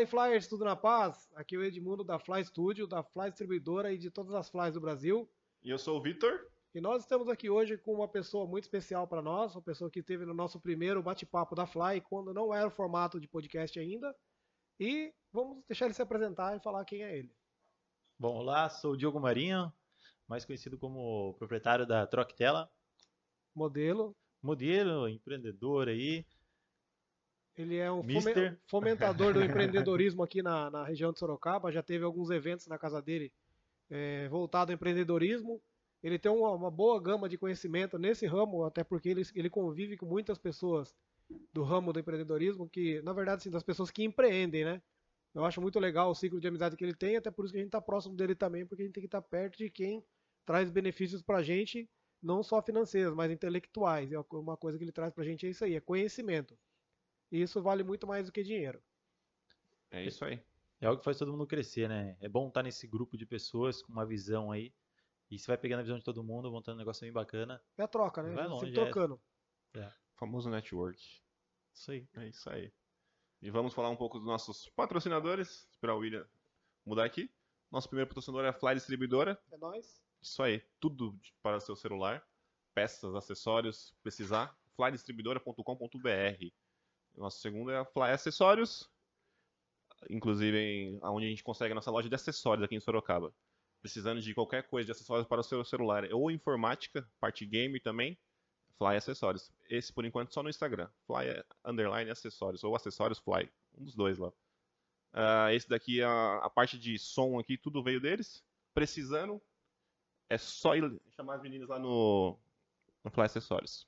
Aí, Flyers, tudo na paz? Aqui é o Edmundo da Fly Studio, da Fly Distribuidora e de todas as Flies do Brasil. E eu sou o Vitor. E nós estamos aqui hoje com uma pessoa muito especial para nós, uma pessoa que esteve no nosso primeiro bate-papo da Fly, quando não era o formato de podcast ainda. E vamos deixar ele se apresentar e falar quem é ele. Bom, olá, sou o Diogo Marinho, mais conhecido como proprietário da Troctela. Modelo. Modelo, empreendedor aí. Ele é um Mister. fomentador do empreendedorismo aqui na, na região de Sorocaba. Já teve alguns eventos na casa dele é, voltado ao empreendedorismo. Ele tem uma, uma, boa gama de conhecimento nesse ramo, até porque ele, ele convive com muitas pessoas do ramo do empreendedorismo, que, na verdade, assim, das pessoas que empreendem, né? Eu acho muito legal o ciclo de amizade que ele tem, até por isso que a gente está próximo dele também, porque a gente tem que estar tá perto de quem traz benefícios para a gente, não só financeiros, mas intelectuais. E uma coisa que ele traz para a gente é isso aí, é conhecimento. E isso vale muito mais do que dinheiro. É isso aí. É algo que faz todo mundo crescer, né? É bom estar nesse grupo de pessoas com uma visão aí. E você vai pegando a visão de todo mundo, montando um negócio bem bacana. É a troca, né? Vai longe, Sempre trocando. É. é. Famoso network. Isso aí. É isso aí. E vamos falar um pouco dos nossos patrocinadores. Esperar o William mudar aqui. Nosso primeiro patrocinador é a Fly Distribuidora. É nóis. Isso aí. Tudo para o seu celular. Peças, acessórios, precisar. flydistribuidora.com.br. Nosso segundo é a Fly Acessórios. Inclusive, em, onde a gente consegue a nossa loja de acessórios aqui em Sorocaba. Precisando de qualquer coisa de acessórios para o seu celular ou informática, parte game também, Fly Acessórios. Esse, por enquanto, só no Instagram. Fly Underline Acessórios, ou Acessórios Fly. Um dos dois lá. Uh, esse daqui, a, a, parte de som aqui, tudo veio deles. Precisando, é só ir chamar as meninas lá no, no Fly Acessórios.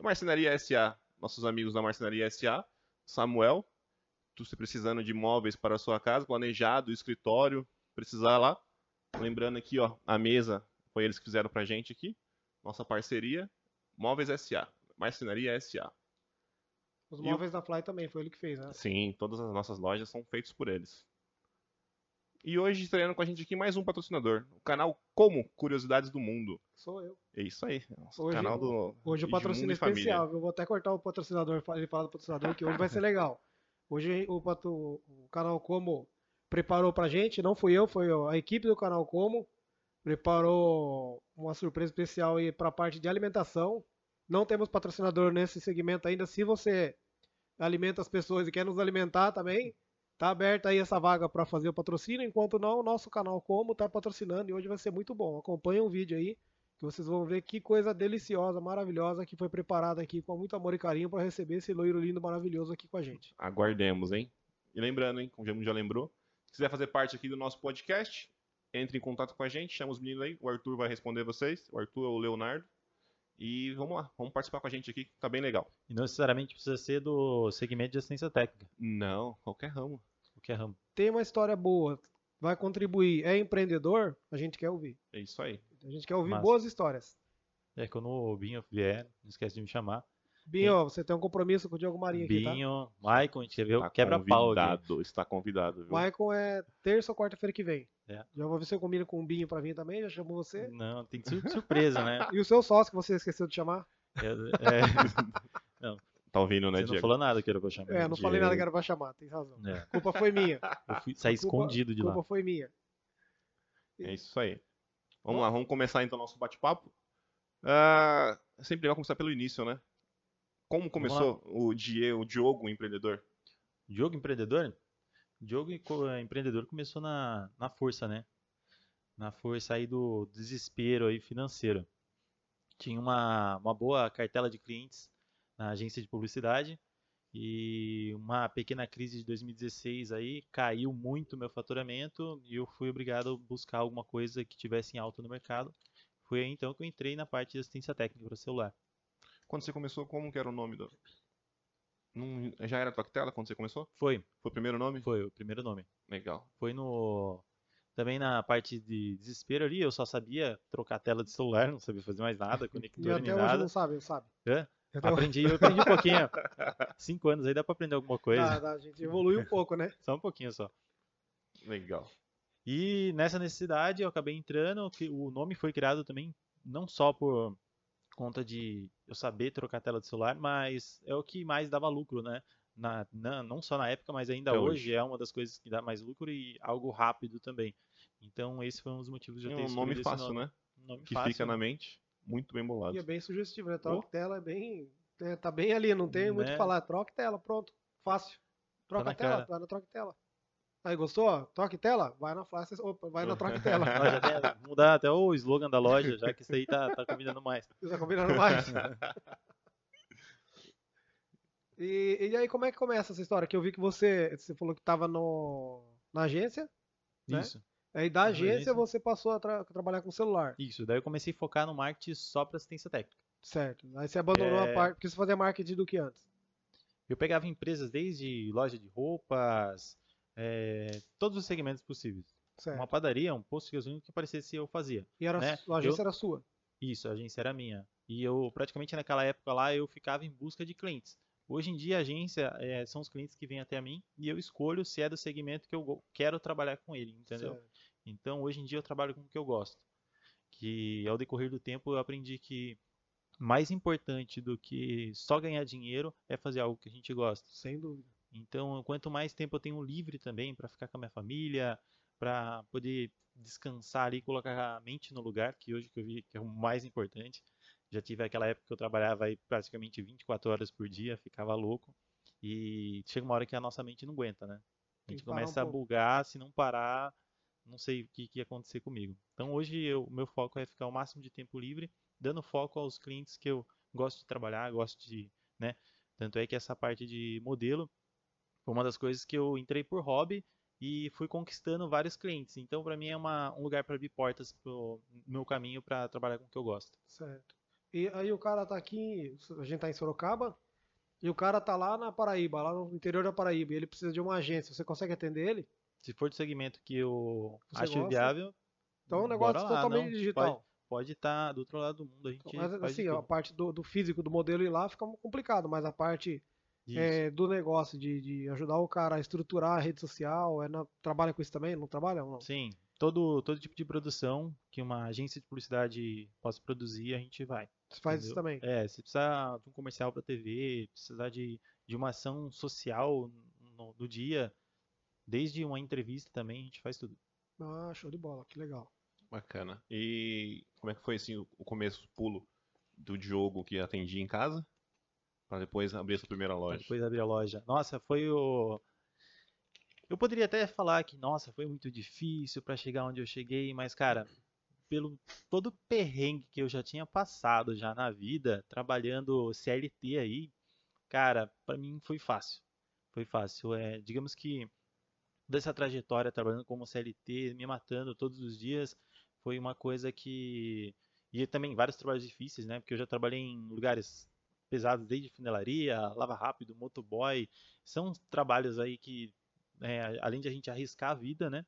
Marcenaria SA, nossos amigos da Marcenaria SA. Samuel, tu se precisando de móveis para a sua casa, planejado, escritório, precisar lá. Lembrando aqui, ó, a mesa foi eles que fizeram pra gente aqui. Nossa parceria. Móveis SA. Marcenaria SA. Os móveis o... da Fly também, foi ele que fez, né? Sim, todas as nossas lojas são feitas por eles. E hoje estreando com a gente aqui mais um patrocinador, o canal Como Curiosidades do Mundo. Sou eu. É isso aí, hoje, canal do Hoje o patrocínio especial, eu vou até cortar o patrocinador, ele fala do patrocinador que hoje vai ser legal. Hoje o, o, o canal Como preparou pra gente, não fui eu, foi a equipe do canal Como preparou uma surpresa especial aí para a parte de alimentação. Não temos patrocinador nesse segmento ainda. Se você alimenta as pessoas e quer nos alimentar também, tá aberta aí essa vaga para fazer o patrocínio. Enquanto não, o nosso canal Como tá patrocinando e hoje vai ser muito bom. Acompanhe o vídeo aí que vocês vão ver que coisa deliciosa, maravilhosa que foi preparada aqui com muito amor e carinho para receber esse loiro lindo, maravilhoso aqui com a gente. Aguardemos, hein? E lembrando, hein, como já lembrou, se quiser fazer parte aqui do nosso podcast, entre em contato com a gente, chama os meninos aí, o Arthur vai responder vocês, o Arthur ou o Leonardo. E vamos lá, vamos participar com a gente aqui, que tá bem legal. E não necessariamente precisa ser do segmento de assistência técnica. Não, qualquer ramo. Qualquer ramo. Tem uma história boa, vai contribuir, é empreendedor, a gente quer ouvir. É isso aí. A gente quer ouvir Massa. boas histórias. É, quando o Binho vier, não esquece de me chamar. Binho, você tem um compromisso com o Diogo Marinho Binho, aqui, tá? Maicon, a gente viu tá quebra-pau aqui. Está convidado, viu? Maicon é terça ou quarta-feira que vem. É. Já vou ver se eu combino com o Binho pra vir também, já chamou você. Não, tem que ser surpresa, né? e o seu sócio que você esqueceu de chamar? É, é... não. Tá ouvindo, né, Você Diego? não falou nada que era pra chamar. É, não Diego. falei nada que era pra chamar, tem razão. É. Culpa foi minha. Eu fui sair escondido de culpa lá. Culpa foi minha. É isso aí. Vamos Bom. lá, vamos começar então nosso bate-papo. Uh, é sempre legal começar pelo início, né? Como começou o, Diego, o Diogo, o empreendedor? Diogo, empreendedor? Diogo, empreendedor, começou na, na força, né? Na força aí do desespero aí financeiro. Tinha uma, uma boa cartela de clientes na agência de publicidade e uma pequena crise de 2016 aí caiu muito meu faturamento e eu fui obrigado a buscar alguma coisa que tivesse em alta no mercado. Foi aí então que eu entrei na parte de assistência técnica para celular. Quando você começou, como que era o nome do... Não, já era Troctela quando você começou? Foi. Foi o primeiro nome? Foi o primeiro nome. Legal. Foi no... Também na parte de desespero ali, eu só sabia trocar a tela de celular, não sabia fazer mais nada, conector e até nem hoje nada. não sabe, não sabe. Hã? Aprendi, eu aprendi um pouquinho. Cinco anos aí dá pra aprender alguma coisa. Dá, dá, a gente evolui um pouco, né? Só um pouquinho só. Legal. E nessa necessidade eu acabei entrando, que o nome foi criado também não só por conta de eu saber trocar a tela do celular, mas é o que mais dava lucro, né? na, na, não só na época, mas ainda hoje, hoje, é uma das coisas que dá mais lucro e algo rápido também. Então, esse foi um dos motivos de eu ter é um nome fácil, nome. né? Um nome que fácil. fica na mente, muito bem bolado. E é bem sugestivo, né? Troca oh. tela é bem. É, tá bem ali, não tem muito o né? que falar. Troca tela, pronto. Fácil. Troca tá tela, vai na troca tela. Aí, gostou? Troca tela? Vai na flash, opa, vai na troca tela. mudar até o slogan da loja, já que isso aí tá, tá combinando mais. Tá combinando mais. e, e aí, como é que começa essa história? Que eu vi que você, você falou que tava no, na agência. Né? Isso. Aí da agência você passou a tra trabalhar com celular. Isso, daí eu comecei a focar no marketing só para assistência técnica. Certo. Aí você abandonou é... a parte. Porque você fazia marketing do que antes? Eu pegava empresas desde loja de roupas, é, todos os segmentos possíveis. Certo. Uma padaria, um posto de gasolina que parecesse eu fazia. E era, né? a agência eu... era sua? Isso, a agência era minha. E eu, praticamente naquela época lá, eu ficava em busca de clientes. Hoje em dia, a agência é, são os clientes que vêm até mim e eu escolho se é do segmento que eu quero trabalhar com ele, entendeu? Certo. Então, hoje em dia eu trabalho com o que eu gosto. Que ao decorrer do tempo eu aprendi que mais importante do que só ganhar dinheiro é fazer algo que a gente gosta. Sem dúvida. Então, quanto mais tempo eu tenho livre também para ficar com a minha família, para poder descansar ali, colocar a mente no lugar, que hoje que eu vi que é o mais importante. Já tive aquela época que eu trabalhava aí praticamente 24 horas por dia, ficava louco. E chega uma hora que a nossa mente não aguenta, né? A gente começa um a bugar, se não parar, não sei o que, que ia acontecer comigo. Então hoje o meu foco é ficar o máximo de tempo livre, dando foco aos clientes que eu gosto de trabalhar, gosto de, né? Tanto é que essa parte de modelo foi uma das coisas que eu entrei por hobby e fui conquistando vários clientes. Então, para mim é uma, um lugar para abrir portas pro meu caminho para trabalhar com o que eu gosto. Certo. E aí o cara tá aqui, a gente tá em Sorocaba, e o cara tá lá na Paraíba, lá no interior da Paraíba, e ele precisa de uma agência. Você consegue atender ele? Se for do segmento que eu Você acho gosta? viável. Então é um negócio lá, totalmente não, digital. Pode estar tá do outro lado do mundo. A gente mas assim, a parte do, do, físico do modelo ir lá fica complicado, mas a parte é, do negócio de, de ajudar o cara a estruturar a rede social, é na, trabalha com isso também? Não trabalha ou não? Sim, todo, todo tipo de produção que uma agência de publicidade possa produzir, a gente vai. Você faz entendeu? isso também? É, se precisar de um comercial para TV, precisar de, de uma ação social no, no dia, Desde uma entrevista também a gente faz tudo. Ah, show de bola, que legal. Bacana. E como é que foi assim o começo, o pulo do Diogo que atendia em casa? Para depois abrir a sua primeira loja. Pra depois abrir a loja. Nossa, foi o. Eu poderia até falar que, nossa, foi muito difícil para chegar onde eu cheguei, mas, cara, pelo todo o perrengue que eu já tinha passado já na vida, trabalhando CLT aí, cara, para mim foi fácil. Foi fácil. É, digamos que dessa trajetória trabalhando como CLT, me matando todos os dias, foi uma coisa que e também vários trabalhos difíceis, né? Porque eu já trabalhei em lugares pesados desde funelaria, lava rápido, motoboy, são trabalhos aí que é, além de a gente arriscar a vida, né?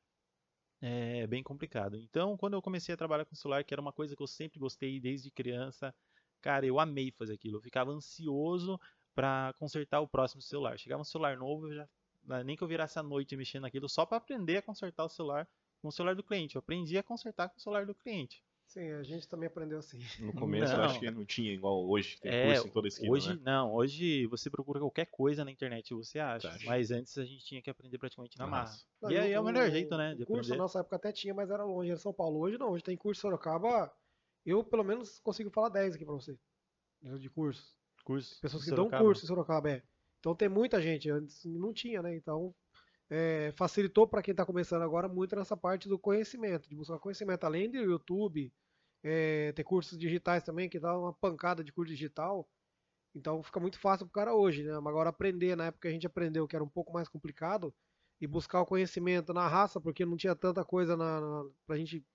É bem complicado. Então, quando eu comecei a trabalhar com celular, que era uma coisa que eu sempre gostei desde criança, cara, eu amei fazer aquilo. Eu ficava ansioso para consertar o próximo celular. Chegava um celular novo, eu já é nem que eu virasse a noite mexendo naquilo só para aprender a consertar o celular com o celular do cliente. Eu aprendi a consertar com o celular do cliente. Sim, a gente também aprendeu assim. No começo não. eu acho que não tinha igual hoje, tem é, curso em toda esquina, hoje, né? Não, hoje você procura qualquer coisa na internet você acha. Mas antes a gente tinha que aprender praticamente na massa. Não, e aí é o melhor jeito, né? De curso aprender. na nossa época até tinha, mas era longe, era São Paulo. Hoje não, hoje tem curso em Sorocaba. Eu pelo menos consigo falar 10 aqui pra você. De cursos. Curso. Pessoas que Sorocaba. dão curso em Sorocaba, é. Então tem muita gente, antes não tinha, né? Então é, facilitou para quem está começando agora muito nessa parte do conhecimento, de buscar conhecimento, além do YouTube, é, ter cursos digitais também, que dá uma pancada de curso digital. Então fica muito fácil para o cara hoje, né? Mas agora aprender, na época a gente aprendeu que era um pouco mais complicado, e buscar o conhecimento na raça, porque não tinha tanta coisa na, na, gente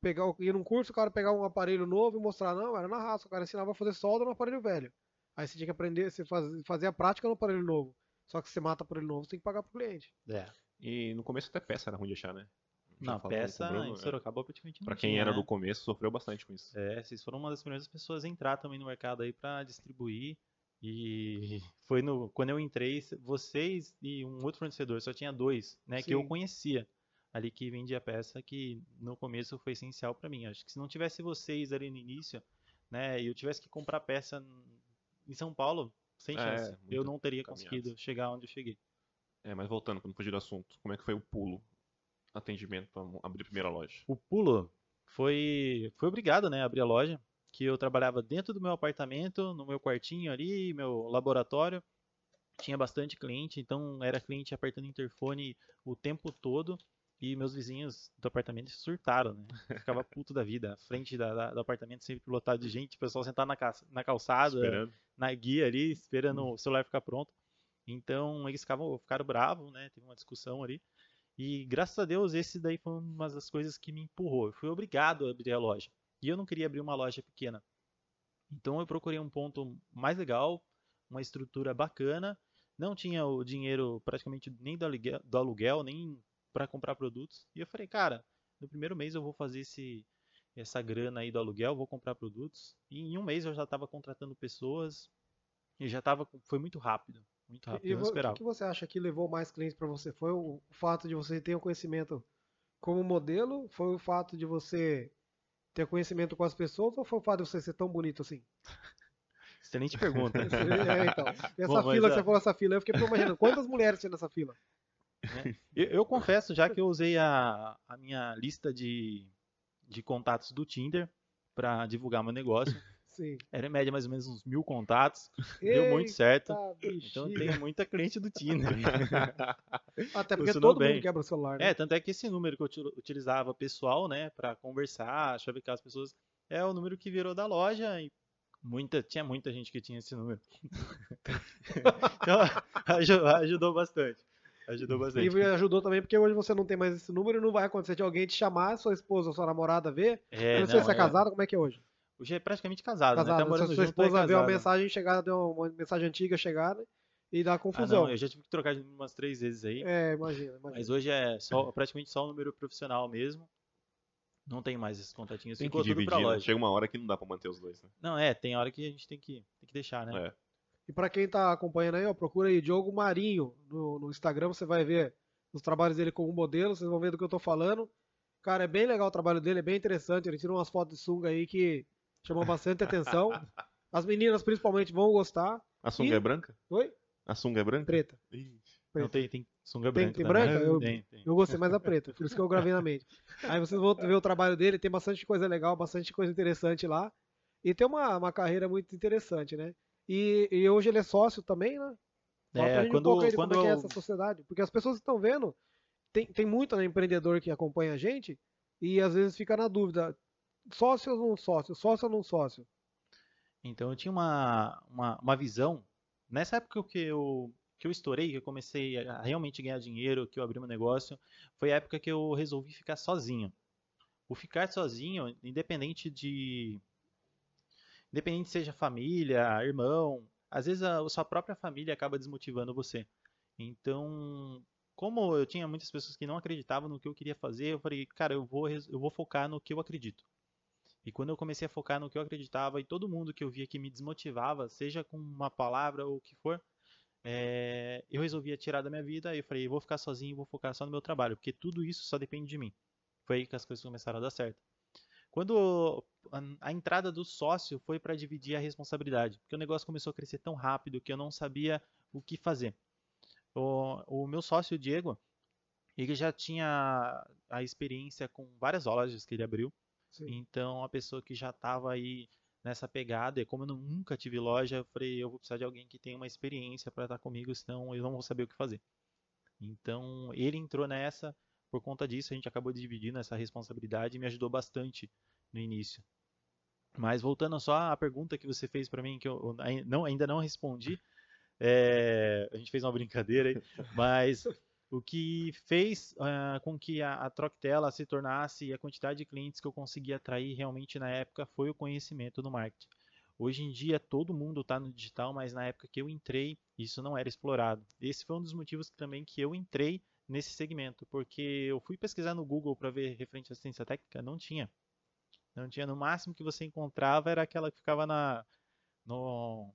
pegar, ir num curso, o cara pegar um aparelho novo e mostrar, não, era na raça, o cara ensinava a fazer solda no aparelho velho. Aí você tinha que aprender, você faz, fazer a prática no aparelho novo. Só que você mata por ele novo, você tem que pagar pro cliente. É. E no começo até peça era ruim de achar, né? não, peça Bruno, em Sorocaba é. praticamente não Pra quem tinha, era né? do começo, sofreu bastante com isso. É, vocês foram uma das primeiras pessoas a entrar também no mercado aí pra distribuir. E foi no quando eu entrei, vocês e um outro fornecedor, só tinha dois, né, Sim. que eu conhecia ali que vendia peça que no começo foi essencial para mim. Acho que se não tivesse vocês ali no início, né, e eu tivesse que comprar peça em São Paulo, sem chance. É, eu não teria conseguido chegar onde eu cheguei. É, mas voltando, quando fugir do assunto, como é que foi o pulo? Atendimento para abrir a primeira loja. O pulo foi, foi obrigado, né, a abrir a loja, que eu trabalhava dentro do meu apartamento, no meu quartinho ali, meu laboratório. Tinha bastante cliente, então era cliente apertando interfone o tempo todo. E meus vizinhos do apartamento surtaram, né? Ficava puto da vida. A frente da, da, do apartamento sempre lotado de gente, o pessoal sentado na, na calçada, esperando. na guia ali, esperando hum. o celular ficar pronto. Então eles ficavam, ficaram bravos, né? Teve uma discussão ali. E graças a Deus, esse daí foi uma das coisas que me empurrou. Eu fui obrigado a abrir a loja. E eu não queria abrir uma loja pequena. Então eu procurei um ponto mais legal, uma estrutura bacana. Não tinha o dinheiro praticamente nem do aluguel, do aluguel nem para comprar produtos. E eu falei, cara, no primeiro mês eu vou fazer esse, essa grana aí do aluguel, vou comprar produtos. E em um mês eu já estava contratando pessoas e já estava, foi muito rápido. Muito rápido, e. O que você acha que levou mais clientes para você? Foi o fato de você ter um conhecimento como modelo? Foi o fato de você ter conhecimento com as pessoas? Ou foi o fato de você ser tão bonito assim? Excelente pergunta. é, então. essa Bom, fila, que você falou essa fila, eu fiquei imaginando, quantas mulheres tinha nessa fila? É. Eu, eu, confesso já que eu usei a, a minha lista de, de contatos do Tinder para divulgar meu negócio. Sim. Era em média mais ou menos uns mil contatos. Eita, deu muito certo. Então tem muita cliente do Tinder. Até porque todo bem. mundo quebra o celular. Né? É, tanto é que esse número que eu utilizava pessoal, né, para conversar, chavecar as pessoas, é o número que virou da loja e muita, tinha muita gente que tinha esse número. então ajudou bastante. Ajudou bastante. E ajudou também porque hoje você não tem mais esse número e não vai acontecer de alguém te chamar, sua esposa, sua namorada ver. É, eu não sei se é, é casado, como é que é hoje? Hoje é praticamente casado, casado. né? Tá morando sua, sua esposa vê uma mensagem chegada, deu uma mensagem antiga chegada e dá confusão. Ah, não, eu já tive que trocar umas três vezes aí. É, imagina, imagina. Mas hoje é só, praticamente só o número profissional mesmo. Não tem mais esses contatinhos. Tem Ficou que dividir, né? Chega uma hora que não dá pra manter os dois, né? Não, é, tem hora que a gente tem que, tem que deixar, né? É. E para quem tá acompanhando aí, ó, procura aí Diogo Marinho no, no Instagram, você vai ver os trabalhos dele como modelo, vocês vão ver do que eu tô falando. Cara, é bem legal o trabalho dele, é bem interessante. Ele tira umas fotos de sunga aí que chamam bastante atenção. As meninas principalmente vão gostar. A sunga e... é branca? Oi? A sunga é branca? Preta. Não, tem, tem sunga branca. Tem, tem branca? Eu, tem, tem. eu gostei mais da preta, por isso que eu gravei na mente. Aí vocês vão ver o trabalho dele, tem bastante coisa legal, bastante coisa interessante lá. E tem uma, uma carreira muito interessante, né? E, e hoje ele é sócio também, né? É, quando, um quando como é, é essa sociedade. Porque as pessoas estão vendo, tem, tem muito né, empreendedor que acompanha a gente e às vezes fica na dúvida, sócio ou não sócio, sócio ou não sócio? Então eu tinha uma, uma, uma visão, nessa época que eu, que eu estourei, que eu comecei a realmente ganhar dinheiro, que eu abri meu negócio, foi a época que eu resolvi ficar sozinho. O ficar sozinho, independente de independente seja família, irmão, às vezes a, a sua própria família acaba desmotivando você. Então, como eu tinha muitas pessoas que não acreditavam no que eu queria fazer, eu falei, cara, eu vou, eu vou focar no que eu acredito. E quando eu comecei a focar no que eu acreditava e todo mundo que eu via que me desmotivava, seja com uma palavra ou o que for, é, eu resolvia tirar da minha vida e falei, vou ficar sozinho, vou focar só no meu trabalho, porque tudo isso só depende de mim. Foi aí que as coisas começaram a dar certo. Quando a, entrada do sócio foi para dividir a responsabilidade, porque o negócio começou a crescer tão rápido que eu não sabia o que fazer. O, o meu sócio, o Diego, ele já tinha a experiência com várias lojas que ele abriu. Sim. Então, a pessoa que já estava aí nessa pegada, e como eu nunca tive loja, eu falei, eu vou precisar de alguém que tenha uma experiência para estar comigo, senão eu não vou saber o que fazer. Então, ele entrou nessa, por conta disso, a gente acabou dividindo essa responsabilidade e me ajudou bastante no início. Mas voltando só à pergunta que você fez para mim, que eu não, ainda não respondi, é, a gente fez uma brincadeira aí, mas o que fez uh, com que a, a Troctela se tornasse a quantidade de clientes que eu consegui atrair realmente na época foi o conhecimento do marketing. Hoje em dia todo mundo está no digital, mas na época que eu entrei, isso não era explorado. Esse foi um dos motivos também que eu entrei nesse segmento, porque eu fui pesquisar no Google para ver referente à assistência técnica, não tinha. Não tinha. No máximo que você encontrava era aquela que ficava na, no,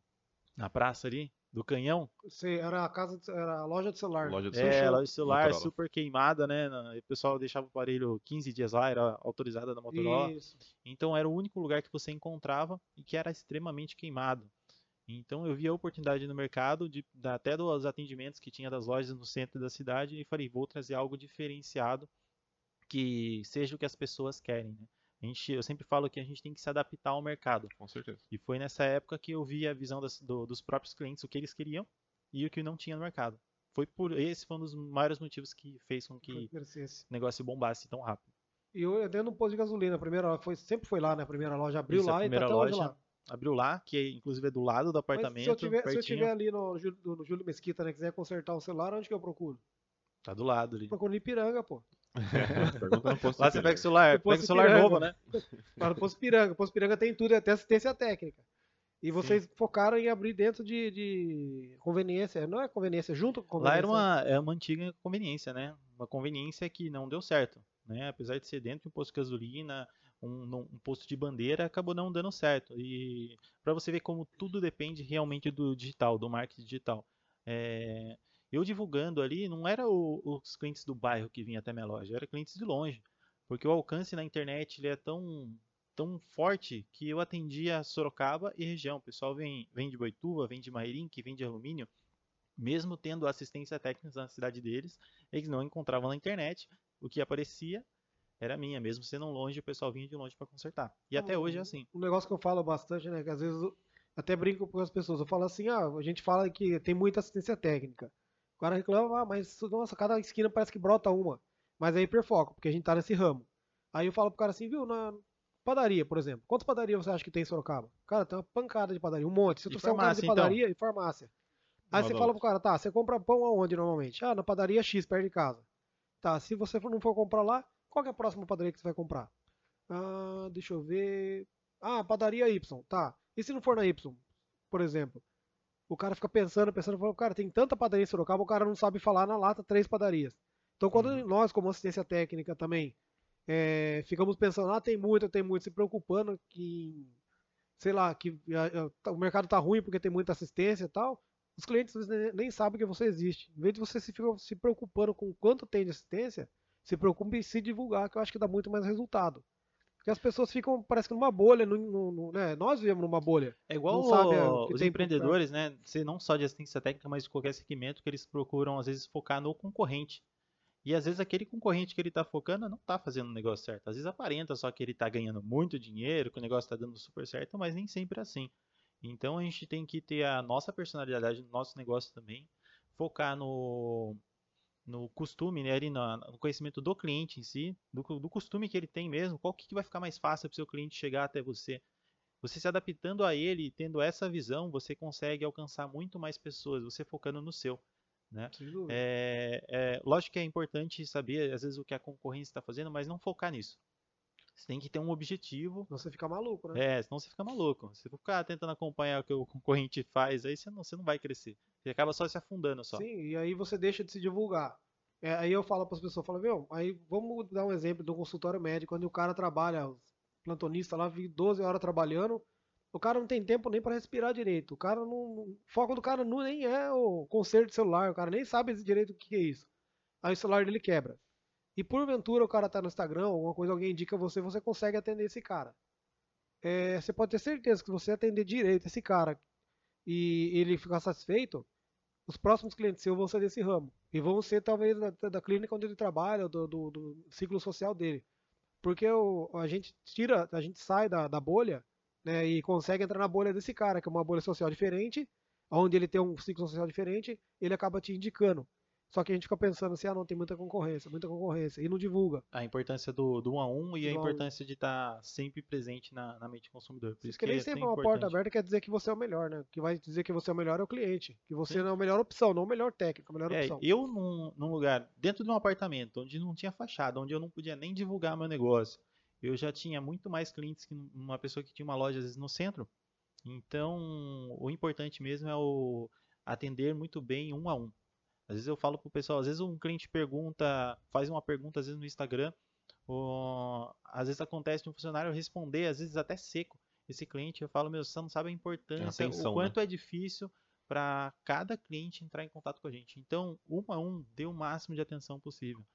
na praça ali, do canhão. Sim, era a casa, era a loja de celular. Loja de celular. É, loja de celular Motorola. super queimada, né? O pessoal deixava o aparelho 15 dias lá, era autorizada da Motorola. Isso. Então era o único lugar que você encontrava e que era extremamente queimado. Então eu vi a oportunidade no mercado, de, até dos atendimentos que tinha das lojas no centro da cidade, e falei, vou trazer algo diferenciado que seja o que as pessoas querem. Né? A gente, eu sempre falo que a gente tem que se adaptar ao mercado. Com certeza. E foi nessa época que eu vi a visão das, do, dos próprios clientes, o que eles queriam e o que não tinha no mercado. Foi por esse foi um dos maiores motivos que fez com que o negócio bombasse tão rápido. E eu dentro do posto de gasolina, a primeira foi, sempre foi lá, né? A primeira loja abriu Isso, lá e tá até loja, lá. Abriu lá, que inclusive é do lado do apartamento. Mas se eu tiver, se eu tiver ali no, no Júlio Mesquita, né, quiser consertar o celular, onde que eu procuro? Tá do lado ali. Procuro no Ipiranga, pô. É, lá você pega o celular, pega o celular Piranga. novo, né? Lá no Posto Piranga. O Posto Piranga tem tudo, até assistência técnica. E vocês Sim. focaram em abrir dentro de, de, conveniência. Não é conveniência, junto com conveniência. Lá era uma, é uma antiga conveniência, né? Uma conveniência que não deu certo. Né? Apesar de ser dentro de um posto de gasolina, um, um posto de bandeira, acabou não dando certo. E para você ver como tudo depende realmente do digital, do marketing digital. É, eu divulgando ali, não era o, os clientes do bairro que vinham até minha loja, era clientes de longe. Porque o alcance na internet ele é tão, tão forte que eu atendia Sorocaba e região. O pessoal vem, vem de Boituva, vem de Mairink, vem de alumínio. Mesmo tendo assistência técnica na cidade deles, eles não encontravam na internet. O que aparecia era minha, mesmo sendo longe, o pessoal vinha de longe para consertar. E até hoje é assim. Um negócio que eu falo bastante, né, que às vezes eu até brinco com as pessoas, eu falo assim, ah, a gente fala que tem muita assistência técnica. O cara reclama, ah, mas nossa, cada esquina parece que brota uma. Mas é hiperfoco, porque a gente tá nesse ramo. Aí eu falo pro cara assim, viu, na padaria, por exemplo. Quantas padarias você acha que tem em Sorocaba? Cara, tem uma pancada de padaria, um monte. Se tu for um cara de então? padaria então? e farmácia. Aí você fala pro cara, tá, você compra pão aonde normalmente? Ah, na padaria X, perto de casa. Tá, se você não for comprar lá, qual é a próxima padaria que você vai comprar? Ah, deixa eu ver. Ah, padaria Y, tá. E se não for na Y, por exemplo? o cara fica pensando, pensando, fala, cara, tem tanta padaria em Sorocaba, o cara não sabe falar na lata três padarias. Então, quando uhum. nós, como assistência técnica também, é, ficamos pensando, ah, tem muito, tem muito, se preocupando que, sei lá, que a, a, o mercado tá ruim porque tem muita assistência e tal, os clientes nem, nem sabem que você existe. Em vez de você se, ficar se preocupando com quanto tem de assistência, se preocupe em se divulgar, que eu acho que dá muito mais resultado. Porque as pessoas ficam, parece que numa bolha, no, no, no, né? nós vivemos numa bolha. É igual o, os empreendedores, né? Ser não só de assistência técnica, mas de qualquer segmento que eles procuram, às vezes, focar no concorrente. E às vezes aquele concorrente que ele está focando não está fazendo o negócio certo. Às vezes aparenta só que ele está ganhando muito dinheiro, que o negócio está dando super certo, mas nem sempre é assim. Então a gente tem que ter a nossa personalidade no nosso negócio também, focar no, no costume, né, ali no, no, conhecimento do cliente em si, do, do costume que ele tem mesmo, qual que, que vai ficar mais fácil para o seu cliente chegar até você. Você se adaptando a ele e tendo essa visão, você consegue alcançar muito mais pessoas, você focando no seu. Né? É, é, lógico que é importante saber, às vezes, o que a concorrência está fazendo, mas não focar nisso. Você tem que ter um objetivo. Senão você fica maluco, né? É, senão você fica maluco. Se ficar tentando acompanhar o que o concorrente faz, aí você não, você não vai crescer. Você acaba só se afundando só. Sim, e aí você deixa de se divulgar. É, aí eu falo para as pessoas, falo, meu, aí vamos dar um exemplo do consultório médico, onde o cara trabalha, plantonista lá, 12 horas trabalhando, o cara não tem tempo nem para respirar direito. O cara não, o foco do cara não nem é o conserto de celular, o cara nem sabe direito o que é isso. Aí o celular dele quebra. E porventura o cara tá no Instagram, alguma coisa, alguém indica você, você consegue atender esse cara. É, você pode ter certeza que você atender direito esse cara e ele ficar satisfeito, os próximos clientes seus vão ser desse ramo. E vão ser talvez da, da clínica onde ele trabalha, do, do, do ciclo social dele. Porque o, a gente tira, a gente sai da, da bolha né, e consegue entrar na bolha desse cara, que é uma bolha social diferente, onde ele tem um ciclo social diferente, ele acaba te indicando. Só que a gente fica pensando assim, ah, não, tem muita concorrência, muita concorrência, e não divulga. A importância do, do um a um e do a importância de estar tá sempre presente na, na mente do consumidor. Por isso que nem é sempre uma porta aberta quer dizer que você é o melhor, né? Que vai dizer que você é o melhor é o cliente. Que você Sim. não é a melhor opção, não a melhor técnica, a melhor é, opção. Eu, num, num lugar, dentro de um apartamento, onde não tinha fachada, onde eu não podia nem divulgar meu negócio, eu já tinha muito mais clientes que uma pessoa que tinha uma loja, às vezes, no centro. Então, o importante mesmo é o atender muito bem um a um. Às vezes eu falo pro pessoal, às vezes um cliente pergunta, faz uma pergunta às vezes no Instagram, ou, às vezes acontece de um funcionário responder, às vezes até seco, esse cliente, eu falo, meu, você não sabe a importância, atenção, o quanto né? é difícil para cada cliente entrar em contato com a gente. Então, um a um, dê o máximo de atenção possível.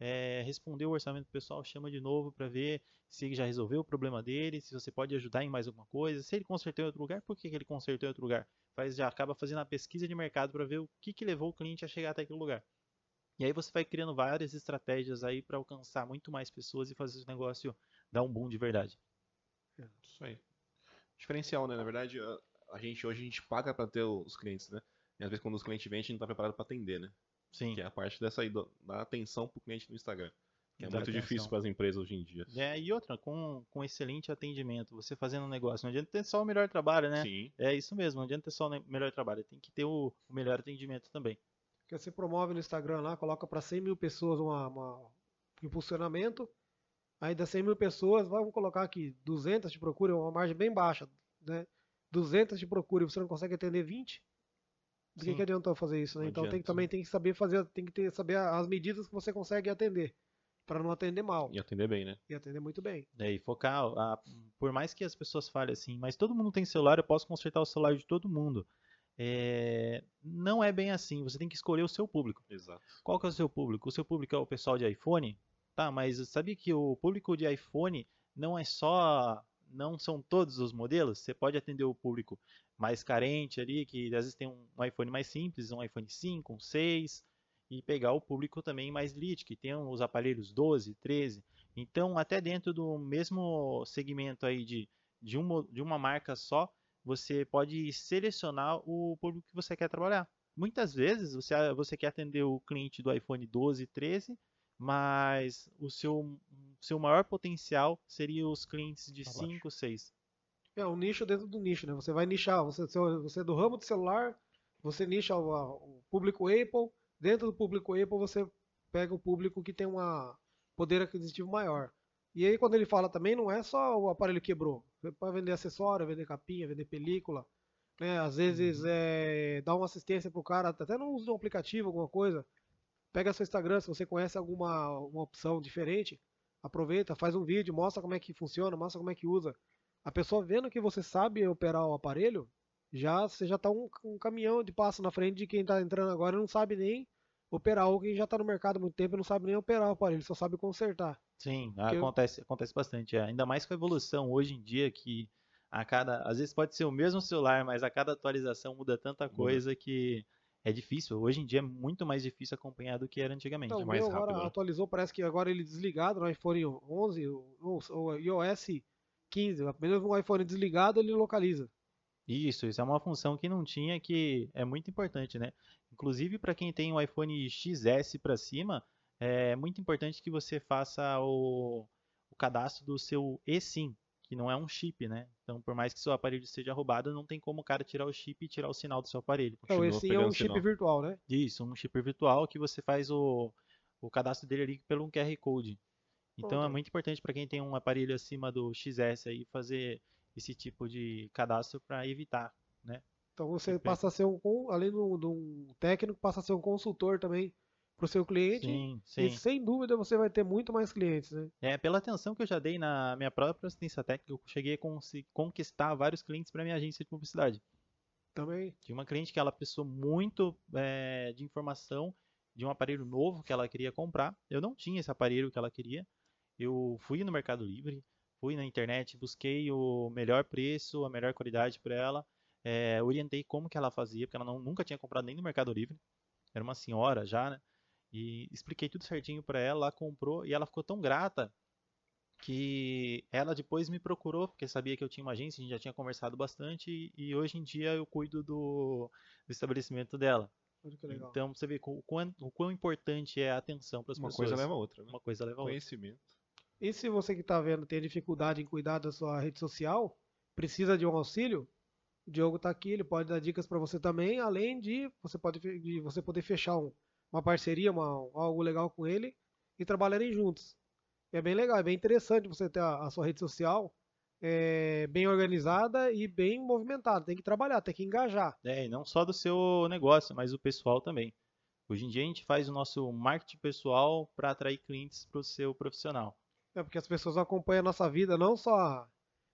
é, responder o orçamento pessoal, chama de novo para ver se ele já resolveu o problema dele, se você pode ajudar em mais alguma coisa. Se ele consertou em outro lugar, por que, que ele consertou em outro lugar? Faz, já acaba fazendo a pesquisa de mercado para ver o que, que levou o cliente a chegar até aquele lugar. E aí você vai criando várias estratégias aí para alcançar muito mais pessoas e fazer o negócio dar um boom de verdade. É, isso aí. Diferencial, né? Na verdade, a, gente hoje a gente paga para ter os clientes, né? E às vezes quando os clientes vêm, a gente não está preparado para atender, né? Sim. Que é a parte dessa aí da atenção para o cliente no Instagram. Que é muito atenção. difícil para as empresas hoje em dia. É, e outra, com, com excelente atendimento, você fazendo um negócio, não adianta ter só o melhor trabalho, né? Sim. É isso mesmo, não adianta ter só o melhor trabalho, tem que ter o, o melhor atendimento também. Porque você promove no Instagram lá, coloca para 100 mil pessoas uma, uma, um impulsionamento, aí das 100 mil pessoas, vamos colocar aqui, 200 te procuram, uma margem bem baixa, né? 200 te procuram e você não consegue atender 20, do que, que adiantou fazer isso, né? então tem, também tem que saber fazer, tem que ter, saber as medidas que você consegue atender para não atender mal. E atender bem, né? E atender muito bem. É, e focar, a, por mais que as pessoas falem assim, mas todo mundo tem celular, eu posso consertar o celular de todo mundo. É, não é bem assim, você tem que escolher o seu público. Exato. Qual que é o seu público? O seu público é o pessoal de iPhone? Tá, mas sabia que o público de iPhone não é só não são todos os modelos, você pode atender o público mais carente ali, que às vezes tem um iPhone mais simples, um iPhone 5, um 6, e pegar o público também mais elite, que tem os aparelhos 12, 13. Então, até dentro do mesmo segmento aí de, de, uma, de uma marca só, você pode selecionar o público que você quer trabalhar. Muitas vezes você, você quer atender o cliente do iPhone 12, 13, mas o seu, seu maior potencial seria os clientes de 5, 6. É um nicho dentro do nicho, né? Você vai nichar, você, você é do ramo de celular, você nicha o, o público Apple, dentro do público Apple você pega o público que tem um poder aquisitivo maior. E aí quando ele fala também, não é só o aparelho quebrou. Você pode vender acessório, vender capinha, vender película. Né? Às vezes uhum. é, dá uma assistência pro cara, até no uso de um aplicativo, alguma coisa. Pega seu Instagram, se você conhece alguma uma opção diferente, aproveita, faz um vídeo, mostra como é que funciona, mostra como é que usa. A pessoa vendo que você sabe operar o aparelho, já você já está um, um, caminhão de passo na frente de quem está entrando agora e não sabe nem operar, ou quem já está no mercado há muito tempo e não sabe nem operar o aparelho, só sabe consertar. Sim, acontece, eu... acontece bastante. É. Ainda mais com a evolução hoje em dia que a cada. Às vezes pode ser o mesmo celular, mas a cada atualização muda tanta coisa muda. que é difícil. Hoje em dia é muito mais difícil acompanhar do que era antigamente. Então, é mais rápido. Agora atualizou, parece que agora ele desligado no iPhone 11 ou iOS 15. Apenas um iPhone desligado ele localiza. Isso, isso é uma função que não tinha que é muito importante, né? Inclusive para quem tem um iPhone XS para cima, é muito importante que você faça o, o cadastro do seu eSIM, que não é um chip, né? Então, por mais que seu aparelho seja roubado, não tem como o cara tirar o chip e tirar o sinal do seu aparelho. Então, esse é um chip sinal. virtual, né? Isso, um chip virtual que você faz o, o cadastro dele ali pelo um QR Code. Então, é muito importante para quem tem um aparelho acima do XS aí fazer esse tipo de cadastro para evitar, né? Então você passa a ser um, além de um, técnico, passa a ser um consultor também para o seu cliente. Sim, sim. E sem dúvida você vai ter muito mais clientes, né? É, pela atenção que eu já dei na minha própria assistência técnica, eu cheguei a conquistar vários clientes para minha agência de publicidade. Também. Tinha uma cliente que ela precisou muito é, de informação de um aparelho novo que ela queria comprar. Eu não tinha esse aparelho que ela queria. Eu fui no Mercado Livre, fui na internet, busquei o melhor preço, a melhor qualidade para ela, é, orientei como que ela fazia, porque ela não, nunca tinha comprado nem no Mercado Livre, era uma senhora já, né? E expliquei tudo certinho para ela, ela comprou e ela ficou tão grata que ela depois me procurou, porque sabia que eu tinha uma agência, a gente já tinha conversado bastante e, hoje em dia eu cuido do, do estabelecimento dela. Então você vê o quão, o quão importante é a atenção para as pessoas. Uma coisa leva a outra. Né? Uma coisa leva a outra. Conhecimento. E se você que está vendo tem dificuldade em cuidar da sua rede social, precisa de um auxílio, o Diogo está aqui, ele pode dar dicas para você também, além de você, pode, de você poder fechar um, uma parceria, uma, algo legal com ele e trabalharem juntos. É bem legal, é bem interessante você ter a, a sua rede social é, bem organizada e bem movimentada. Tem que trabalhar, tem que engajar. É, e não só do seu negócio, mas do pessoal também. Hoje em dia a gente faz o nosso marketing pessoal para atrair clientes para o seu profissional. É porque as pessoas acompanham a nossa vida não só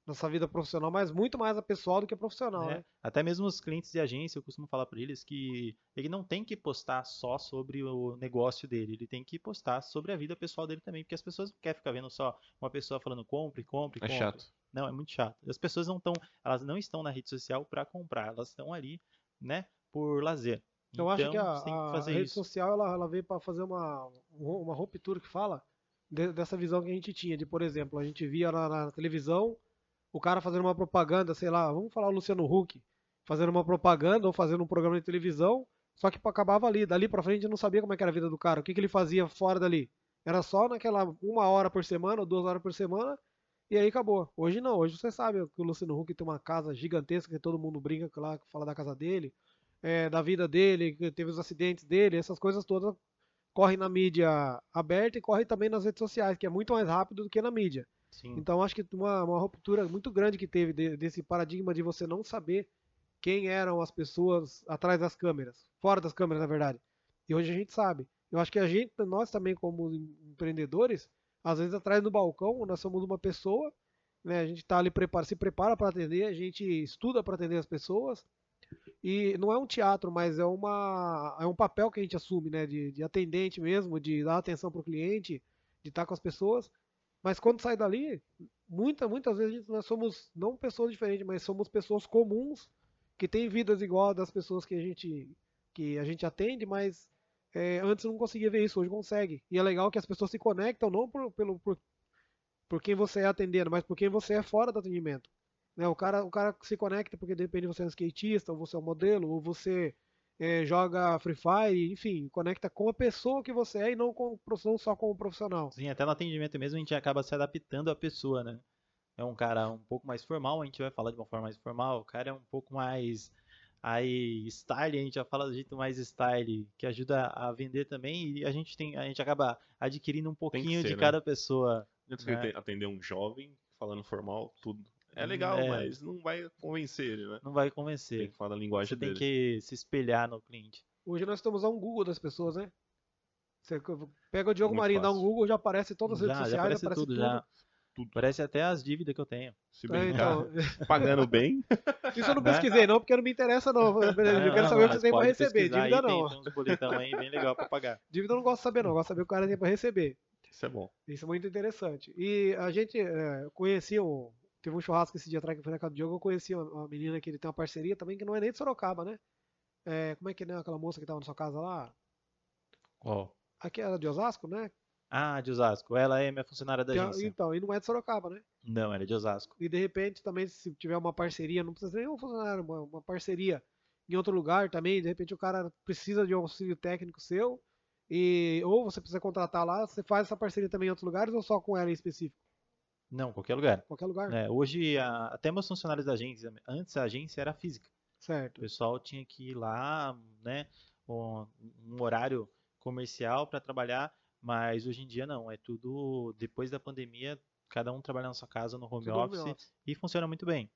nossa vida profissional, mas muito mais a pessoal do que a profissional, é. né? Até mesmo os clientes de agência, eu costumo falar para eles que ele não tem que postar só sobre o negócio dele, ele tem que postar sobre a vida pessoal dele também, porque as pessoas não querem ficar vendo só uma pessoa falando compre, compre, compre. É chato. Não, é muito chato. As pessoas não estão, elas não estão na rede social para comprar, elas estão ali, né, por lazer. Então, eu acho que a, que a rede isso. social ela, ela veio para fazer uma, uma ruptura que fala de, dessa visão que a gente tinha de, por exemplo, a gente via na, na televisão o cara fazendo uma propaganda, sei lá, vamos falar o Luciano Huck, fazendo uma propaganda ou fazendo um programa de televisão, só que acabava ali, dali pra frente eu não sabia como é era a vida do cara, o que, que ele fazia fora dali. Era só naquela uma hora por semana ou duas horas por semana, e aí acabou. Hoje não, hoje você sabe que o Luciano Huck tem uma casa gigantesca que todo mundo brinca lá, fala da casa dele, é, da vida dele, que teve os acidentes dele, essas coisas todas correm na mídia aberta e correm também nas redes sociais, que é muito mais rápido do que na mídia. Sim. Então acho que uma, uma ruptura muito grande que teve de, desse paradigma de você não saber quem eram as pessoas atrás das câmeras, fora das câmeras, na verdade. E hoje a gente sabe. Eu acho que a gente, nós também como empreendedores, às vezes atrás do balcão, nós somos uma pessoa, né? A gente está ali prepara, se prepara para atender, a gente estuda para atender as pessoas. E não é um teatro, mas é uma é um papel que a gente assume, né, de, de atendente mesmo, de dar atenção para o cliente, de estar tá com as pessoas. Mas quando sai dali, muita, muitas vezes nós somos não pessoas diferentes, mas somos pessoas comuns que têm vidas igual das pessoas que a gente que a gente atende, mas é, antes não conseguia ver isso, hoje consegue. E é legal que as pessoas se conectam não por, pelo, por, por quem você é atendendo, mas por quem você é fora do atendimento. Né? O, cara, o cara se conecta porque depende de você é um skatista, ou você é um modelo, ou você é, joga Free Fire, enfim, conecta com a pessoa que você é e não, com, não só com o profissional. Sim, até no atendimento mesmo a gente acaba se adaptando à pessoa, né? É um cara um pouco mais formal, a gente vai falar de uma forma mais formal, o cara é um pouco mais aí style, a gente já fala do jeito mais style, que ajuda a vender também e a gente tem a gente acaba adquirindo um pouquinho ser, de né? cada pessoa. Né? Atender um jovem falando formal, tudo é legal, é, mas não vai convencer ele, né? Não vai convencer. Tem que falar a linguagem Você dele. tem que se espelhar no cliente. Hoje nós estamos a um Google das pessoas, né? Você pega o Diogo Muito Marinho, dá um Google, já aparece todas as redes sociais, já aparece, aparece tudo, tudo. Já. Tudo. Parece até as dívidas que eu tenho. Se brincar, é, então... pagando bem. Isso eu não pesquisei, não, porque não me interessa, não. Eu quero saber o que você tem pra receber. Dívida não. Tem uns boletão aí bem legal pra pagar. Dívida eu não gosto de saber, não. Eu gosto de saber o que o cara tem pra receber. Isso é bom. Isso é muito interessante. E a gente é, conhecia o, Teve um churrasco esse dia atrás que foi na casa do Diogo, eu conheci uma, menina que ele tem uma parceria também, que não é nem de Sorocaba, né? É, como é que é né, aquela moça que tava na sua casa lá? Qual? Aqui era de Osasco, né? Ah, de Osasco. Ela é minha funcionária da agência. Então, e não é de Sorocaba, né? Não, ela é de Osasco. E de repente também, se tiver uma parceria, não precisa nem um funcionário, uma, uma parceria em outro lugar também, de repente o cara precisa de um auxílio técnico seu, e ou você precisa contratar lá, você faz essa parceria também em outros lugares ou só com ela em específico? Não, qualquer lugar. Qualquer lugar. É, hoje, a, até meus funcionários da agência, antes a agência era física. Certo. O pessoal tinha que ir lá, né, um, um horário comercial para trabalhar, mas hoje em dia não, é tudo depois da pandemia, cada um trabalha na sua casa no home, office, home office, e funciona muito bem.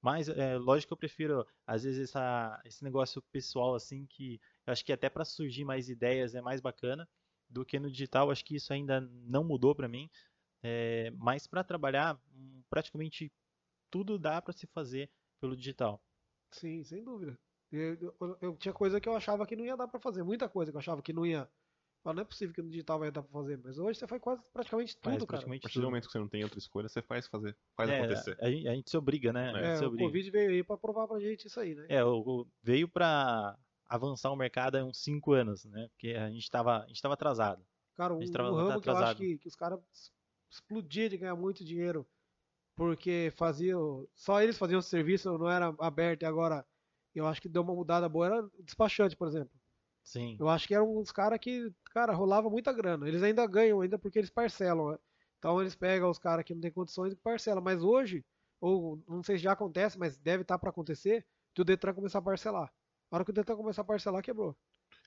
Mas é lógico que eu prefiro às vezes essa, esse negócio pessoal assim que eu acho que até para surgir mais ideias é mais bacana do que no digital. Acho que isso ainda não mudou para mim. É, mas para trabalhar, hum, praticamente tudo dá para se fazer pelo digital. Sim, sem dúvida. Eu, eu, eu, tinha coisa que eu achava que não ia dar para fazer, muita coisa que eu achava que não ia. Não é possível que no digital vai dar para fazer, mas hoje você faz quase praticamente tudo, faz praticamente cara. A partir do momento que você não tem outra escolha, você faz fazer, faz é, acontecer. A, a, gente se obriga, né? É, se obriga. o Covid veio aí para provar pra gente isso aí, né? É, o, o, veio para avançar o mercado há uns 5 anos, né? Porque a gente estava a gente tava atrasado. Cara, um, um ramo que eu acho que, que os caras explodia de ganhar muito dinheiro porque faziam só eles faziam o serviço, não era aberto e agora eu acho que deu uma mudada boa era despachante, por exemplo. Sim. Eu acho que eram uns caras que, cara, rolava muita grana. Eles ainda ganham ainda porque eles parcelam, né? Então eles pegam os caras que não tem condições e parcelam, mas hoje ou não sei se já acontece, mas deve estar tá para acontecer, que o Detran começar a parcelar. A hora que o Detran começar a parcelar, quebrou.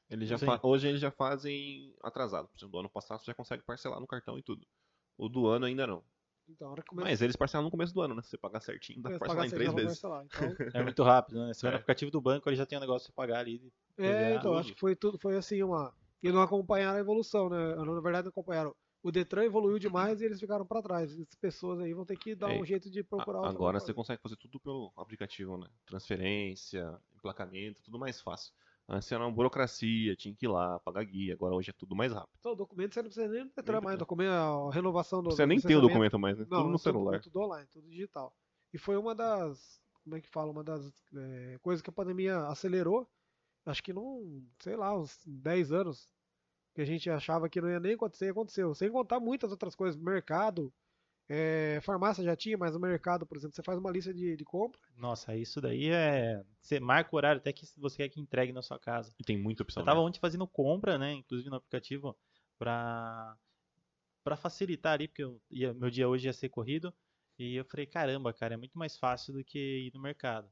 Ele já hoje eles já fazem atrasado. Por exemplo, do ano passado você já consegue parcelar no cartão e tudo. O do ano ainda não. Então, começa... Mas eles parcelam no começo do ano, né? Se você pagar certinho, dá pra parcelar em três vezes. Então... É muito rápido, né? Você vai no é. aplicativo do banco, ele já tem um negócio pra pagar ali. É, então, acho que foi tudo, foi assim, uma. E não acompanharam a evolução, né? Na verdade, não acompanharam. o Detran evoluiu demais e eles ficaram para trás. Essas pessoas aí vão ter que dar É, um jeito de procurar Agora coisa. você consegue fazer tudo pelo aplicativo, né? Transferência, emplacamento, tudo mais fácil. Antes era uma burocracia, tinha que ir lá, pagar guia. Agora hoje é tudo mais rápido. Então, o documento você não precisa nem Nem mais, documento, a renovação do Você nem tem o documento mais, né? Não, tudo no celular. Tudo, online, tudo digital. E foi uma das, como é que fala, uma das é, coisas que a pandemia acelerou. Acho que não, sei lá, uns 10 anos que a gente achava que não ia nem acontecer, aconteceu. Sem contar muitas outras coisas, mercado, é, farmácia já tinha, mas o mercado, por exemplo, você faz uma lista de, de compra. Nossa, isso daí é. Você marca o horário até que você quer que entregue na sua casa. E tem muita opção. Eu tava né? ontem fazendo compra, né? Inclusive no aplicativo, pra, pra facilitar ali, porque eu ia- meu dia hoje ia ser corrido. E eu falei, caramba, cara, é muito mais fácil do que ir no mercado.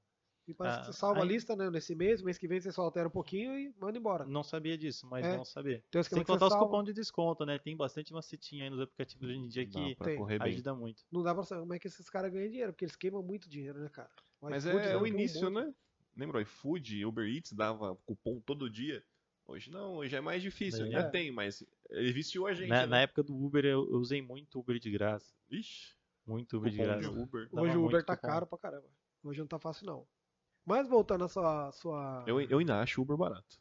E parece que Ah, você salva a aí- lista né, nesse mês, mês que vem você só altera um pouquinho e manda embora. Não sabia disso, mas É. não saber. Tem Sem que contar os salva. cupons de desconto, né? Tem bastante macetinha aí nos aplicativos hoje em dia Dá que correr bem. ajuda muito. Não dá pra saber como é que esses caras ganham dinheiro, porque eles queimam muito dinheiro, né, cara? O Mas iFood é, deve o um início, né? Lembra o iFood, Uber Eats dava cupom todo dia? Hoje não, hoje é mais difícil. É. Já tem, mas ele viciou a gente. Na, né? na época do Uber, eu, eu usei muito Uber de graça. Ixi, Muito Uber de cupom de graça. Uber. Dava Hoje o Uber tá cupom. caro pra caramba. Hoje não tá fácil, não. Mas voltando à sua. sua... Eu, eu ainda acho Uber barato.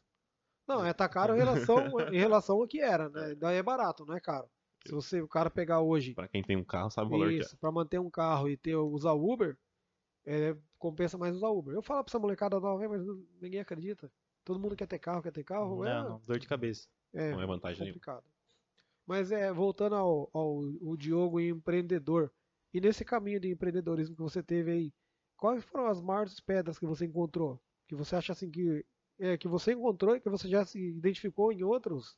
Não, é tá caro em relação, em relação ao que era, né? Daí é barato, não é caro. Se você, o cara pegar hoje Pra quem tem um carro, sabe o valor que é. isso, pra manter um carro e ter, usar Uber, é, compensa mais usar Uber. Eu falo pra essa molecada nova, "É, mas não- ninguém acredita. Todo mundo quer ter carro, quer ter carro. Não, é, não, dor de cabeça. é Não é vantagem nenhuma. complicado. Mas é, voltando ao, ao o Diogo empreendedor, e nesse caminho de empreendedorismo que você teve aí, quais foram as maiores pedras que você encontrou? Que você acha assim que, é, que você encontrou e que você já se identificou em outros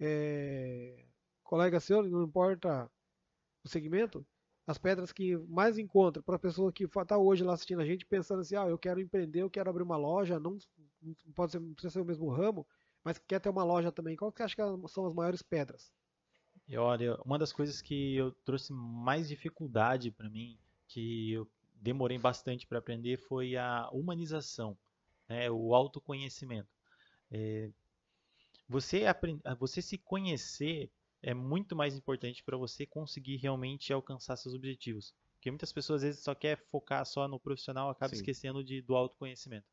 é, colegas seus, não importa o segmento? As pedras que mais encontra para a pessoa que está hoje lá assistindo a gente pensando assim, ah, eu quero empreender, eu quero abrir uma loja, não, não pode ser, não precisa ser o mesmo ramo, mas quer ter uma loja também. Qual que você acha que são as maiores pedras? E olha, uma das coisas que eu trouxe mais dificuldade para mim, que eu demorei bastante para aprender, foi a humanização, né? O autoconhecimento. É, você, ah, você se conhecer é muito mais importante para você conseguir realmente alcançar seus objetivos. Porque muitas pessoas às vezes só quer focar só no profissional, acaba Sim. esquecendo de, do autoconhecimento.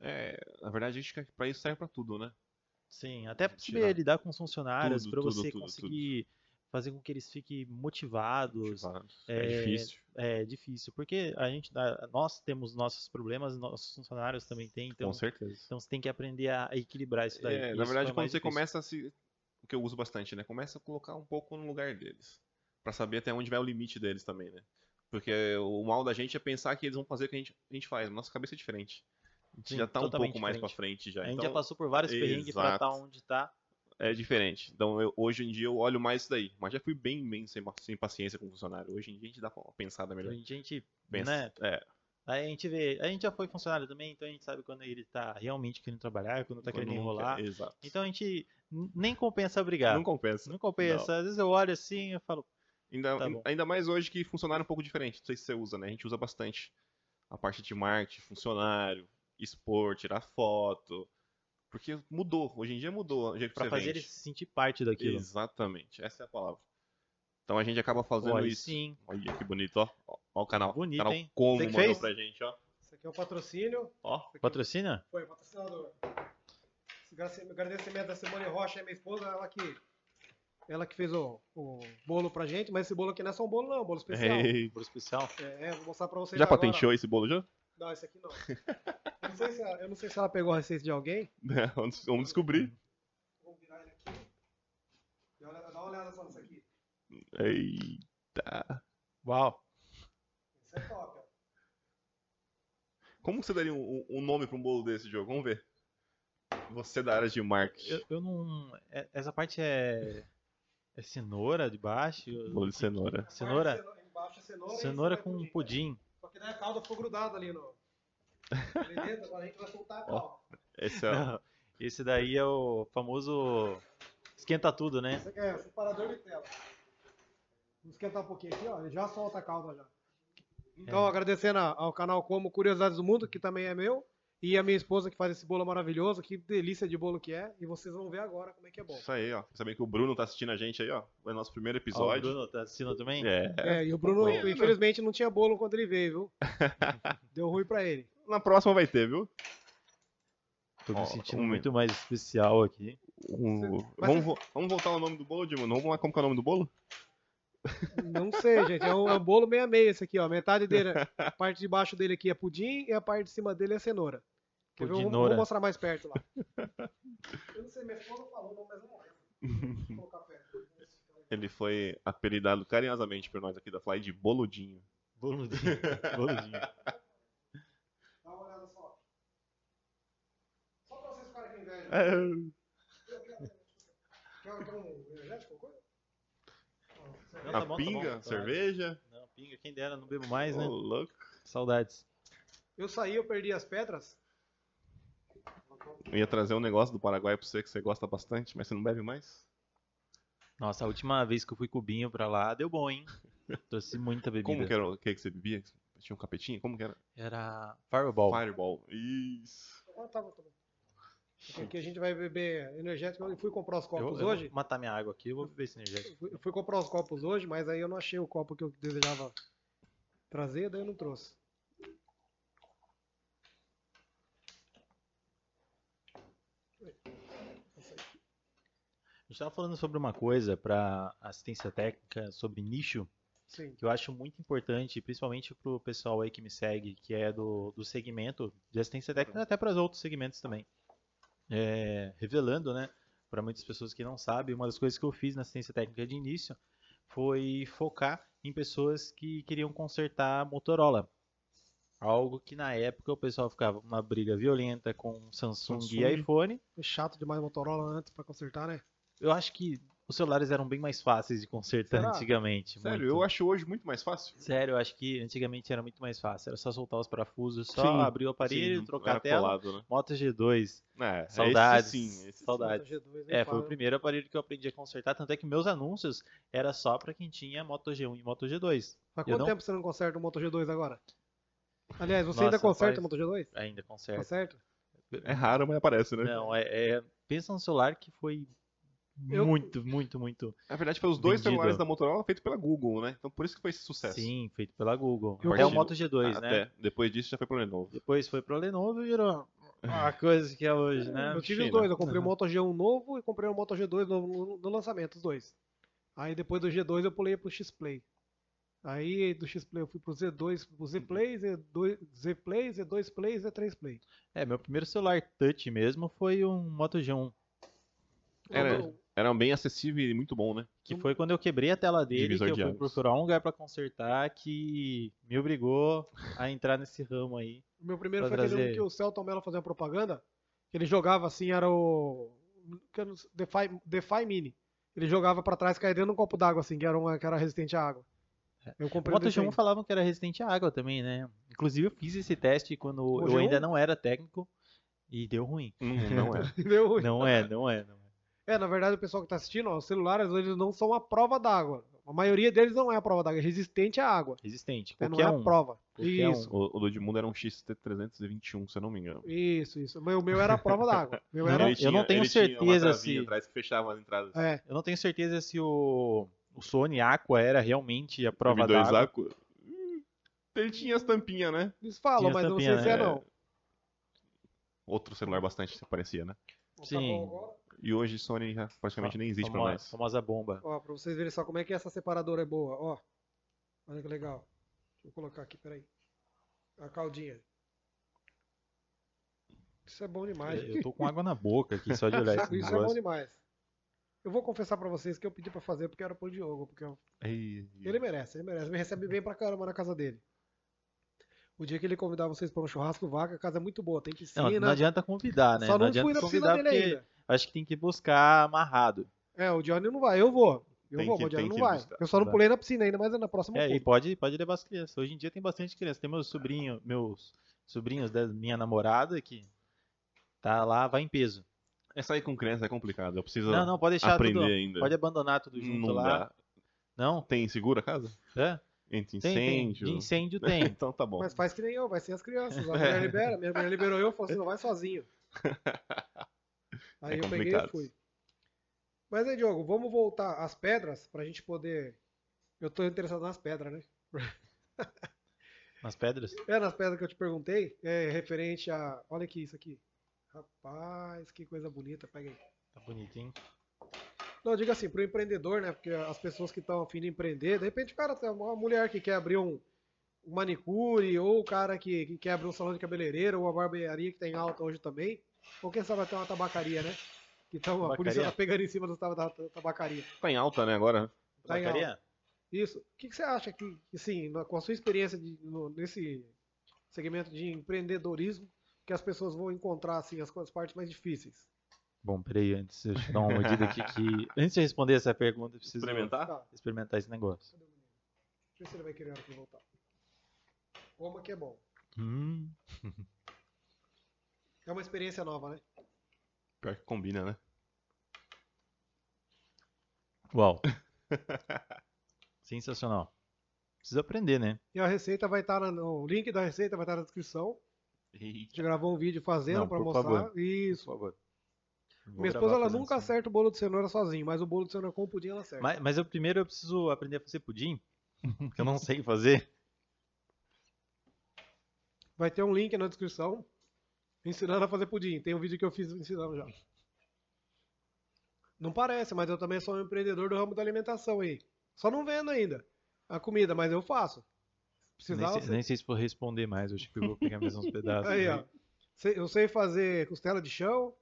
É, na verdade, a gente quer pra isso serve pra tudo, né? Sim, até para saber lidar com os funcionários, tudo, para tudo, você tudo, conseguir fazer com que eles fiquem motivados. É, é, difícil. É difícil, porque a gente, nós temos nossos problemas, nossos funcionários também têm, então, Com certeza. então você tem que aprender a equilibrar isso daí. É, Isso na verdade, quando você difícil. começa a se. O que eu uso bastante, né? Começa a colocar um pouco no lugar deles. Pra saber até onde vai o limite deles também, né? Porque o mal da gente é pensar que eles vão fazer o que a gente, a gente faz. Nossa cabeça é diferente. A gente Sim, já tá um pouco mais pra diferente. frente já. A gente então, já passou por vários perrengues pra estar exato. onde tá. É diferente. Então, eu- hoje em dia eu olho mais isso daí. Mas já fui bem, bem sem, sem paciência com o funcionário. Hoje em dia a gente dá uma pensada melhor. A gente, Pensa, né, é, aí a gente vê, a gente já foi funcionário também, então a gente sabe quando ele tá realmente querendo trabalhar, quando tá quando querendo não enrolar. quer- Exato. Então a gente nem compensa brigar. Não compensa. Não compensa. Às vezes eu olho assim e falo, Ainda, Tá ainda mais hoje que funcionário é um pouco diferente. Não sei se você usa, né? A gente usa bastante a parte de marketing, funcionário, expor, tirar foto. Porque mudou. Hoje em dia mudou o jeito que pra você fazer ele se sentir parte daquilo. Exatamente. Essa é a palavra. Então a gente acaba fazendo Olha, isso. sim. Olha que bonito, ó. Ó, ó o canal. Bonito, canal hein? Como Você mandou fez? pra gente, ó. Esse aqui é o patrocínio. Ó. Patrocina? Foi, patrocinador. Esse agradecimento da Simone Rocha, minha esposa, ela que, ela que fez o, o bolo pra gente, mas esse bolo aqui não é só um bolo, não, é um bolo especial. Ei, Por especial. É, é, vou mostrar pra vocês Já agora. patenteou esse bolo já? Não, esse aqui não. Eu não, sei se ela, eu não sei se ela pegou a receita de alguém. Vamos vamos descobrir. Vamos virar ele aqui. E Dá uma olhada só nisso aqui. Eita. Uau. Isso é top, ó. Como você daria um, um nome pra um bolo desse, Diogo? Vamos ver. Você da área de marketing. Eu, eu não. é- Essa parte é. É cenoura de baixo? Bolo de cenoura. Cenoura? Embaixo é cenoura. e em Cenoura é com pudim. Só que daí a calda ficou grudada ali no. Dentro, agora a gente vai soltar a calda. Esse é o... Esse daí é o famoso esquenta tudo, né? Esse aqui é o separador de tela. Vamos esquentar um pouquinho aqui, ó. Ele já solta a calda já. Então, agradecendo a- ao canal Como Curiosidades do Mundo, que também é meu, E a minha esposa que faz esse bolo maravilhoso, que delícia de bolo que é. E vocês vão ver agora como é que é bom. Isso aí, ó. Sabem que o Bruno tá assistindo a gente aí, ó. Foi o nosso primeiro Ó, o episódio. Bruno tá assistindo também? É. É, e o Bruno, infelizmente, não tinha bolo quando ele veio, viu? Deu ruim pra ele. Na próxima vai ter, viu? Tô me Ó, sentindo um muito mais especial aqui. Mas Vamos, vo- vamos voltar ao nome do bolo, Dimon? Vamos lá, como que é o nome do bolo? Não sei, gente. É um, é um bolo meio a meio esse aqui, ó. Metade dele, a parte de baixo dele aqui é pudim e a parte de cima dele é cenoura. Quer ver? Eu Vou, Pudinora. vou mostrar mais perto lá. Eu não sei, minha esposa falou, não, mas não é. Vou colocar perto. Ele foi apelidado carinhosamente por nós aqui da Fly de Boludinho. Boludinho. Boludinho. Dá uma olhada só. Só pra vocês ficarem com inveja. É. Quer, quer um energético? alguma coisa? Ó, Não, tá A bom, tá pinga, bom, tá. cerveja. Não, pinga, quem dera, não bebo mais, Ô, né? louco. Saudades. Eu saí, eu perdi as pedras. Eu ia trazer um negócio do Paraguai pra você que você gosta bastante, mas você não bebe mais? Nossa, a última vez que eu fui com o Binho pra lá, deu bom, hein? Trouxe muita bebida. Como que era o que, que você bebia? Tinha um capetinho? Como que era? Era Fireball. Fireball. Isso. Ah, tá bom, tá bom. Porque aqui a gente vai beber energético. Eu fui comprar os Eu, copos eu hoje. vou matar minha água aqui, eu vou beber esse energético. Eu fui- eu fui comprar os copos hoje, mas aí eu não achei o copo que eu desejava trazer, daí eu não trouxe. A gente tava falando sobre uma coisa pra assistência técnica, sobre nicho, Sim. que eu acho muito importante, principalmente pro pessoal aí que me segue, que é do, do segmento de assistência técnica, até para os outros segmentos também. É, revelando, né, para muitas pessoas que não sabem, uma das coisas que eu fiz na assistência técnica de início foi focar em pessoas que queriam consertar Motorola. Algo que na época o pessoal ficava uma briga violenta com Samsung, Samsung. e iPhone. Foi chato demais Motorola antes pra consertar, né? Eu acho que os celulares eram bem mais fáceis de consertar Será? antigamente. Sério, muito. eu acho hoje muito mais fácil. Sério, eu acho que antigamente era muito mais fácil. Era só soltar os parafusos, só Sim, abrir o aparelho, Sim, trocar a tela. colado, né? Moto G2. É, Saudades. Esse sim, esse Saudades. Moto G2, nem É, foi o primeiro aparelho que eu aprendi a consertar. Tanto é que meus anúncios era só pra quem tinha Moto G1 e Moto G2. Faz eu quanto não- tempo você não conserta o Moto G2 agora? Aliás, você Nossa, ainda conserta faz- o Moto G2? Ainda conserto. Conserta? É raro, mas aparece, né? Não, é, é- Pensa num celular que foi Eu- muito, muito, muito. Na verdade, foi os dois Vendido. celulares da Motorola feitos pela Google, né? Então por isso que foi esse sucesso. Sim, feito pela Google. Eu Até o Moto G2, né? Até. Depois disso já foi pro Lenovo. Depois foi pro Lenovo e virou a coisa que é hoje, né? Eu tive os China. dois, eu comprei o Moto G1 novo e comprei o Moto G2 no, no- lançamento, os dois. Aí depois do G2 eu pulei pro X-Play. Aí do X-Play eu fui pro Z2, pro Z-Play, Z2, Z-Play, Z2 Play, Z3 Play. É, meu primeiro celular touch mesmo foi um Moto G1, Era- Era bem acessível e muito bom, né? que foi quando eu quebrei a tela dele, Divisor que eu de fui procurar um lugar pra consertar, que me obrigou a entrar nesse ramo aí. O meu primeiro foi aquele trazer- que o Celton Mello fazia uma propaganda, que ele jogava assim, era o Defy, Defy Mini. Ele jogava pra trás, caía dentro de um copo d'água assim, que era, uma, que era resistente à água. Eu O comprei Moto aí. G1 falavam que era resistente à água também, né? Inclusive eu fiz esse teste quando O eu ainda G1? não era técnico e deu ruim. Não, não é. Deu ruim. Não é, não é, não é. É, na verdade, o pessoal que tá assistindo, ó, os celulares, eles não são a prova d'água. A maioria deles não é a prova d'água, é resistente à água. Resistente, né? Não é a um. prova. Qualquer um. Isso, O, o do Edmundo era um XT321, se eu não me engano. isso, isso. O meu, o meu era a prova d'água. Meu Não, era... ele- eu não tenho ele tinha uma certeza se- atrás que fechava as entradas. É, Eu não tenho certeza se o, o Sony Aqua era realmente a prova M2 d'água. Aqua. Hum, Ele tinha as tampinhas, né? eles falam, Tinha mas não sei se é né? não. Outro celular bastante se parecia, né? Tá Sim. bom agora? E hoje Sony já praticamente nem existe pra Famo- nós. Famosa bomba. Ó, pra vocês verem só como é que essa separadora é boa, ó. Olha que legal. Deixa eu colocar aqui, peraí. A caldinha. Isso é bom demais. gente. Eu tô com água na boca aqui só de olhar esse Isso é bom negócio. demais. Eu vou confessar pra vocês que eu pedi pra fazer porque era pro Diogo, porque eu- Ei, ele merece, ele merece. Me recebe bem pra caramba na casa dele. O dia que ele convidar vocês pra um churrasco vaca, a casa é muito boa, tem piscina. Não, não adianta convidar, né? Só não, adianta fui na piscina dele porque ainda. Acho que tem que buscar amarrado. É, o Johnny não vai, eu vou. Eu Tem vou, que- o Johnny tem não vai. buscar. Eu só não pulei na piscina ainda, mas é na próxima É, e pode, pode levar as crianças. Hoje em dia tem bastante criança. Tem meus sobrinhos, meus sobrinhos da minha namorada que tá lá, vai em peso. É sair com criança é complicado. Eu preciso Não, não, pode deixar aprender tudo. ainda. Pode abandonar tudo junto não lá. dá. Não? Tem seguro a casa? É? Entre Tem, tem. incêndio. De incêndio tem. então tá bom. Mas faz que nem eu, vai sem as crianças. A mulher libera, minha mulher liberou eu, falou assim, não vai sozinho. Aí É eu peguei e complicado. fui. Mas aí, Diogo, vamos voltar às pedras pra gente poder. Eu tô interessado nas pedras, né? Nas pedras. É, nas pedras que eu te perguntei, é referente a. Olha aqui isso aqui. Rapaz, que coisa bonita, pega aí. Tá bonitinho. Não, diga assim, pro empreendedor, né? Porque as pessoas que estão afim de empreender, de repente o cara tem uma mulher que quer abrir um, um manicure, ou o cara que, que quer abrir um salão de cabeleireiro, ou uma barbearia que tem alta hoje também. Ou quem sabe até uma tabacaria, né? Então a polícia Tabacaria? tá pegando em cima da tab- da tabacaria. Tá em alta, né, agora? Tá em Tabacaria? Isso. O que, que você acha que, que sim, com a sua experiência de- no- nesse segmento de empreendedorismo, que as pessoas vão encontrar assim as, as partes mais difíceis? Bom, peraí, antes deixa eu dar uma mordida aqui que. Antes de responder essa pergunta, eu preciso Experimentar? Tá. experimentar esse negócio. Cadê o menino? Deixa eu ver se ele vai querer a hora que eu voltar. Oma que é bom. Hum, É uma experiência nova, né? Pior que combina, né? uau. Sensacional. Precisa aprender, né? E a receita vai estar no o link da receita vai estar na descrição. A Eita. gente gravou um vídeo fazendo para mostrar. favor. Isso. Por favor. Vou Minha esposa ela nunca assim. acerta o bolo de cenoura sozinho, mas o bolo de cenoura com o pudim ela acerta. Mas, mas eu primeiro eu preciso aprender a fazer pudim, que eu não sei fazer. Vai ter um link na descrição ensinando a fazer pudim. Tem um vídeo que eu fiz ensinando já. Não parece, mas eu também sou um empreendedor do ramo da alimentação aí. Só não vendo ainda a comida, mas eu faço. Nem Precisava. sei, nem sei se vou responder mais, acho que eu vou pegar mais uns pedaços. Aí, ó. Sei- Eu sei fazer costela de chão.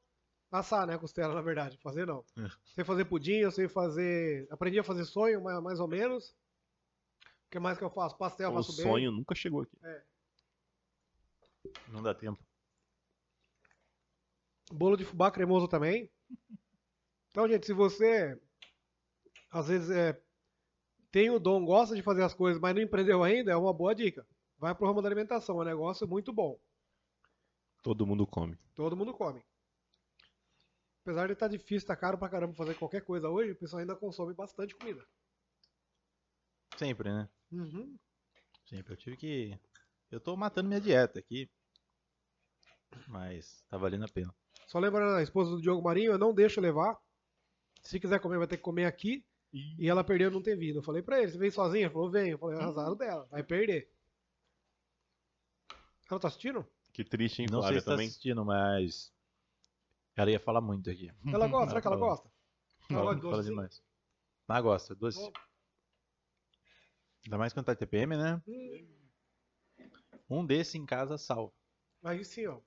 Assar, né? Costela, na verdade. Fazer não. É. Sei fazer pudim, eu sei fazer. Aprendi a fazer sonho, mais, mais ou menos. O que mais que eu faço? Pastel, eu O faço bem. sonho nunca chegou aqui. Não dá tempo. Bolo de fubá cremoso também. Então, gente, se você às vezes é, tem o dom, gosta de fazer as coisas, mas não empreendeu ainda, é uma boa dica. Vai pro ramo da alimentação, é um negócio muito bom. Todo mundo come. Todo mundo come. Apesar de estar difícil, tá caro pra caramba fazer qualquer coisa hoje, o pessoal ainda consome bastante comida. Sempre, né? Uhum. Sempre. Eu tive que. Eu tô matando minha dieta aqui. Mas tá valendo a pena. Só lembrando a esposa do Diogo Marinho, eu não deixo levar. Se quiser comer, vai ter que comer aqui. E ela perdeu não ter vindo. Eu falei pra ele, você vem sozinha? Ele falou, vem. Eu falei, é azar dela, vai perder. Ela tá assistindo? Que triste, hein, Não sei se tá também. assistindo, mas. Ela ia falar muito aqui. Ela gosta, será que ela falou. gosta? Ela gosta de fala doce demais. Ah, gosta, doce. Bom. Ainda mais quando tá TPM, né? Hum, Um desse em casa salva. aí sim, ó.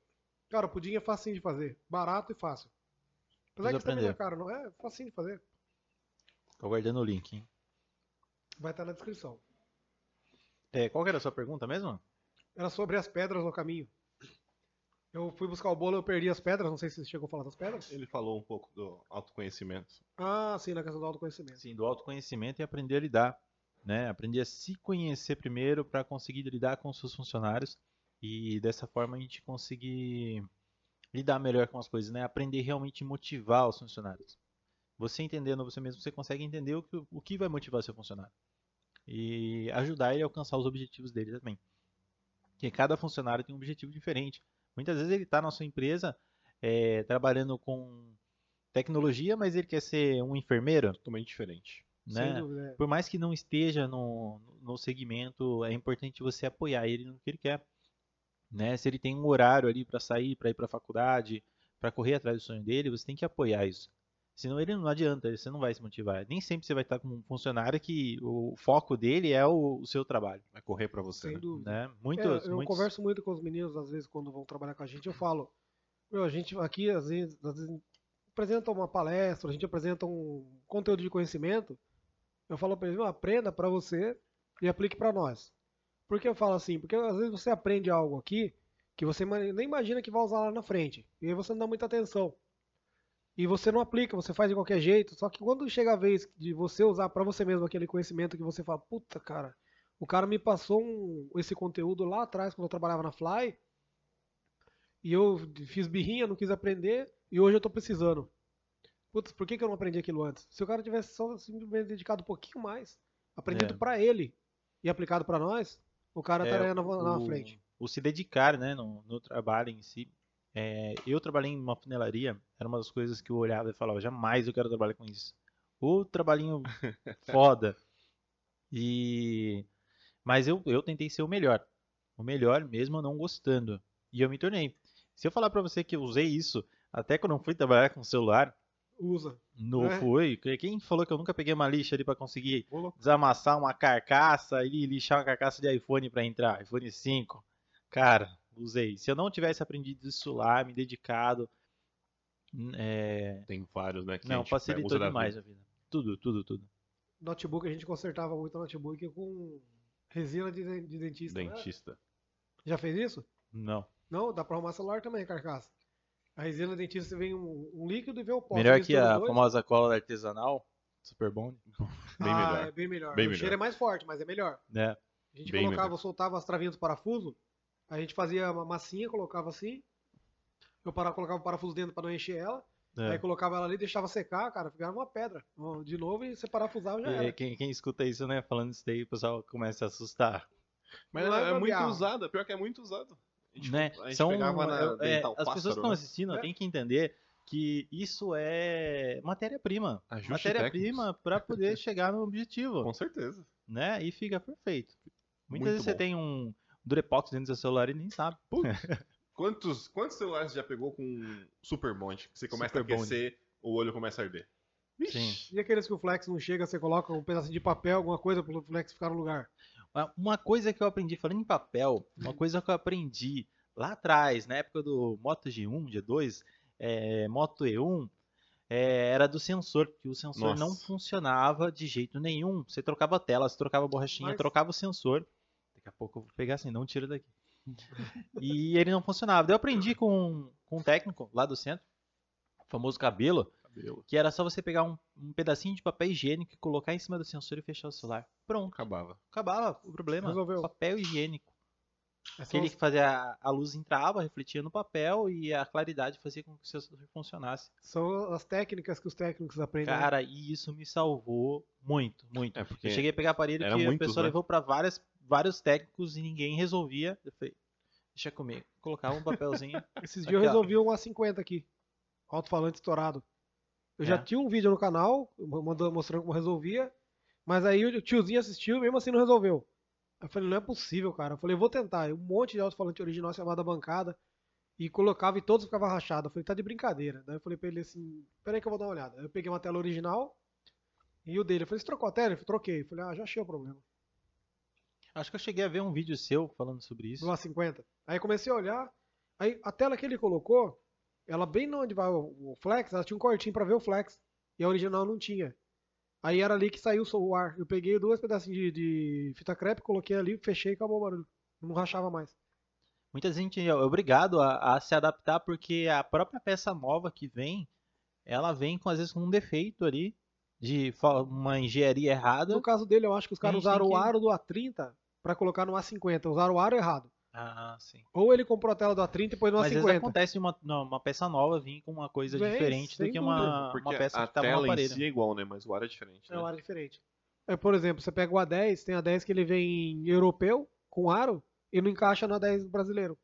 Cara, o pudim é facinho de fazer. Barato e fácil. Apesar que também não é aprender. caro, não é facinho de fazer. Tô guardando o link, hein? Vai estar na descrição. É, qual que era a sua pergunta mesmo? Era sobre as pedras no caminho. Eu fui buscar o bolo, eu perdi as pedras. Não sei se você chegou a falar das pedras. Ele falou um pouco do autoconhecimento. Ah, sim, na questão do autoconhecimento. Sim, do autoconhecimento e aprender a lidar, né? Aprender a se conhecer primeiro para conseguir lidar com os seus funcionários e dessa forma a gente conseguir lidar melhor com as coisas, né? Aprender realmente a motivar os funcionários. Você entendendo você mesmo, você consegue entender o que, o que vai motivar seu funcionário e ajudar ele a alcançar os objetivos dele também. Porque cada funcionário tem um objetivo diferente. Muitas vezes ele está na sua empresa eh, trabalhando com tecnologia, mas ele quer ser um enfermeiro, Totalmente diferente. Né? é. Por mais que não esteja no, no segmento, é importante você apoiar ele no que ele quer. Né? Se ele tem um horário ali para sair, para ir para a faculdade, para correr atrás do sonho dele, você tem que apoiar isso. Senão ele não adianta, você não vai se motivar. Nem sempre você vai estar com um funcionário que o foco dele é o, o seu trabalho. Vai correr pra você, Sem né? dúvida. Né? É, Muitos, eu muitos- converso muito com os meninos, às vezes, quando vão trabalhar com a gente, eu falo, meu, a gente aqui, às vezes, às vezes apresenta uma palestra, a gente apresenta um conteúdo de conhecimento, eu falo pra eles, meu, aprenda pra você e aplique pra nós. Por que eu falo assim? Porque às vezes você aprende algo aqui que você nem imagina que vai usar lá na frente, e aí você não dá muita atenção. E você não aplica, você faz de qualquer jeito, só que quando chega a vez de você usar pra você mesmo aquele conhecimento que você fala, puta, cara, o cara me passou um- esse conteúdo lá atrás, quando eu trabalhava na Fly. E eu fiz birrinha, não quis aprender. E hoje eu tô precisando. Putz, por que, que eu não aprendi aquilo antes? Se o cara tivesse só simplesmente dedicado um pouquinho mais, aprendido É. pra ele. e aplicado para nós, o cara É, estaria na, na o- frente. O se dedicar, né, no, no trabalho em si. É, eu trabalhei em uma funelaria, era uma das coisas que eu olhava e falava, jamais eu quero trabalhar com isso. O trabalhinho foda. E mas eu, eu tentei ser o melhor. O melhor mesmo não gostando. E eu me tornei. Se eu falar pra você que eu usei isso até quando eu fui trabalhar com celular, Usa. não É. foi. Quem falou que eu nunca peguei uma lixa ali pra conseguir desamassar uma carcaça e lixar uma carcaça de iPhone pra entrar, iPhone 5. Cara, usei. Se eu não tivesse aprendido isso lá, me dedicado, hum, é, Tem vários, né? Que não, facilitou demais vida. a vida. Tudo, tudo, tudo. Notebook, a gente consertava muito notebook com resina de, de dentista. né? Dentista. Já fez isso? Não. Não, dá pra arrumar celular também, carcaça. A resina de dentista vem um, um líquido e vem o pó. Melhor que a dois. famosa cola artesanal, super bom, Bem ah, melhor. É bem melhor. Bem o melhor. cheiro é mais forte, mas é melhor. né? A gente Bem colocava, melhor. soltava as travinhas do parafuso, a gente fazia uma massinha, colocava assim. Eu parava, colocava o parafuso dentro pra não encher ela. É. Aí colocava ela ali, deixava secar, cara, ficava uma pedra. De novo e você parafusava já era. quem, quem escuta isso, né, falando isso daí, o pessoal começa a se assustar. Mas Não é é, muito usada, pior que é muito usado. A gente, né? a gente São, pegava na é, dental as pessoas que pássaro, estão né? assistindo É. têm que entender que isso é matéria-prima. Matéria-prima para poder chegar no objetivo. Com certeza. né? E fica perfeito. Muitas Muito vezes você bom. tem um Durepox dentro do seu celular e nem sabe. Quantos, quantos celulares você já pegou com super bonde? Que você começa Super a aquecer, o olho começa a arder. Sim. E aqueles que o flex não chega, você coloca um pedacinho de papel, alguma coisa pro flex ficar no lugar. Uma coisa que eu aprendi, falando em papel, uma coisa que eu aprendi lá atrás, na época do Moto G1, G2, é, Moto E1, é, era do sensor, que o sensor Nossa. não funcionava de jeito nenhum. Você trocava a tela, você trocava a borrachinha, Mas- trocava o sensor. Daqui a pouco eu vou pegar assim, não tira daqui. E ele não funcionava. Daí eu aprendi com, com um técnico lá do centro, o famoso cabelo, Cabelo. que era só você pegar um, um pedacinho de papel higiênico e colocar em cima do sensor e fechar o celular. Pronto, Acabava. acabava o problema. Resolveu. Papel higiênico. É Aquele que fazia a, a luz entrava, refletia no papel e a claridade fazia com que o sensor funcionasse. São as técnicas que os técnicos aprendem. né? Cara, e isso me salvou muito, muito. É, porque Eu cheguei a pegar aparelho que a muitos, pessoa né? levou pra várias, vários técnicos e ninguém resolvia. Eu falei, deixa comigo. Colocava um papelzinho. Esses dias eu resolvi um A50 aqui. Alto-falante estourado. Eu já É. tinha um vídeo no canal mostrando como resolvia. Mas aí o tiozinho assistiu e mesmo assim não resolveu. Aí Eu falei, não é possível, cara. Eu falei, vou tentar. E Um monte de alto-falante original chamada bancada. E colocava e todos ficavam rachados. Eu falei, tá de brincadeira. Daí eu falei pra ele assim, peraí que eu vou dar uma olhada. Aí eu peguei uma tela original e o dele. Eu falei, você trocou a tela? Eu falei, troquei. Eu falei, ah, já achei o problema. Acho que eu cheguei a ver um vídeo seu falando sobre isso. do A50. Aí comecei a olhar, aí a tela que ele colocou, ela bem onde vai o, o flex, ela tinha um cortinho pra ver o flex, e a original não tinha. Aí era ali que saiu o ar. Eu peguei duas pedacinhos de, de fita crepe, coloquei ali, fechei e acabou o barulho. Não rachava mais. Muita gente é obrigado a, a se adaptar porque a própria peça nova que vem, ela vem com às vezes com um defeito ali de uma engenharia errada. No caso dele, eu acho que os caras usaram o que- aro do A30 pra colocar no A50. Usaram o aro errado. Ah, sim. Ou ele comprou a tela do A30 e pôs no Mas às vezes A50. acontece uma, não, uma peça nova vir com uma coisa Vem, diferente do que uma, uma peça a que tava no tela em aparelho. si é igual, né? Mas o ar é diferente. É né? um aro diferente. É, por exemplo, você pega o A10, tem a 10 que ele vem europeu, com aro, e não encaixa no A10 brasileiro.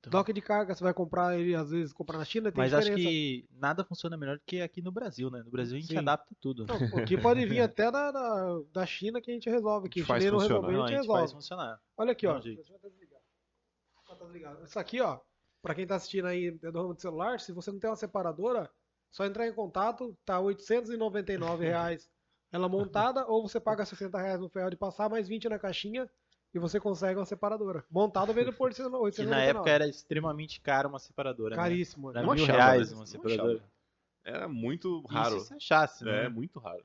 Então. Dock de carga, você vai comprar ele, às vezes, comprar na China, tem Mas diferença. acho que nada funciona melhor do que aqui no Brasil, né? No Brasil a gente Sim. adapta tudo. Não, aqui pode vir até da, da, da China que a gente resolve aqui. A gente O faz chinês não funcionar. resolver, Não, a a gente gente faz resolve. funcionar. Olha aqui, ó. Dá um jeito. Deixa eu até desligar. Ah, tá desligado. Isso aqui, ó, pra quem tá assistindo aí do ramo de celular, se você não tem uma separadora, só entrar em contato, tá 899 reais ela montada, ou você paga 60 reais no ferro de passar, mais 20 na caixinha, e você consegue uma separadora. Montada veio por Que 899. na época era extremamente caro uma separadora. né? caríssimo. Era né? Não mil achava, reais né? uma separadora. achava. Era muito Isso raro. se achasse, né? É, muito raro.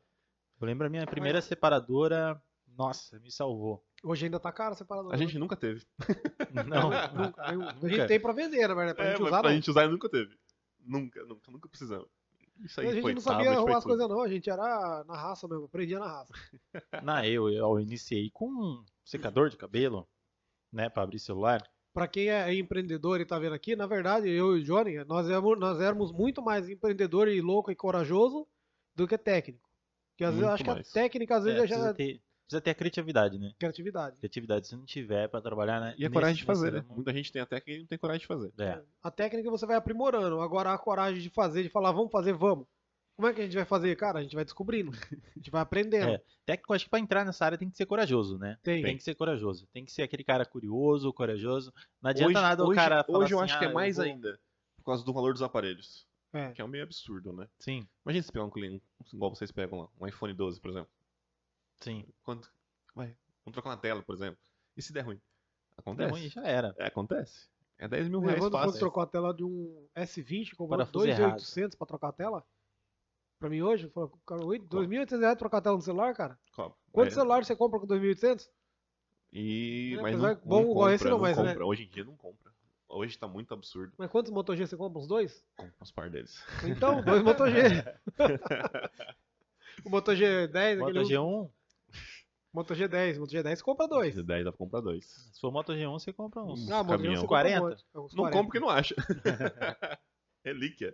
Eu lembro a minha primeira separadora, nossa, me salvou. Hoje ainda tá caro a separadora. A gente nunca teve. Não, Nunca. A Nunca. gente tem pra vender, na verdade. Pra É, gente mas usar, pra não. gente usar nunca teve. Nunca, nunca, nunca precisamos. Isso aí a gente foi não sabia arrumar as coisas, não. A gente era na raça mesmo. Aprendia na raça. na eu, eu iniciei com um secador de cabelo, né, para abrir celular. Pra quem é empreendedor e tá vendo aqui, na verdade, eu e o Johnny, nós éramos, nós éramos muito mais empreendedor e louco e corajoso do que técnico. Porque às vezes eu Muito acho que mais. a técnica, às vezes, É, já ter, precisa ter a criatividade, né? Criatividade. Criatividade, se não tiver pra trabalhar, né? E a coragem de fazer, né? ramo- Muita gente tem até que não tem coragem de fazer. É. A técnica você vai aprimorando. Agora a coragem de fazer, de falar, vamos fazer, vamos. Como é que a gente vai fazer? Cara, a gente vai descobrindo. A gente vai aprendendo. É. Técnico, acho que pra entrar nessa área tem que ser corajoso, né? Tem. Tem que ser corajoso. Tem que ser aquele cara curioso, corajoso. Não adianta Hoje, nada o hoje- cara falar hoje eu assim, acho que é "Ah, mais vou-" ainda. Por causa do valor dos aparelhos. É. Que é um meio absurdo, né? Sim, Imagina se pegar um cliente, igual vocês pegam lá, um iPhone 12, por exemplo. Sim. Quanto, vai, vamos trocar uma tela, por exemplo. E se der ruim? É Acontece. ruim, já era. É, acontece. É 10 mil Minha reais irmã fácil. fosse trocar a tela de um S20, cobrou Parafuso 2.800 pra trocar a tela. Pra mim hoje, falou, cara, 2.800 reais pra trocar a tela no celular, cara. Cobra. Quantos É, celulares você compra com 2.800? E, É, mas não, bom não igual esse compra, não, não mas, né? compra. Hoje em dia não compra. Hoje tá muito absurdo. Mas quantos Moto G você compra? Uns dois? Compra uns par deles. Então, dois Moto G. o Moto G10, Moto aquele G1, Moto G10. Moto G10 você compra dois. De 10 dá pra comprar dois. se for Moto G1, você compra uns. Uns Ah, Moto G1 caminhão. você compra 40? um monte. É uns Não 40. compra porque não acha. Relíquia.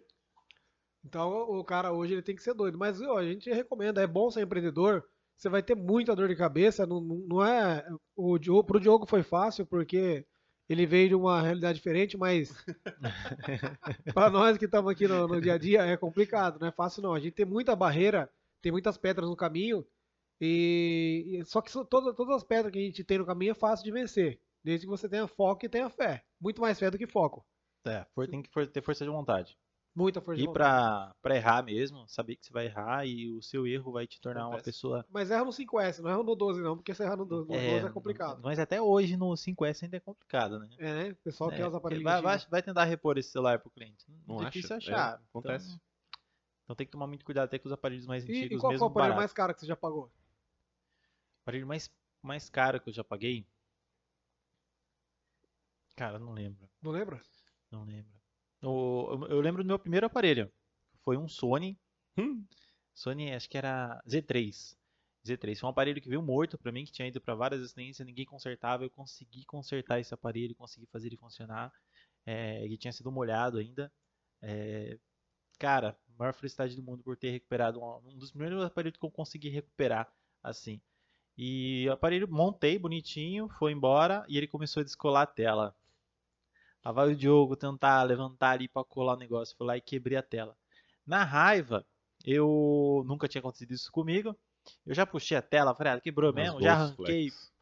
Então o cara hoje ele tem que ser doido. Mas ó, a gente recomenda, é bom ser empreendedor. Você vai ter muita dor de cabeça. Não, não não é. O Diogo, pro Diogo foi fácil, porque ele veio de uma realidade diferente, mas para nós que estamos aqui no, no dia a dia é complicado, não é fácil não. A gente tem muita barreira, tem muitas pedras no caminho. E, e- só que toda- todas as pedras que a gente tem no caminho é fácil de vencer. Desde que você tenha foco e tenha fé. Muito mais fé do que foco. É, for- tem que for- ter força de vontade. Muita força de E vontade. pra, pra errar mesmo, saber que você vai errar e o seu erro vai te tornar uma Acontece. pessoa. Mas erra no 5S, não erra no 12 não, porque se errar no 12 no 12 é, complicado. Mas até hoje no 5S ainda é complicado, né? É, né? O pessoal É, quer os aparelhos. vai, vai, antigos. vai tentar repor esse celular pro cliente. Não Difícil acha? achar. É, acontece. Então, então tem que tomar muito cuidado até com os aparelhos mais E, antigos, e qual foi o mesmo aparelho baratos. mais caro que você já pagou? Aparelho mais, mais caro que eu já paguei? Cara, não lembro. Não lembra? Não lembro. O- eu, eu lembro do meu primeiro aparelho. Foi um Sony. Hum. Sony, acho que era Z3. Z3. Foi um aparelho que veio morto pra mim, que tinha ido pra várias assistências, ninguém consertava. Eu consegui consertar esse aparelho, consegui fazer ele funcionar. É, ele tinha sido molhado ainda. É, cara, maior felicidade do mundo por ter recuperado um, um dos primeiros aparelhos que eu consegui recuperar assim. E o aparelho montei bonitinho, foi embora e ele começou a descolar a tela. Lá vai o Diogo tentar levantar ali pra colar o negócio. Fui lá e quebrei a tela. Na raiva, eu nunca tinha acontecido isso comigo. Eu já puxei a tela, falei, ah, quebrou mesmo, já arranquei, flex.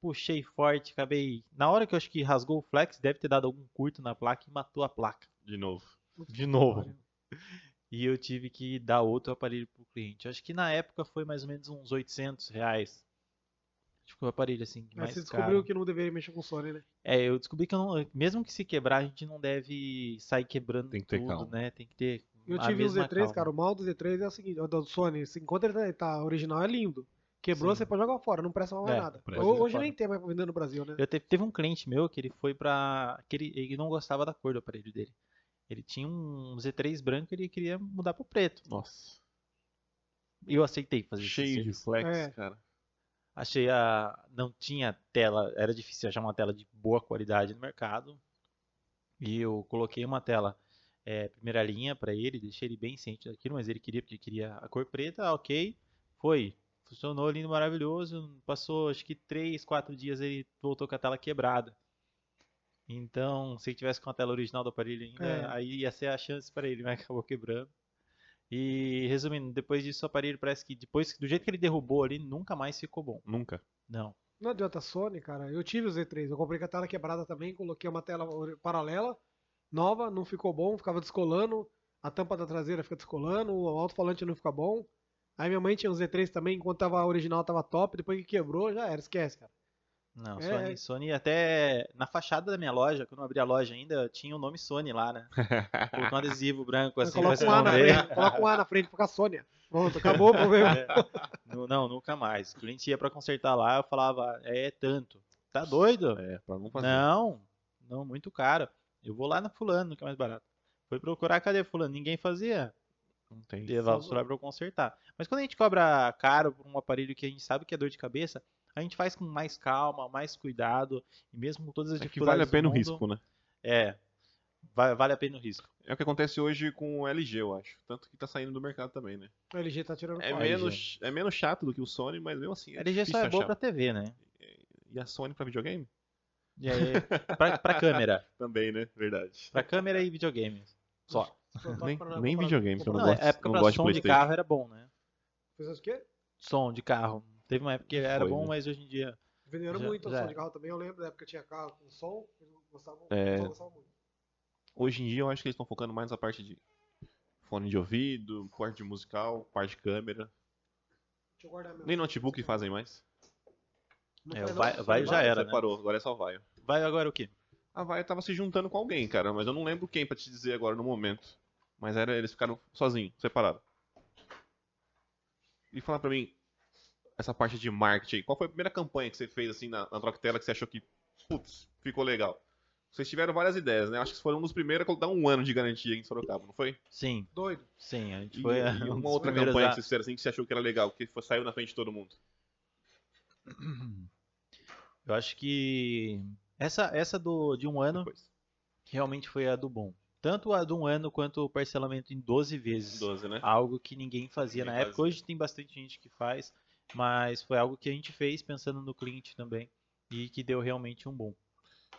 puxei forte, acabei. Na hora que eu acho que rasgou o flex, deve ter dado algum curto na placa e matou a placa. De novo. De novo. E eu tive que dar outro aparelho pro cliente. Eu Acho que na época foi mais ou menos uns 800 reais. Foi o aparelho assim Mas mais você caro. descobriu que não deveria mexer com Sony, né? É, eu descobri que eu não, mesmo que se quebrar, a gente não deve sair quebrando Tem que ter tudo, calma. né? Tem que ter Eu a tive o mesma Z3, calma. cara. O mal do Z3 é o seguinte: o do Sony, se enquanto ele tá, tá original, é lindo. Quebrou, Sim. você pode jogar fora, não presta mais É, nada. Hoje nem tem mais pra vender no Brasil, né? Eu teve, teve um cliente meu que ele foi pra. que ele, ele não gostava da cor do aparelho dele. Ele tinha um Z3 branco e ele queria mudar pro preto. Nossa. E eu aceitei fazer esse Cheio de flex, É. cara. Achei a. Não tinha tela, era difícil achar uma tela de boa qualidade no mercado. E eu coloquei uma tela é, primeira linha pra ele, deixei ele bem ciente daquilo, mas ele queria porque queria a cor preta, ah, ok. Foi. Funcionou lindo, maravilhoso. Passou acho que 3, 4 dias ele voltou com a tela quebrada. Então, se ele tivesse com a tela original do aparelho ainda, É. aí ia ser a chance para ele, mas acabou quebrando. E resumindo, depois disso o aparelho parece que depois do jeito que ele derrubou ali, nunca mais ficou bom. Nunca. Não. Não adianta Sony, cara. Eu tive o Z3, eu comprei com a tela quebrada também, coloquei uma tela paralela, nova, não ficou bom, ficava descolando, a tampa da traseira fica descolando, o alto-falante não fica bom. Aí minha mãe tinha o Z3 também, enquanto tava original tava top, depois que quebrou, já era, esquece, cara. Não, É, Sony, é. Sony até na fachada da minha loja, quando eu abri a loja ainda, tinha o nome Sony lá, né? Colocou um adesivo branco assim coloca um A na frente, coloca um A na frente pra Sônia. Pronto, acabou o problema. É. Nu- Não, nunca mais. O cliente ia pra consertar lá, eu falava, é tanto. Tá doido? É, pra não fazer. Não, não, muito caro. Eu vou lá na fulano, que é mais barato. Foi procurar, cadê fulano? Ninguém fazia. Não tem. Levar o celular pra eu consertar. Mas quando a gente cobra caro por um aparelho que a gente sabe que é dor de cabeça, a gente faz com mais calma, mais cuidado, e mesmo com todas as É que dificuldades vale a pena do o mundo, risco, né? É. vale a pena o risco. É o que acontece hoje com o LG, eu acho. Tanto que tá saindo do mercado também, né? O LG tá tirando É menos, é menos chato do que o Sony, mas mesmo assim. A É LG só é boa pra TV, né? E a Sony pra videogame? E aí, pra, pra câmera. Também, né? Verdade. Pra câmera e videogame. Só. Tá Nem, nem videogame, que eu não, Não, gosto. a época não pra gosto de som de PlayStation. carro era bom, né? Fez o quê? Som de carro. Teve uma época que era Foi, bom, né? mas hoje em dia. Venderam Já- muito o já som é. de carro também. Eu lembro da época que tinha carro com som. Eles gostavam, É. só gostavam muito. Hoje em dia eu acho que eles estão focando mais na parte de fone de ouvido, parte de musical, parte de câmera. Deixa eu guardar meu. Nem notebook fazem mais. Não É, vai- não, vai já vai. era, né? Separou, agora é só Vaio. Vai agora o quê? A Vaio tava se juntando com alguém, cara, mas eu não lembro quem pra te dizer agora no momento. Mas era, eles ficaram sozinhos, separados. E fala pra mim, essa parte de marketing aí, qual foi a primeira campanha que você fez assim na, na Troctela que você achou que, putz, ficou legal? Vocês tiveram várias ideias, né? Acho que foram um dos primeiros a dar um ano de garantia em Sorocaba, não foi? Sim, Doido. sim. A gente E, foi. e um uma outra campanha a- que vocês fizeram assim que você achou que era legal, que foi, saiu na frente de todo mundo. Eu acho que essa, essa do, de um ano Depois. realmente foi a do bom. Tanto a de um ano quanto o parcelamento em 12 vezes. 12, né? Algo que ninguém fazia Ninguém na época. Hoje tem bastante gente que faz, mas foi algo que a gente fez pensando no cliente também e que deu realmente um bom.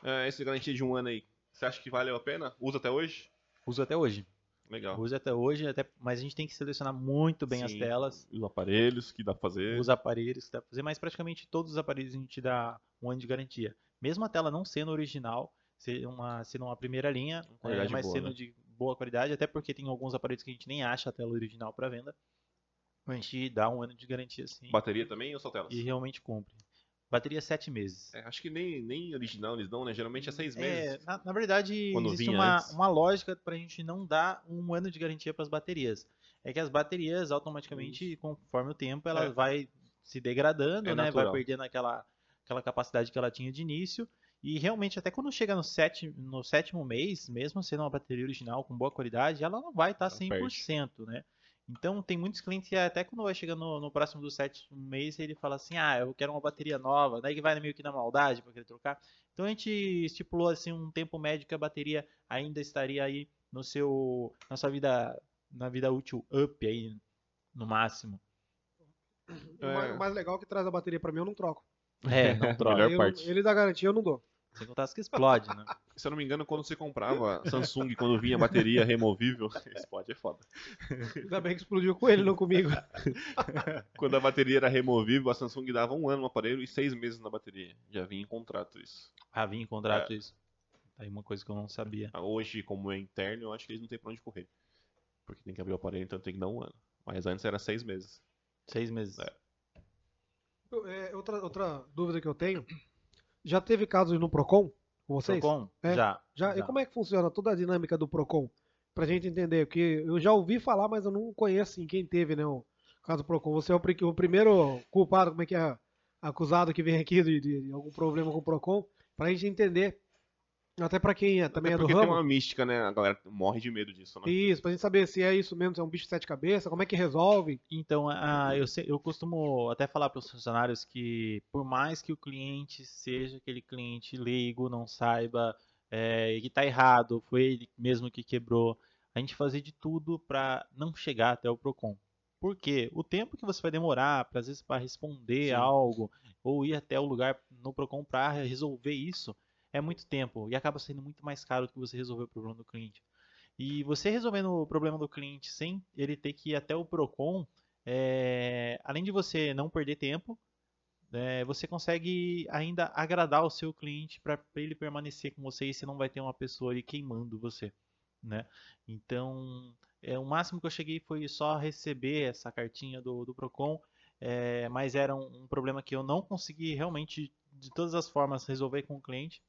É, esse garantia de um ano aí, você acha que valeu a pena? Usa até hoje? Uso até hoje. Legal. Uso até hoje, até, mas a gente tem que selecionar muito bem as Sim. telas, Os aparelhos que dá pra fazer. os aparelhos que dá pra fazer, mas praticamente todos os aparelhos a gente dá um ano de garantia. Mesmo a tela não sendo original, sendo uma, sendo uma primeira linha, é, mas boa, sendo né? de boa qualidade, até porque tem alguns aparelhos que a gente nem acha a tela original para venda. A gente dá um ano de garantia sim Bateria também ou só telas? e realmente cumpre. Bateria 7 meses. É, acho que nem, nem original eles dão, né? Geralmente é seis É, meses. na, na verdade, Quando existe uma, antes. uma lógica para a gente não dar um ano de garantia para as baterias. É que as baterias, automaticamente, conforme o tempo, ela É. vai se degradando, É né? natural. Vai perdendo aquela, aquela capacidade que ela tinha de início. E realmente, até quando chega no, sete, no sétimo mês, mesmo sendo uma bateria original com boa qualidade, ela não vai estar perde. 100%, né? Então, tem muitos clientes que até quando vai chegando no, no próximo do sétimo mês, ele fala assim, ah, eu quero uma bateria nova, daí que vai meio que na maldade para querer trocar. Então, a gente estipulou assim um tempo médio que a bateria ainda estaria aí no seu, na sua vida, na vida útil up aí, no máximo. O mais, o mais legal é que traz a bateria pra mim, eu não troco. É, não troca. Melhor Eu- parte. Ele dá garantia, eu não dou. Sem contar as que explode, né? Se eu não me engano, quando você comprava Samsung, quando vinha bateria removível, esse pode é foda. Ainda bem que explodiu com ele, não comigo. Quando a bateria era removível, a Samsung dava um ano no aparelho e seis meses na bateria. Já vinha em contrato isso. Ah, vinha em contrato É. isso. Aí uma coisa que eu não sabia. Hoje, como é interno, eu acho que eles não têm pra onde correr. Porque tem que abrir o aparelho, então tem que dar um ano. Mas antes era seis meses. Seis meses. É. É, outra, outra dúvida que eu tenho. Já teve casos no Procon com vocês? Procon? É. Já. Já? E como é que funciona toda a dinâmica do Procon? Pra gente entender, porque eu já ouvi falar, mas eu não conheço assim, quem teve, né, o caso do Procon. Você é o, o primeiro culpado, como é que é, acusado que vem aqui de, de algum problema com o Procon, pra gente entender, até pra quem é, também Até é do porque tem ramo, uma mística, né? A galera morre de medo disso, né? isso, pra gente saber se é isso mesmo, se é um bicho de sete cabeças, como é que resolve. Então, a- eu, eu costumo até falar para os funcionários que, por mais que o cliente seja aquele cliente leigo, não saiba é, que está errado, foi ele mesmo que quebrou, a gente fazer de tudo para não chegar até o Procon. Porque o tempo que você vai demorar, pra, às vezes, para responder Sim. algo, ou ir até o lugar no Procon para resolver isso, é muito tempo e acaba sendo muito mais caro do que você resolver o problema do cliente. E você resolvendo o problema do cliente sem ele ter que ir até o Procon, é, além de você não perder tempo, é, você consegue ainda agradar o seu cliente para ele permanecer com você e você não vai ter uma pessoa ali queimando você, né? Então, é, o máximo que eu cheguei foi só receber essa cartinha do, do Procon, é, mas era um, um problema que eu não consegui realmente, de todas as formas, resolver com o cliente.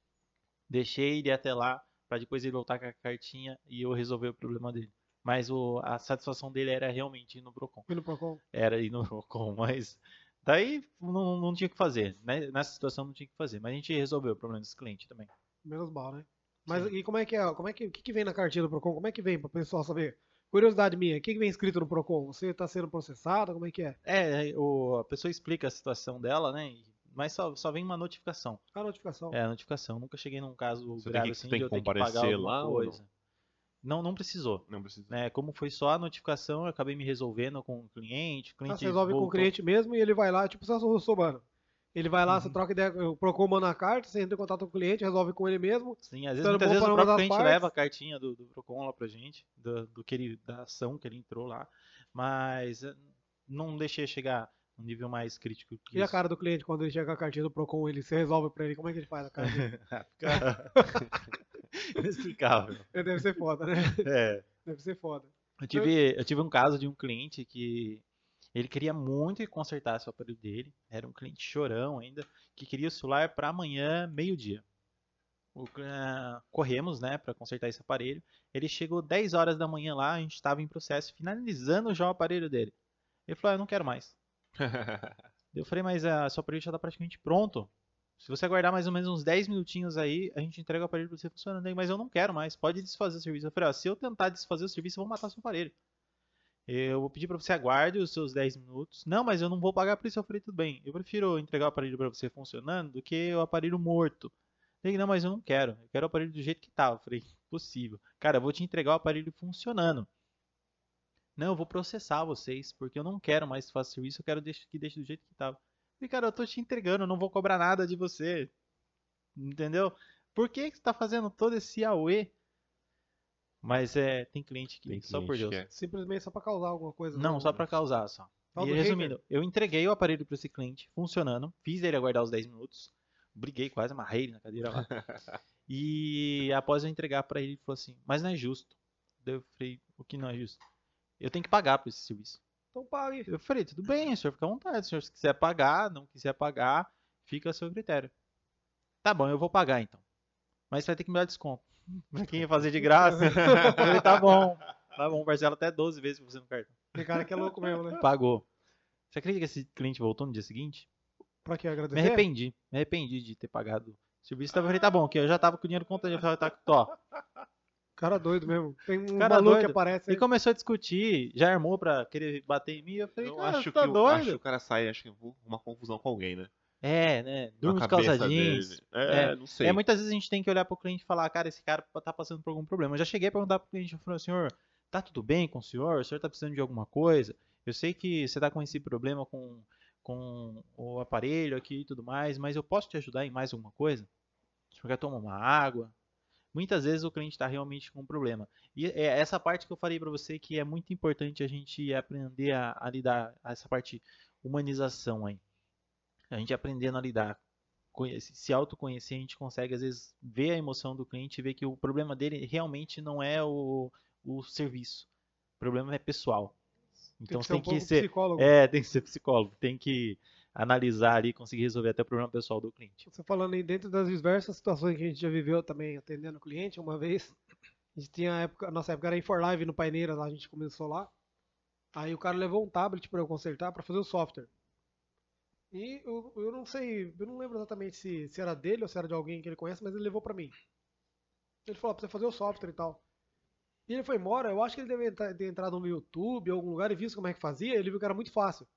Deixei ele até lá para depois ele voltar com a cartinha e eu resolver o problema dele. Mas o, a satisfação dele era realmente ir no Procon. Fui no Procon. Era ir no Procon, mas daí não, não tinha o que fazer. né? Nessa situação não tinha o que fazer. Mas a gente resolveu o problema desse cliente também. Menos mal, né? Mas Sim. e como é que é? Como é que, o que, que vem na cartinha do Procon? Como é que vem para o pessoal saber? Curiosidade minha, o que, que vem escrito no Procon? Você está sendo processado? Como é que é? É, o, a pessoa explica a situação dela, né? e mas só, só vem uma notificação. A notificação. É, a notificação. Nunca cheguei num caso Você grave tem que- assim tem de que eu ter que pagar comparecer alguma lá ou coisa. Não, não precisou. Não precisa. Né? Como foi só a notificação, eu acabei me resolvendo com o cliente. O Ah, cliente Você resolve com o voltou. cliente mesmo e ele vai lá, tipo o Russomano. Ele vai lá, você Uhum. troca ideia, o Procon manda a carta, você entra em contato com o cliente, resolve com ele mesmo. Sim, às vezes, Então, muitas vezes o próprio cliente partes. leva a cartinha do, do Procon lá pra gente, do, do que ele, da ação que ele entrou lá, mas eh, não deixei chegar um nível mais crítico que E a isso. cara do cliente, quando ele chega com a cartinha do Procon, ele você resolve pra ele, como é que ele faz a cartinha? Inexplicável. Deve ser foda, né? É. Deve ser foda. Eu tive, eu tive um caso de um cliente que ele queria muito que consertasse o aparelho dele. Era um cliente chorão ainda, que queria o celular para amanhã, meio-dia. Ah, Corremos, né, para consertar esse aparelho. Ele chegou 10 horas da manhã lá, a gente estava em processo, finalizando já o aparelho dele. Ele falou: ah, Eu não quero mais. Eu falei: Mas a seu aparelho já está praticamente pronto. Se você aguardar mais ou menos uns 10 minutinhos aí, a gente entrega o aparelho para você funcionando aí, mas eu não quero mais. Pode desfazer o serviço. Eu falei: ó, Se eu tentar desfazer o serviço, eu vou matar seu aparelho. Eu vou pedir para você aguarde os seus 10 minutos. Não, mas eu não vou pagar por isso. Eu falei: Tudo bem. Eu prefiro entregar o aparelho para você funcionando do que o aparelho morto. Ele, não, mas eu não quero. Eu quero o aparelho do jeito que tava. Eu falei, possível. Cara, eu vou te entregar o aparelho funcionando. Não, eu vou processar vocês, porque eu não quero mais que faça serviço, eu quero que deixe do jeito que tava. E cara, eu tô te entregando, eu não vou cobrar nada de você. Entendeu? Por que, que você tá fazendo todo esse AUE? Mas é, tem cliente que, Tem só por Deus. que é. Simplesmente só pra causar alguma coisa. Não, só pra causar só. Tal E do resumindo, eu entreguei o aparelho para esse cliente funcionando, fiz ele aguardar os 10 minutos, briguei quase, amarrei ele na cadeira lá. e após eu entregar para ele, ele falou assim: Mas não é justo. Daí eu falei: O que não é justo? Eu tenho que pagar por esse serviço. Então pague. Eu falei: Tudo bem, o senhor fica à vontade. O senhor, se quiser pagar, não quiser pagar, fica a seu critério. Tá bom, eu vou pagar então. Mas você vai ter que me dar desconto. Pra quem ia fazer de graça. eu falei: Tá bom, tá bom, parcela até 12 vezes pra você no cartão. Tem cara que é louco mesmo, né? Pagou. Você acredita que esse cliente voltou no dia seguinte? Pra que Me agradecer? arrependi. Me arrependi de ter pagado o serviço. Eu falei, tá bom, que eu já tava com o dinheiro conta, já falei, tá, ó. Cara doido mesmo. Tem um Cara maluco que doido. aparece E aí. começou a discutir, já armou pra querer bater em mim. Eu falei, Eu cara, acho tá que o- doido? acho que o cara sai, acho que eu- uma confusão com alguém, né? É, né? Durma de calça jeans. É, É, não sei. É, muitas vezes a gente tem que olhar pro cliente e falar, cara, esse cara tá passando por algum problema. Eu já cheguei a perguntar pro cliente, eu falei, senhor, tá tudo bem com o senhor? O senhor tá precisando de alguma coisa? Eu sei que você tá com esse problema com, com o aparelho aqui e tudo mais, mas eu posso te ajudar em mais alguma coisa? O senhor quer tomar uma água? Muitas vezes o cliente está realmente com um problema. E é essa parte que eu falei para você que é muito importante a gente aprender a, a lidar, essa parte humanização aí. A gente aprendendo a lidar se autoconhecer, a gente consegue às vezes ver a emoção do cliente e ver que o problema dele realmente não é o, o serviço. O problema é pessoal. Então ser um tem que ser. psicólogo. É, tem que ser psicólogo. Tem que analisar ali e conseguir resolver até o problema pessoal do cliente. Você falando aí dentro das diversas situações que a gente já viveu também atendendo o cliente, uma vez, a gente tinha a época, a nossa época era em For Live no Paineira, lá a gente começou lá. Aí o cara levou um tablet para eu consertar para fazer o software. E eu, eu não sei, eu não lembro exatamente se, se era dele ou se era de alguém que ele conhece, mas ele levou para mim. Ele falou, "Ó, pra você fazer o software e tal. E ele foi embora, eu acho que ele deve ter entrado no YouTube ou algum lugar e visto como é que fazia, ele viu que era muito fácil.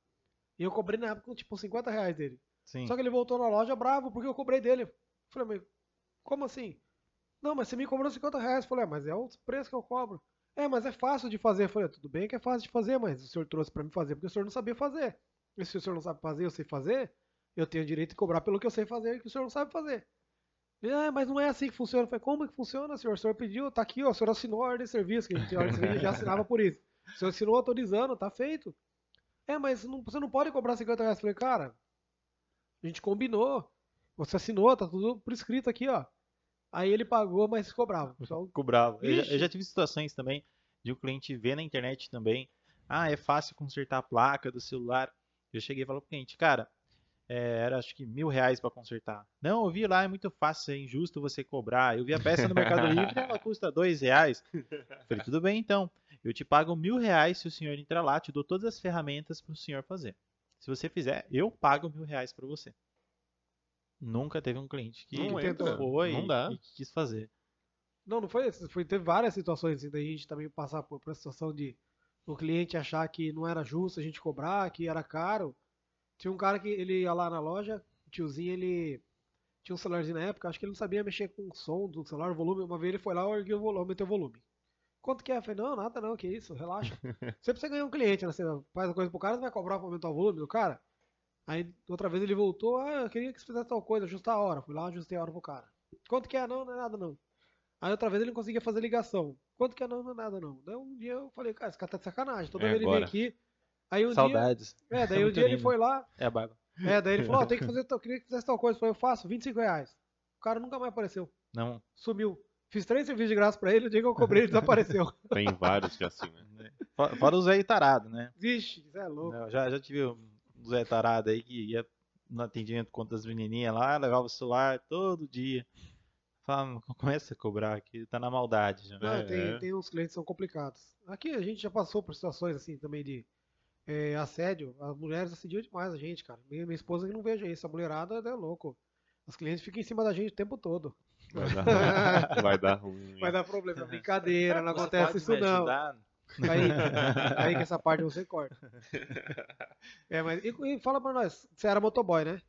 E eu cobrei na época tipo 50 reais dele. Sim. Só que ele voltou na loja bravo porque eu cobrei dele. Eu Falei, mas como assim? Não, mas você me cobrou 50 reais. Eu Falei, é, mas é o preço que eu cobro. É, mas é fácil de fazer. Eu Falei, tudo bem que é fácil de fazer, mas o senhor trouxe pra mim fazer porque o senhor não sabia fazer. E se o senhor não sabe fazer, eu sei fazer, eu tenho direito de cobrar pelo que eu sei fazer e que o senhor não sabe fazer. Ele, ah, mas não é assim que funciona. Eu falei, como que funciona, senhor? O senhor pediu, tá aqui, ó, o senhor assinou a ordem de serviço, que a gente tem ordem de serviço já assinava por isso. O senhor assinou autorizando, tá feito. É, mas não- você não pode cobrar 50 reais. Eu falei, cara, a gente combinou. Você assinou, tá tudo por escrito aqui, ó. Aí ele pagou, mas cobrava. Ficou bravo. Eu já, eu já tive situações também de o cliente ver na internet também. Ah, é fácil consertar a placa do celular. Eu cheguei e falei pro cliente, cara, é, era acho que mil reais para consertar. Não, eu vi lá, é muito fácil, é injusto você cobrar. Eu vi a peça no Mercado Livre, ela custa dois reais. Falei, tudo bem então. Eu te pago mil reais se o senhor entrar lá, te dou todas as ferramentas para o senhor fazer. Se você fizer, eu pago mil reais para você. Nunca teve um cliente que Não entra, foi não dá. e que quis fazer. Não, não foi esse. Foi, teve várias situações assim, da gente também passar por, por essa situação de o cliente achar que não era justo a gente cobrar, que era caro. Tinha um cara que ele ia lá na loja, O tiozinho, ele tinha um celularzinho na época, acho que ele não sabia mexer com o som do celular, o volume. Uma vez ele foi lá, eu ergui o volume, aumentei o volume. Quanto que é? Eu falei, não, nada não, que isso, relaxa. Sempre você ganha um cliente, né? Você faz a coisa pro cara, você vai cobrar pra aumentar o volume do cara. Aí, outra vez ele voltou, ah, eu queria que você fizesse tal coisa, ajustar a hora. Fui lá, ajustei a hora pro cara. Quanto que é? Não, não é nada não. Aí outra vez ele não conseguia fazer ligação. Quanto que é? Não, não é nada não. Daí um dia eu falei, cara, esse cara tá de sacanagem. Toda É vez ele vem aqui. Aí um Saudades. dia. É, daí É um dia ele lindo. foi lá. É a barba. É, daí ele falou, ó, tem que fazer, eu queria que fizesse tal coisa. Eu falei, eu faço, 25 reais. O cara nunca mais apareceu. Não. Sumiu. Fiz três serviços de graça pra ele, o dia que eu cobrei ele desapareceu. Tem vários que é assim, né? Fora o Zé tarado, né? Vixe, isso é louco. Já, já tive um Zé tarado aí que ia no atendimento contra as menininhas lá, levava o celular todo dia. Fala, começa a cobrar aqui, tá na maldade já. Não, É, tem, é. tem uns clientes que são complicados. Aqui a gente já passou por situações assim também de é, assédio. As mulheres assediam demais a gente, cara. Minha, minha esposa que não veja isso. A mulherada é louco. Os clientes ficam em cima da gente o tempo todo. Vai dar, vai dar ruim. Vai dar problema. É brincadeira, não Você acontece pode isso me não. Aí, aí que essa parte você corta. É, mas e, e fala pra nós, você era motoboy, né?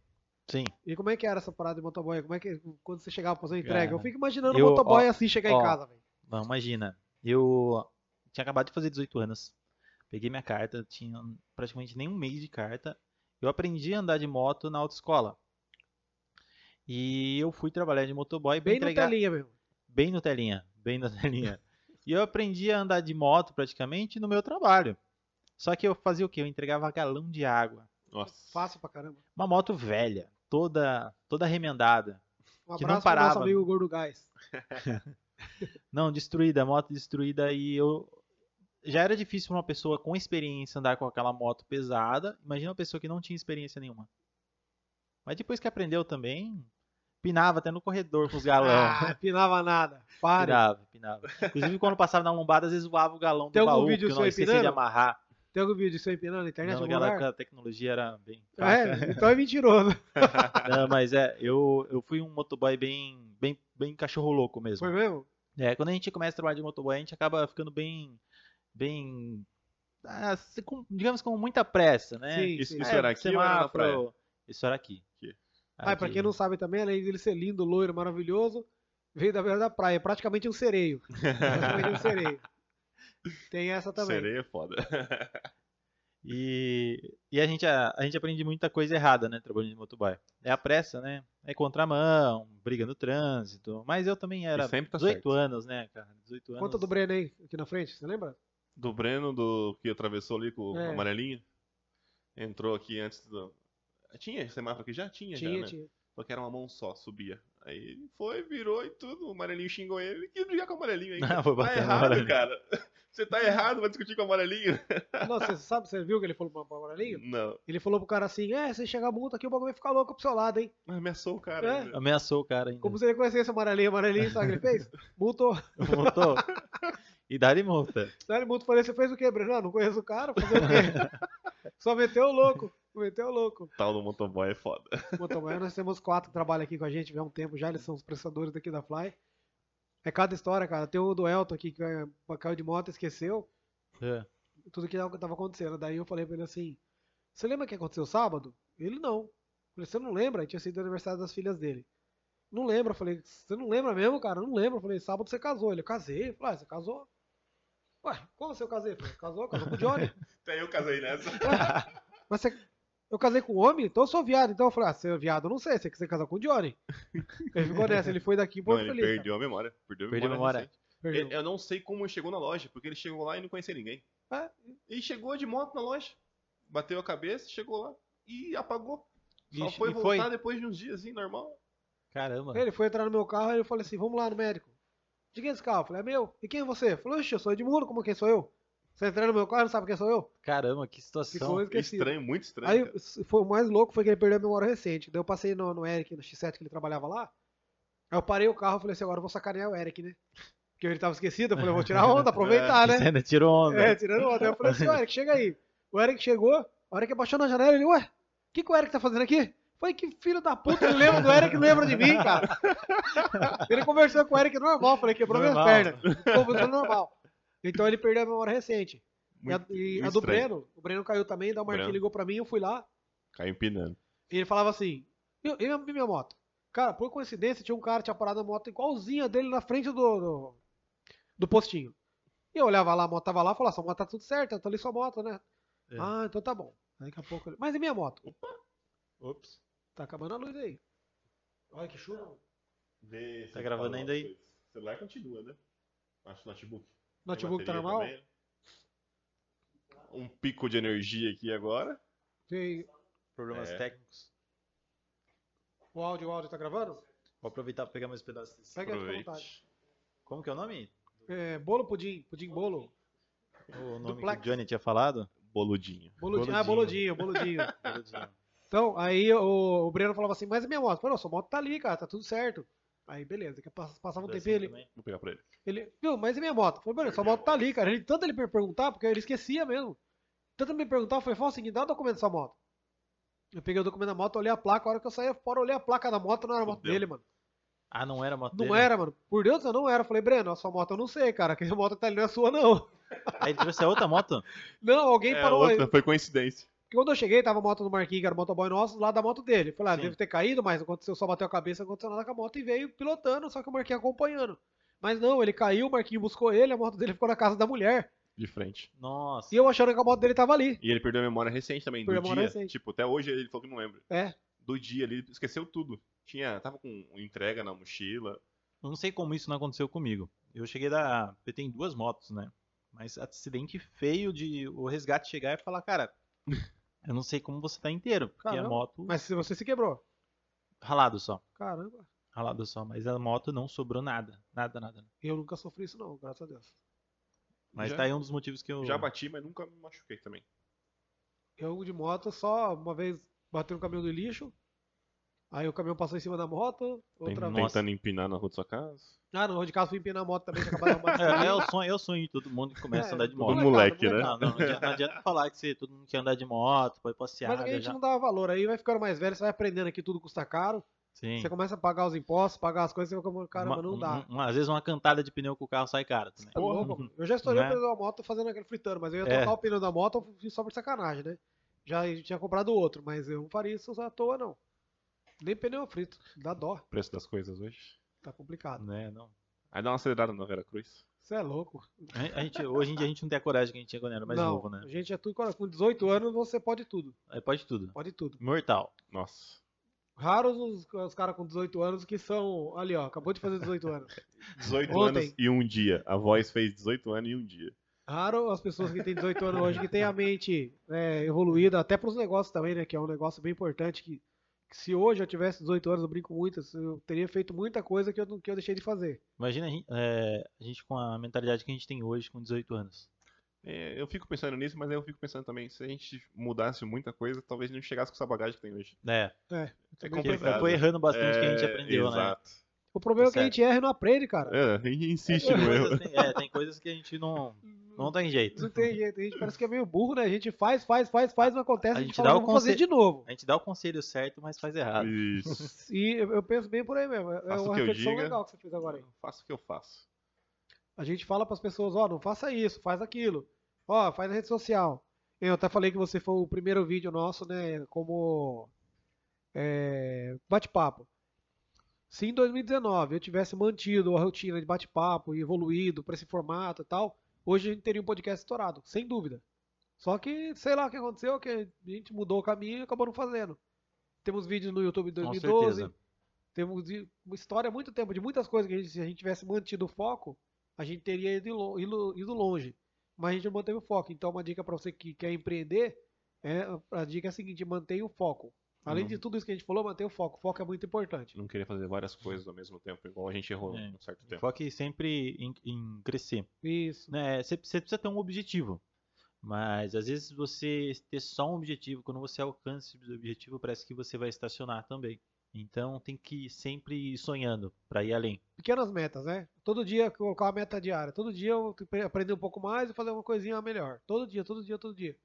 Sim. E como é que era essa parada de motoboy? Como é que quando você chegava pra fazer uma entrega? Eu fico imaginando eu- um motoboy ó, assim chegar ó, em casa, velho. Não, imagina. Eu tinha acabado de fazer 18 anos. Peguei minha carta, tinha praticamente nem um mês de carta. Eu aprendi a andar de moto na autoescola. E eu fui trabalhar de motoboy Bem no entregar telinha mesmo. bem no telinha, bem na telinha. E eu aprendi a andar de moto praticamente no meu trabalho. Só que eu fazia o quê? Eu entregava galão de água. Nossa. Fácil pra caramba. Uma moto velha, toda toda remendada. Um Que não pro nosso parava. amigo Gordo Gás. Não, destruída, a moto destruída e eu já era difícil pra uma pessoa com experiência andar com aquela moto pesada. Imagina uma pessoa que não tinha experiência nenhuma. Mas depois que aprendeu também, pinava até no corredor com os galão. Ah, pinava nada. Pare. Pinava, pinava. Inclusive quando passava na lombada, às vezes voava o galão do Tem algum baú, vídeo porque eu seu não esqueci de amarrar. Tem algum vídeo aí empinando na internet? Não, naquela época a tecnologia era bem Ah, fraca. é? Então é mentiroso. Não, mas é, eu, eu fui um motoboy bem, bem, bem cachorro louco mesmo. Foi mesmo? É, quando a gente começa a trabalhar de motoboy, a gente acaba ficando bem, bem, ah, digamos com muita pressa, né? Sim, Isso, sim. isso era aqui ou era na semáforo- praia? Isso era aqui. Aqui. Ah, pra quem não sabe também, além de ele ser lindo, loiro, maravilhoso, veio da beira da praia. É praticamente um sereio. praticamente um sereio. Tem essa também. Sereia é foda. E, e a, gente, a, a gente aprende muita coisa errada, né, trabalhando de motoboy. É a pressa, né? É contramão, briga no trânsito. Mas eu também era sempre tá 18 certo. anos, né, cara? 18 anos. Conta do Breno aí, aqui na frente, você lembra? Do Breno, do que atravessou ali com o É. amarelinho. Entrou aqui antes do. Tinha semáforo aqui? Já tinha, Tinha, já, né? tinha. Só que era uma mão só, subia. Aí ele foi, virou e tudo. O amarelinho xingou ele. Ele quis brigar com o amarelinho ainda. Não, foi Tá errado, cara. Você tá errado, vai discutir com o amarelinho? Não, você sabe, você viu que ele falou pro amarelinho? Não. Ele falou pro cara assim, é, se chegar a multa aqui, o bagulho vai ficar louco pro seu lado, hein? Mas ameaçou o cara. É. ainda. Ameaçou o cara ainda. Como se ele conhecesse o amarelinho, o amarelinho, sabe o que ele fez? Multou. Multou. e dá-lhe multa. Daí ele multou, falei, você fez o quê, Breno? Não, não conheço o cara, fazer o quê? Só meteu o louco, meteu o louco. O tal do motoboy é foda. Motoboy, nós temos quatro que trabalham aqui com a gente já há um tempo já, eles são os prestadores daqui da Fly. É cada história, cara. Tem o do Elton aqui que é, caiu de moto e esqueceu É. tudo que tava acontecendo. Daí eu falei pra ele assim: Você lembra o que aconteceu sábado? Ele não. Eu falei: Você não lembra? Aí tinha sido o aniversário das filhas dele. Não lembro. Eu falei: Você não lembra mesmo, cara? Não lembro. Eu falei: Sábado você casou. Ele: Eu casei. Eu falei: ah, Você casou? Ué, como você eu casei? Falei: Casou, casou com o Johnny. Até eu casei nessa. Mas você. Eu casei com homem? Então eu sou viado. Então eu falei: Ah, você é viado? Eu não sei. Você quiser casar com o Johnny. Ele ficou nessa. Ele foi daqui por Não, ele feliz. cara. perdeu a memória. Perdeu a Perdeu a memória. memória. recente. Perdeu. Ele- Eu não sei como ele chegou na loja, porque ele chegou lá e não conhecia ninguém. É. Ele chegou de moto na loja, bateu a cabeça, chegou lá e apagou. Só Ixi, foi e voltar foi? depois de uns dias, assim, normal. Caramba. Ele foi entrar no meu carro e eu falei assim: vamos lá no médico. De quem é esse carro? Eu falei: é meu. E quem é você? Eu falei: oxe, eu sou Edmundo, como quem sou eu? Você entra no meu carro e não sabe quem sou eu? Caramba, que situação. Estranho, muito estranho. Aí cara. foi o mais louco foi que ele perdeu a memória recente. Daí eu passei no, no Eric, no X7 que ele trabalhava lá. Aí eu parei o carro e falei assim: agora eu vou sacanear o Eric, né? Porque ele tava esquecido. Eu falei: eu vou tirar onda, aproveitar, Você né? ainda tirou onda. É, tirando onda. Aí eu falei assim: ô, Eric, chega aí. O Eric chegou, a hora que abaixou na janela, ele: ué, o que, que o Eric tá fazendo aqui? Foi que filho da puta, ele lembra do Eric, lembra de mim, cara. Ele conversou com o Eric normal, falei, quebrou minhas Normal. pernas. Conversando normal. Então ele perdeu a memória recente. E a, Muito- e a muito do. Breno, o Breno caiu também, Marquinhos Breno. ligou pra mim, eu fui lá. Caiu empinando. E ele falava assim: E, e minha, moto? Cara, por coincidência, tinha um cara que tinha parado a moto igualzinha dele na frente do, do, do postinho. E eu olhava lá, a moto tava lá e falava, sua moto tá tudo certo, tá ali sua moto, né? É. Ah, então tá bom. Daqui a pouco ele. Mas e minha moto? Ops. Tá acabando a luz aí. Olha que chuva. Vê se Tá gravando ainda aí? coisa. O celular continua, né? Acho que o notebook. Notebook tá normal? também. Um pico de energia aqui agora. Tem- Problemas É. técnicos. O áudio, o áudio tá gravando? Vou aproveitar pra pegar mais pedaços desse. Pega vontade. Como que é o nome? É, bolo pudim, pudim bolo. O nome Duplex. que o Johnny tinha falado? Boludinho. Boludinho. Ah, boludinho, boludinho. Boludinho. Então, aí o, o Breno falava assim, mas a minha moto? Eu falei, não, sua moto tá ali, cara, tá tudo certo. Aí, beleza, que pass- passava um Assim tempinho ele. Vou pegar pra ele. ele, viu, mas e minha moto? Eu falei, Breno, sua moto tá ali, cara. Ele, tanto ele me perguntar, porque ele esquecia mesmo. Tanto ele me perguntar, fala o seguinte, dá o documento da sua moto. Eu peguei o documento da moto, olhei a placa, a hora que eu saía fora, olhei a placa da moto, não era a moto Fudeu. dele, mano. Ah, não era a moto Não dele? era, mano. Por Deus, eu não era. Eu falei, Breno, a sua moto eu não sei, cara. Que a moto tá ali não é sua, não. Aí ele trouxe a outra moto? Não, alguém É, parou aí. outra, foi coincidência. Porque quando eu cheguei, tava a moto do Marquinhos, que era o motoboy nosso, do lado da moto dele. Falei, ah, Sim. deve ter caído, mas aconteceu, só bateu a cabeça, aconteceu nada com a moto e veio pilotando, só que o Marquinhos acompanhando. Mas não, ele caiu, o Marquinhos buscou ele, a moto dele ficou na casa da mulher. De frente. Nossa. E eu achando que a moto dele tava ali. E ele perdeu a memória recente também, do Perdeu a dia. memória recente. Tipo, até hoje ele falou que não lembra. É. Do dia ele esqueceu tudo. Tinha, tava com entrega na mochila. Eu não sei como isso não aconteceu comigo. Eu cheguei da. Eu tenho duas motos, né? Mas acidente feio de o resgate chegar e falar, cara, eu não sei como você tá inteiro. Porque a Caramba. moto. Mas se você se quebrou. Ralado só. Caramba. Ralado só. Mas a moto não sobrou nada. Nada, nada. Eu nunca sofri isso, não, graças a Deus. Mas Já- tá aí um dos motivos que eu. Já bati, mas nunca me machuquei também. Eu de moto só uma vez bati no caminhão do lixo. Aí o caminhão passou em cima da moto. Outra Tem- vez. Tentando empinar na rua da sua casa. Ah, no de casa fui empinar a moto também, arrumar É, é o sonho, é o sonho de todo mundo que começa É, a andar de todo moto. Do molecada, moleque, né? Não, não, adianta, não adianta falar que você, todo mundo quer andar de moto, pode passear. Mas a gente viajar. não dava valor. Aí vai ficando mais velho, você vai aprendendo que tudo custa caro. Sim. Você começa a pagar os impostos, pagar as coisas, você fica como, caramba, Uma- não dá. um- um- às vezes uma cantada de pneu com o carro sai caro também. Louco, mano. Eu já estourei Né? o pneu da moto fazendo aquele fritando, mas eu ia É. trocar o pneu da moto, só por sacanagem, né? Já tinha comprado outro, mas eu não faria isso à toa, não. Nem pneu frito, dá dó, Preço das coisas hoje. tá complicado. Né, não. Aí dá uma acelerada na Vera Cruz. Você é louco. A gente, hoje em dia a gente não tem a coragem que a gente tinha quando era mais não, novo, né? a gente é tudo, com 18 anos você pode tudo, Aí pode tudo. pode tudo. Mortal. Nossa. Raros os, os caras com 18 anos que são, ali ó, acabou de fazer 18 anos. 18 Ontem. anos e um dia. A voz fez 18 anos e um dia. Raro as pessoas que têm 18 anos hoje que têm a mente é, evoluída, até para os negócios também, né? Que é um negócio bem importante. Que, que se hoje eu tivesse 18 anos, eu brinco muito, eu teria feito muita coisa que eu, não- que eu deixei de fazer. Imagina a gente, é, a gente com a mentalidade que a gente tem hoje com 18 anos. É, eu fico pensando nisso, mas eu fico pensando também, se a gente mudasse muita coisa, talvez não chegasse com essa bagagem que tem hoje. É, É, É complicado. foi errando bastante que a gente É, aprendeu, né? Exato. O problema é que a gente erra e não aprende, cara. É, a gente insiste Tem no erro. coisas, tem, é, tem coisas que a gente não, não tem jeito. Não tem jeito, a gente parece que é meio burro, né? A gente faz, faz, faz, faz, não acontece, a A gente, gente fala, dá o vamos fazer de novo. A gente dá o conselho certo, mas faz errado. Isso. E eu, eu penso bem por aí mesmo. É Faça o uma que eu reflexão diga. legal que você fez agora aí. Faço o que eu faço. A gente fala para as pessoas, ó, não faça isso, faz aquilo. Ó, faz na rede social. Eu até falei que você foi o primeiro vídeo nosso, né, como é, bate-papo. Se em 2019 eu tivesse mantido a rotina de bate-papo e evoluído para esse formato e tal, hoje a gente teria um podcast estourado, sem dúvida. Só que, sei lá o que aconteceu, que a gente mudou o caminho e acabou não fazendo. Temos vídeos no YouTube de Com 2012, certeza. temos uma história há muito tempo de muitas coisas que a gente, se a gente tivesse mantido o foco, a gente teria ido- ido longe. Mas a gente não manteve o foco. Então, uma dica para você que quer empreender, é, a dica é a seguinte: mantenha o foco. Além Uhum. de tudo isso que a gente falou, mantenha o foco. O foco é muito importante. Não querer fazer várias coisas ao mesmo tempo, igual a gente errou É. um certo tempo. Foque sempre em, em crescer. Isso. né, você, você precisa ter um objetivo. Mas às vezes você ter só um objetivo, quando você alcança esse objetivo, parece que você vai estacionar também. Então tem que ir sempre sonhando para ir além. Pequenas metas, né? Todo dia colocar uma meta diária. Todo dia eu aprender um pouco mais e fazer uma coisinha melhor. Todo dia, todo dia, todo dia.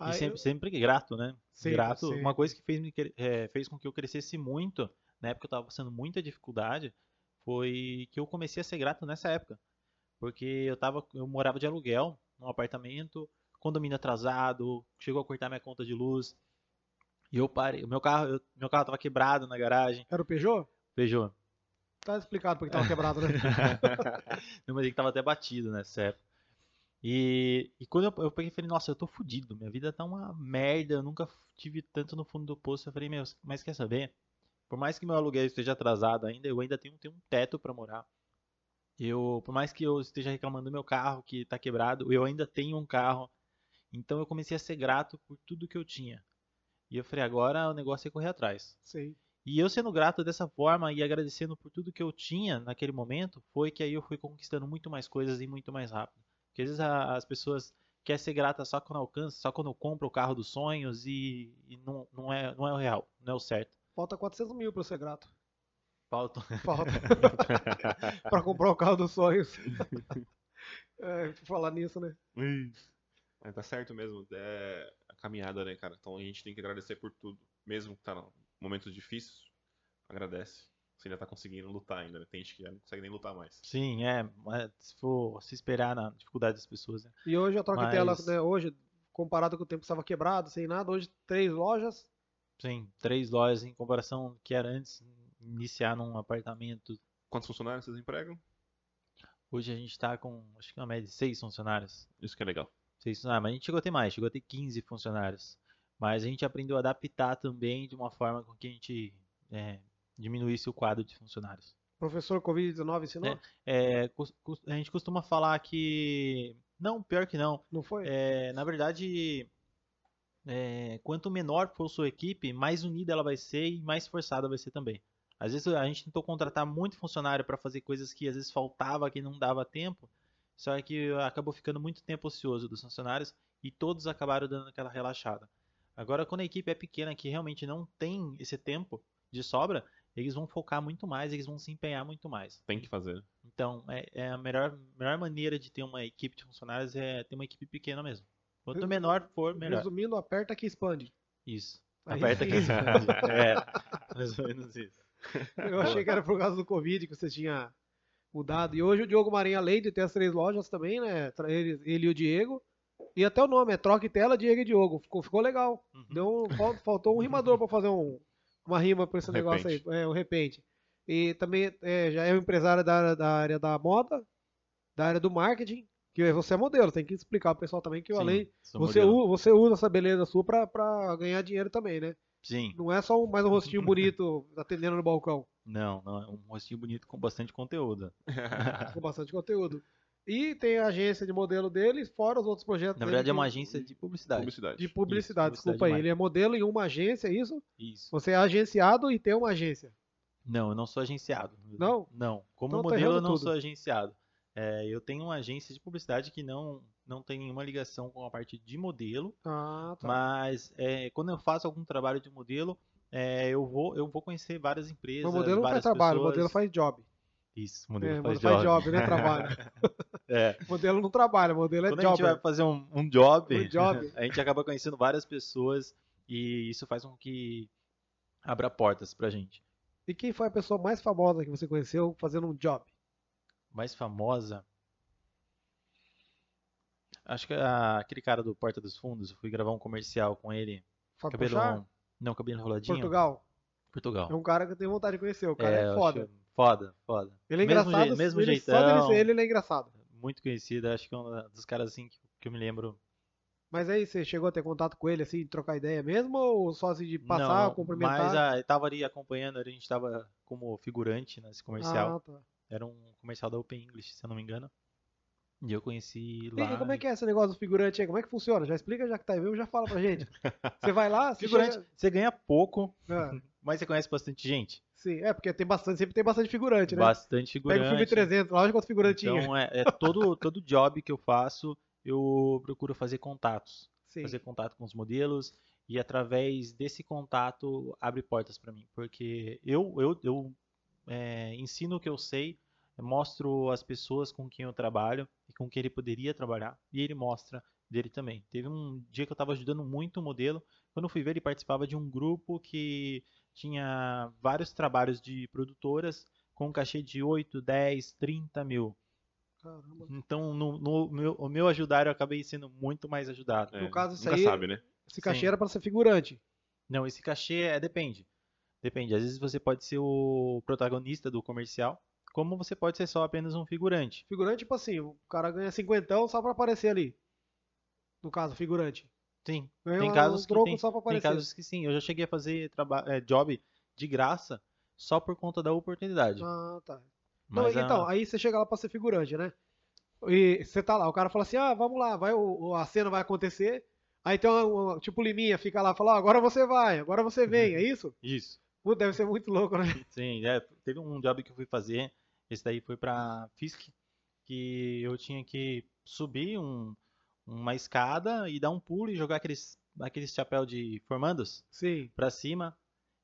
E Aí sempre, eu- sempre grato, né? Sempre, grato. sempre. Uma coisa que fez, me eh, fez com que eu crescesse muito, na época eu estava passando muita dificuldade, foi que eu comecei a ser grato nessa época. Porque eu tava, eu morava de aluguel num apartamento, condomínio atrasado, chegou a cortar minha conta de luz. E eu parei. O meu carro, eu, meu carro tava quebrado na garagem. Era o Peugeot? Peugeot. Tá explicado porque tava quebrado, né? Não, mas ele tava até batido nessa época. E, e quando eu, eu peguei e falei, nossa, eu tô fudido, minha vida tá uma merda, eu nunca tive tanto no fundo do poço. Eu falei, meu, mas quer saber? Por mais que meu aluguel esteja atrasado ainda, eu ainda tenho, tenho um teto para morar. Eu, por mais que eu esteja reclamando do meu carro que tá quebrado, eu ainda tenho um carro. Então eu comecei a ser grato por tudo que eu tinha. E eu falei, agora o negócio é correr atrás. Sim. E eu sendo grato dessa forma e agradecendo por tudo que eu tinha naquele momento, foi que aí eu fui conquistando muito mais coisas e muito mais rápido. Porque às vezes a, as pessoas querem ser grata só quando alcança, só quando compra o carro dos sonhos e, e não, não, é, não é o real, não é o certo. Falta 400 mil pra eu ser grato. Falta. Falta. pra comprar o carro dos sonhos. é, falar nisso, né? Mas tá certo mesmo. É a caminhada, né, cara? Então a gente tem que agradecer por tudo. Mesmo que tá no momentos difíceis, agradece. Você ainda tá conseguindo lutar ainda, né? Tem gente que já não consegue nem lutar mais. Sim, é. Se for se esperar na dificuldade das pessoas, né? E hoje a troca Mas... de tela, né, hoje, comparado com o tempo que estava quebrado, sem nada, hoje três lojas. Sim, três lojas em comparação que era antes iniciar num apartamento. Quantos funcionários vocês empregam? Hoje a gente está com, acho que uma média de seis funcionários. Isso que é legal. Seis funcionários, mas a gente chegou a ter mais, chegou a ter 15 funcionários. Mas a gente aprendeu a adaptar também de uma forma com que a gente é, diminuísse o quadro de funcionários. Professor Covid-19 ensinou? É, é, a gente costuma falar que. Não, pior que não. Não foi? É, na verdade, é, quanto menor for a sua equipe, mais unida ela vai ser e mais forçada vai ser também. Às vezes a gente tentou contratar muito funcionário para fazer coisas que às vezes faltava, que não dava tempo, só que acabou ficando muito tempo ocioso dos funcionários e todos acabaram dando aquela relaxada. Agora, quando a equipe é pequena, que realmente não tem esse tempo de sobra, eles vão focar muito mais, eles vão se empenhar muito mais. Tem que fazer. Então, é, é a melhor, melhor maneira de ter uma equipe de funcionários é ter uma equipe pequena mesmo. Quanto menor for, melhor. Resumindo, aperta que expande. Isso. Aí aperta que expande. é, mais ou menos isso. Eu achei que era por causa do Covid que você tinha mudado. E hoje o Diogo Marinho, além de ter as três lojas também, né? Ele, ele e o Diego. E até o nome é Troca e Tela, Diego e Diogo. Ficou, ficou legal. Uhum. Deu, faltou um rimador para fazer um, uma rima para esse negócio aí. É, o repente. E também é, já é um empresário da, da área da moda, da área do marketing. Que você é modelo, tem que explicar pro pessoal também que Sim, além você, você usa essa beleza sua para ganhar dinheiro também, né? Sim. Não é só um, mais um rostinho bonito atendendo no balcão. Não, não, é um rostinho bonito com bastante conteúdo. com bastante conteúdo. E tem a agência de modelo dele, fora os outros projetos. Na verdade, é uma agência de publicidade. publicidade. De publicidade, isso, desculpa publicidade aí. Ele é modelo em uma agência, é isso? Isso. Você é agenciado e tem uma agência. Não, eu não sou agenciado. Não? Não. Como então, tá modelo, eu não tudo. sou agenciado. É, eu tenho uma agência de publicidade que não, não tem nenhuma ligação com a parte de modelo. Ah, tá. Mas é, quando eu faço algum trabalho de modelo, é, eu, vou, eu vou conhecer várias empresas. O modelo não faz trabalho, o modelo faz job. Isso, modelo é, faz, modelo job. faz job, né? Trabalho. é. Modelo não trabalha, modelo é Quando job. a gente vai fazer um, um job, um job, a gente acaba conhecendo várias pessoas e isso faz com que abra portas pra gente. E quem foi a pessoa mais famosa que você conheceu fazendo um job? Mais famosa? Acho que a, aquele cara do Porta dos Fundos, eu fui gravar um comercial com ele. Fábio cabelo, Não, cabelo enroladinho. Portugal. Portugal. É um cara que eu tenho vontade de conhecer. O cara é, é foda. Foda, foda. Ele é mesmo engraçado. Je mesmo ele, jeitão. Só ele, ele é engraçado. Muito conhecido. Acho que é um dos caras assim que, que eu me lembro. Mas aí, você chegou a ter contato com ele, assim, de trocar ideia mesmo? Ou só assim de passar, não, cumprimentar? Mas ah, eu tava ali acompanhando, a gente tava como figurante nesse comercial. Ah, tá. Era um comercial da Open English, se eu não me engano. E eu conheci lá. E como é que é esse negócio do figurante aí? Como é que funciona? Já explica, já que tá aí mesmo, já fala pra gente. Você vai lá, você figurante, chega... você ganha pouco, é. Mas você conhece bastante gente. Sim, é porque tem bastante, sempre tem bastante figurante, né? Bastante figurante. Pega o filme 300, lógico quanto figurantinho. Então, é, é todo, todo job que eu faço, eu procuro fazer contatos. Sim. Fazer contato com os modelos e através desse contato abre portas para mim. Porque eu, eu, eu é, ensino o que eu sei mostro as pessoas com quem eu trabalho e com quem ele poderia trabalhar e ele mostra dele também. Teve um dia que eu estava ajudando muito o modelo, quando eu fui ver ele participava de um grupo que tinha vários trabalhos de produtoras com um cachê de 8, 10, 30 mil. Caramba. Então, no, no meu, o meu ajudar, eu acabei sendo muito mais ajudado. É, no caso, isso nunca aí, sabe, né? esse cachê Sim. era para ser figurante. Não, esse cachê é, depende. Depende. Às vezes você pode ser o protagonista do comercial, como você pode ser só apenas um figurante. Figurante, tipo assim, o cara ganha cinquentão só pra aparecer ali. No caso, figurante. Sim. Ganha Tem um casos que tem, só pra tem casos que sim. Eu já cheguei a fazer é, job de graça só por conta da oportunidade. Ah, tá. Mas a- então, aí você chega lá pra ser figurante, né? E você tá lá, o cara fala assim, ah, vamos lá, vai, o, a cena vai acontecer. Aí tem uma, uma- tipo Liminha, fica lá, fala, agora você vai, agora você vem, é isso? Isso. Deve ser muito louco, né? Sim, é, teve um job que eu fui fazer, esse daí foi pra Fisk, que eu tinha que subir um- uma escada e dar um pulo e jogar aqueles, aqueles chapéu de formandos Sim, pra cima.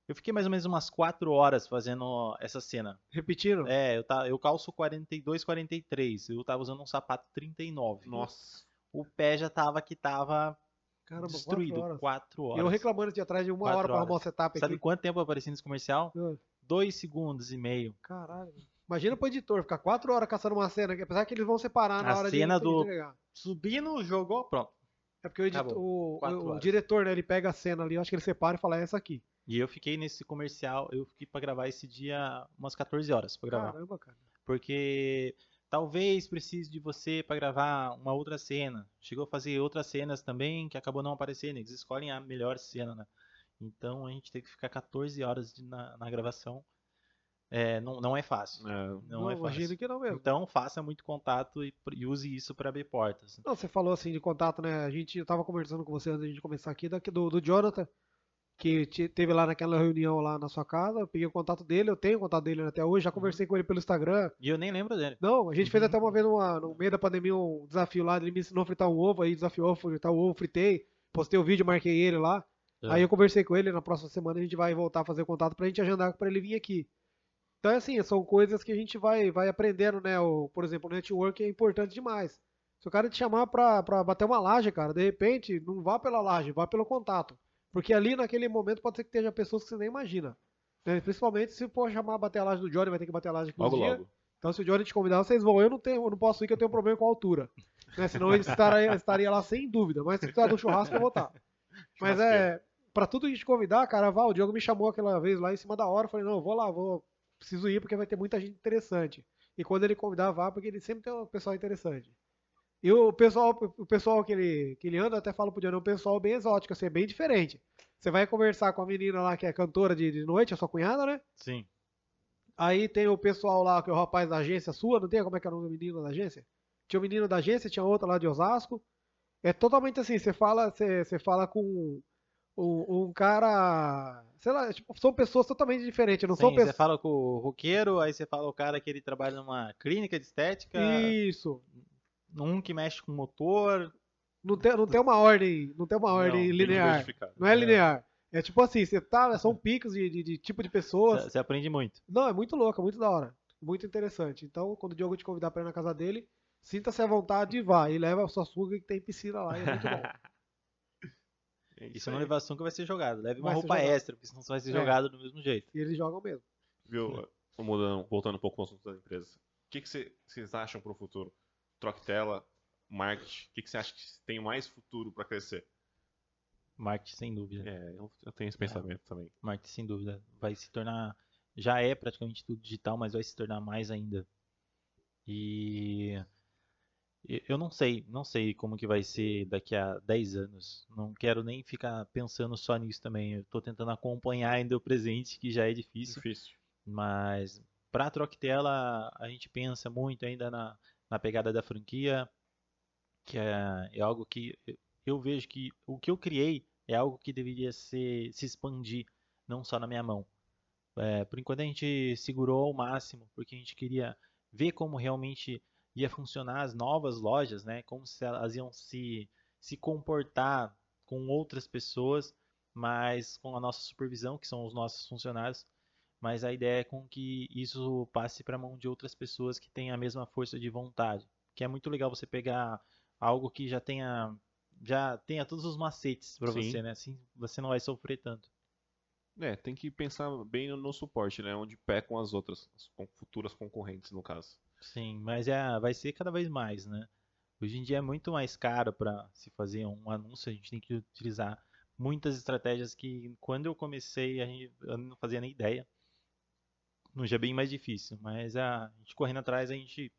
Eu fiquei mais ou menos umas 4 horas fazendo essa cena. repetindo. É, eu, tá, eu calço 42, 43, eu tava usando um sapato 39. Nossa. O pé já tava que tava Caramba, destruído, quatro horas. 4 E horas. eu reclamando de atrás de uma Quatro hora pra arrumar o horas. setup Sabe aqui. quanto tempo eu apareci nesse comercial? Ah, 2 segundos e meio. Caralho. Imagina pro editor ficar quatro horas caçando uma cena, apesar que eles vão separar na A hora cena de, do- entregar. Subindo, jogou, pronto. É porque o, edito- Acabou. o- o horas. diretor, né, ele pega a cena ali, eu acho que ele separa e fala, é essa aqui. E eu fiquei nesse comercial, eu fiquei pra gravar esse dia umas 14 horas pra gravar. Caramba, cara. Porque talvez precise de você pra gravar uma outra cena. Chegou a fazer outras cenas também que acabou não aparecendo. Eles escolhem a melhor cena, né? Então a gente tem que ficar 14 horas de- na, na gravação. É, não, não é fácil. É, Não, é imagino fácil. que não mesmo. Então faça muito contato e, e use isso pra abrir portas. Não, você falou assim de contato, né? A gente eu tava conversando com você antes de começar aqui, daqui do, do Jonathan, que te- teve lá naquela reunião lá na sua casa. Eu peguei o contato dele, eu tenho o contato dele até hoje, já Uhum. conversei com ele pelo Instagram. E eu nem lembro dele. Não, a gente fez Uhum. até uma vez numa- no meio da pandemia um desafio lá, ele me ensinou a fritar um ovo, aí desafiou a fritar o ovo, fritei, postei o vídeo, marquei ele lá. É. Aí eu conversei com ele, na próxima semana a gente vai voltar a fazer contato pra gente agendar pra ele vir aqui. Então, é assim, são coisas que a gente vai, vai aprendendo, né? O, por exemplo, o network é importante demais. Se o cara te chamar pra, pra bater uma laje, cara, de repente, não vá pela laje, vá pelo contato. Porque ali, naquele momento, pode ser que esteja pessoas que você nem imagina. né? Principalmente se for chamar bater a laje do Johnny, vai ter que bater a laje logo, dias. logo. Então, se o Johnny te convidar, vocês vão. Eu não tenho, eu não posso ir, que eu tenho um problema com a altura. Né? Senão ele estaria, estaria lá sem dúvida. Mas se precisar do churrasco, eu vou estar. Mas é, pra tudo a gente convidar, cara, vá, o Diogo me chamou aquela vez lá em cima da hora. Eu falei, não, eu vou lá, vou. Preciso ir porque vai ter muita gente interessante. E quando ele convidar, vá, porque ele sempre tem um pessoal interessante. E o pessoal, o pessoal que ele, que ele anda, até falo pro Diogo, é um pessoal bem exótico, assim, é bem diferente. Você vai conversar com a menina lá que é cantora de, de noite, a sua cunhada, né? Sim. Aí tem o pessoal lá, que é o rapaz da agência sua, não tem? Como é que era o nome do menino da agência? Tinha um menino da agência, tinha outra lá de Osasco. É totalmente assim, você fala, você, você fala com um, um cara. Sei lá, tipo, são pessoas totalmente diferentes. Não são Sim, você pessoas. fala com o roqueiro, aí você fala o cara que ele trabalha numa clínica de estética, Isso. um que mexe com motor. Não tem, não tem uma ordem. Não tem uma ordem bem linear. diversificado. Não é É. linear. É tipo assim, você tá. São picos de, de- de tipo de pessoas. Você você aprende muito. Não, é muito louco, é muito da hora. Muito interessante. Então, quando o Diogo te convidar pra ir na casa dele, sinta-se à vontade e vá. E leva a sua suga que tem piscina lá. E é muito bom. É Isso isso não aí. levar sunga vai ser jogado. Leve uma Vai roupa extra, porque senão você vai ser É. jogado do mesmo jeito. E eles jogam mesmo. Viu? Mudando, voltando um pouco para o assunto da empresa. O que, que cê- vocês acham para o futuro? Troque tela, marketing. O que, que você acha que tem mais futuro para crescer? Marketing, sem dúvida. É, eu, tenho esse pensamento também. Marketing, sem dúvida. Vai se tornar. Já é praticamente tudo digital, mas vai se tornar mais ainda. E. Eu não sei, não sei como que vai ser daqui a 10 anos. Não quero nem ficar pensando só nisso também. Eu tô tentando acompanhar ainda o presente, que já é difícil. Difícil. Mas para Troctela a gente pensa muito ainda na, na pegada da franquia, que é, é algo que eu- eu vejo que o que eu criei é algo que deveria ser, se expandir, não só na minha mão. É, por enquanto a gente segurou ao máximo, porque a gente queria ver como realmente ia funcionar as novas lojas, né? Como se elas iam se, se comportar com outras pessoas, mas com a nossa supervisão, que são os nossos funcionários mas a ideia é com que isso passe para a mão de outras pessoas que têm a mesma força de vontade. Que é muito legal você pegar algo que já tenha já tenha todos os macetes para você, né? Assim você não vai sofrer tanto. É, tem que pensar bem no, no suporte, né? Onde pecam as outras, as futuras concorrentes, no caso. Sim, mas é, vai ser cada vez mais, né? Hoje em dia é muito mais caro para se fazer um anúncio, a gente tem que utilizar muitas estratégias que quando eu comecei a gente, eu não fazia nem ideia. No já é bem mais difícil, mas a, a gente correndo atrás a gente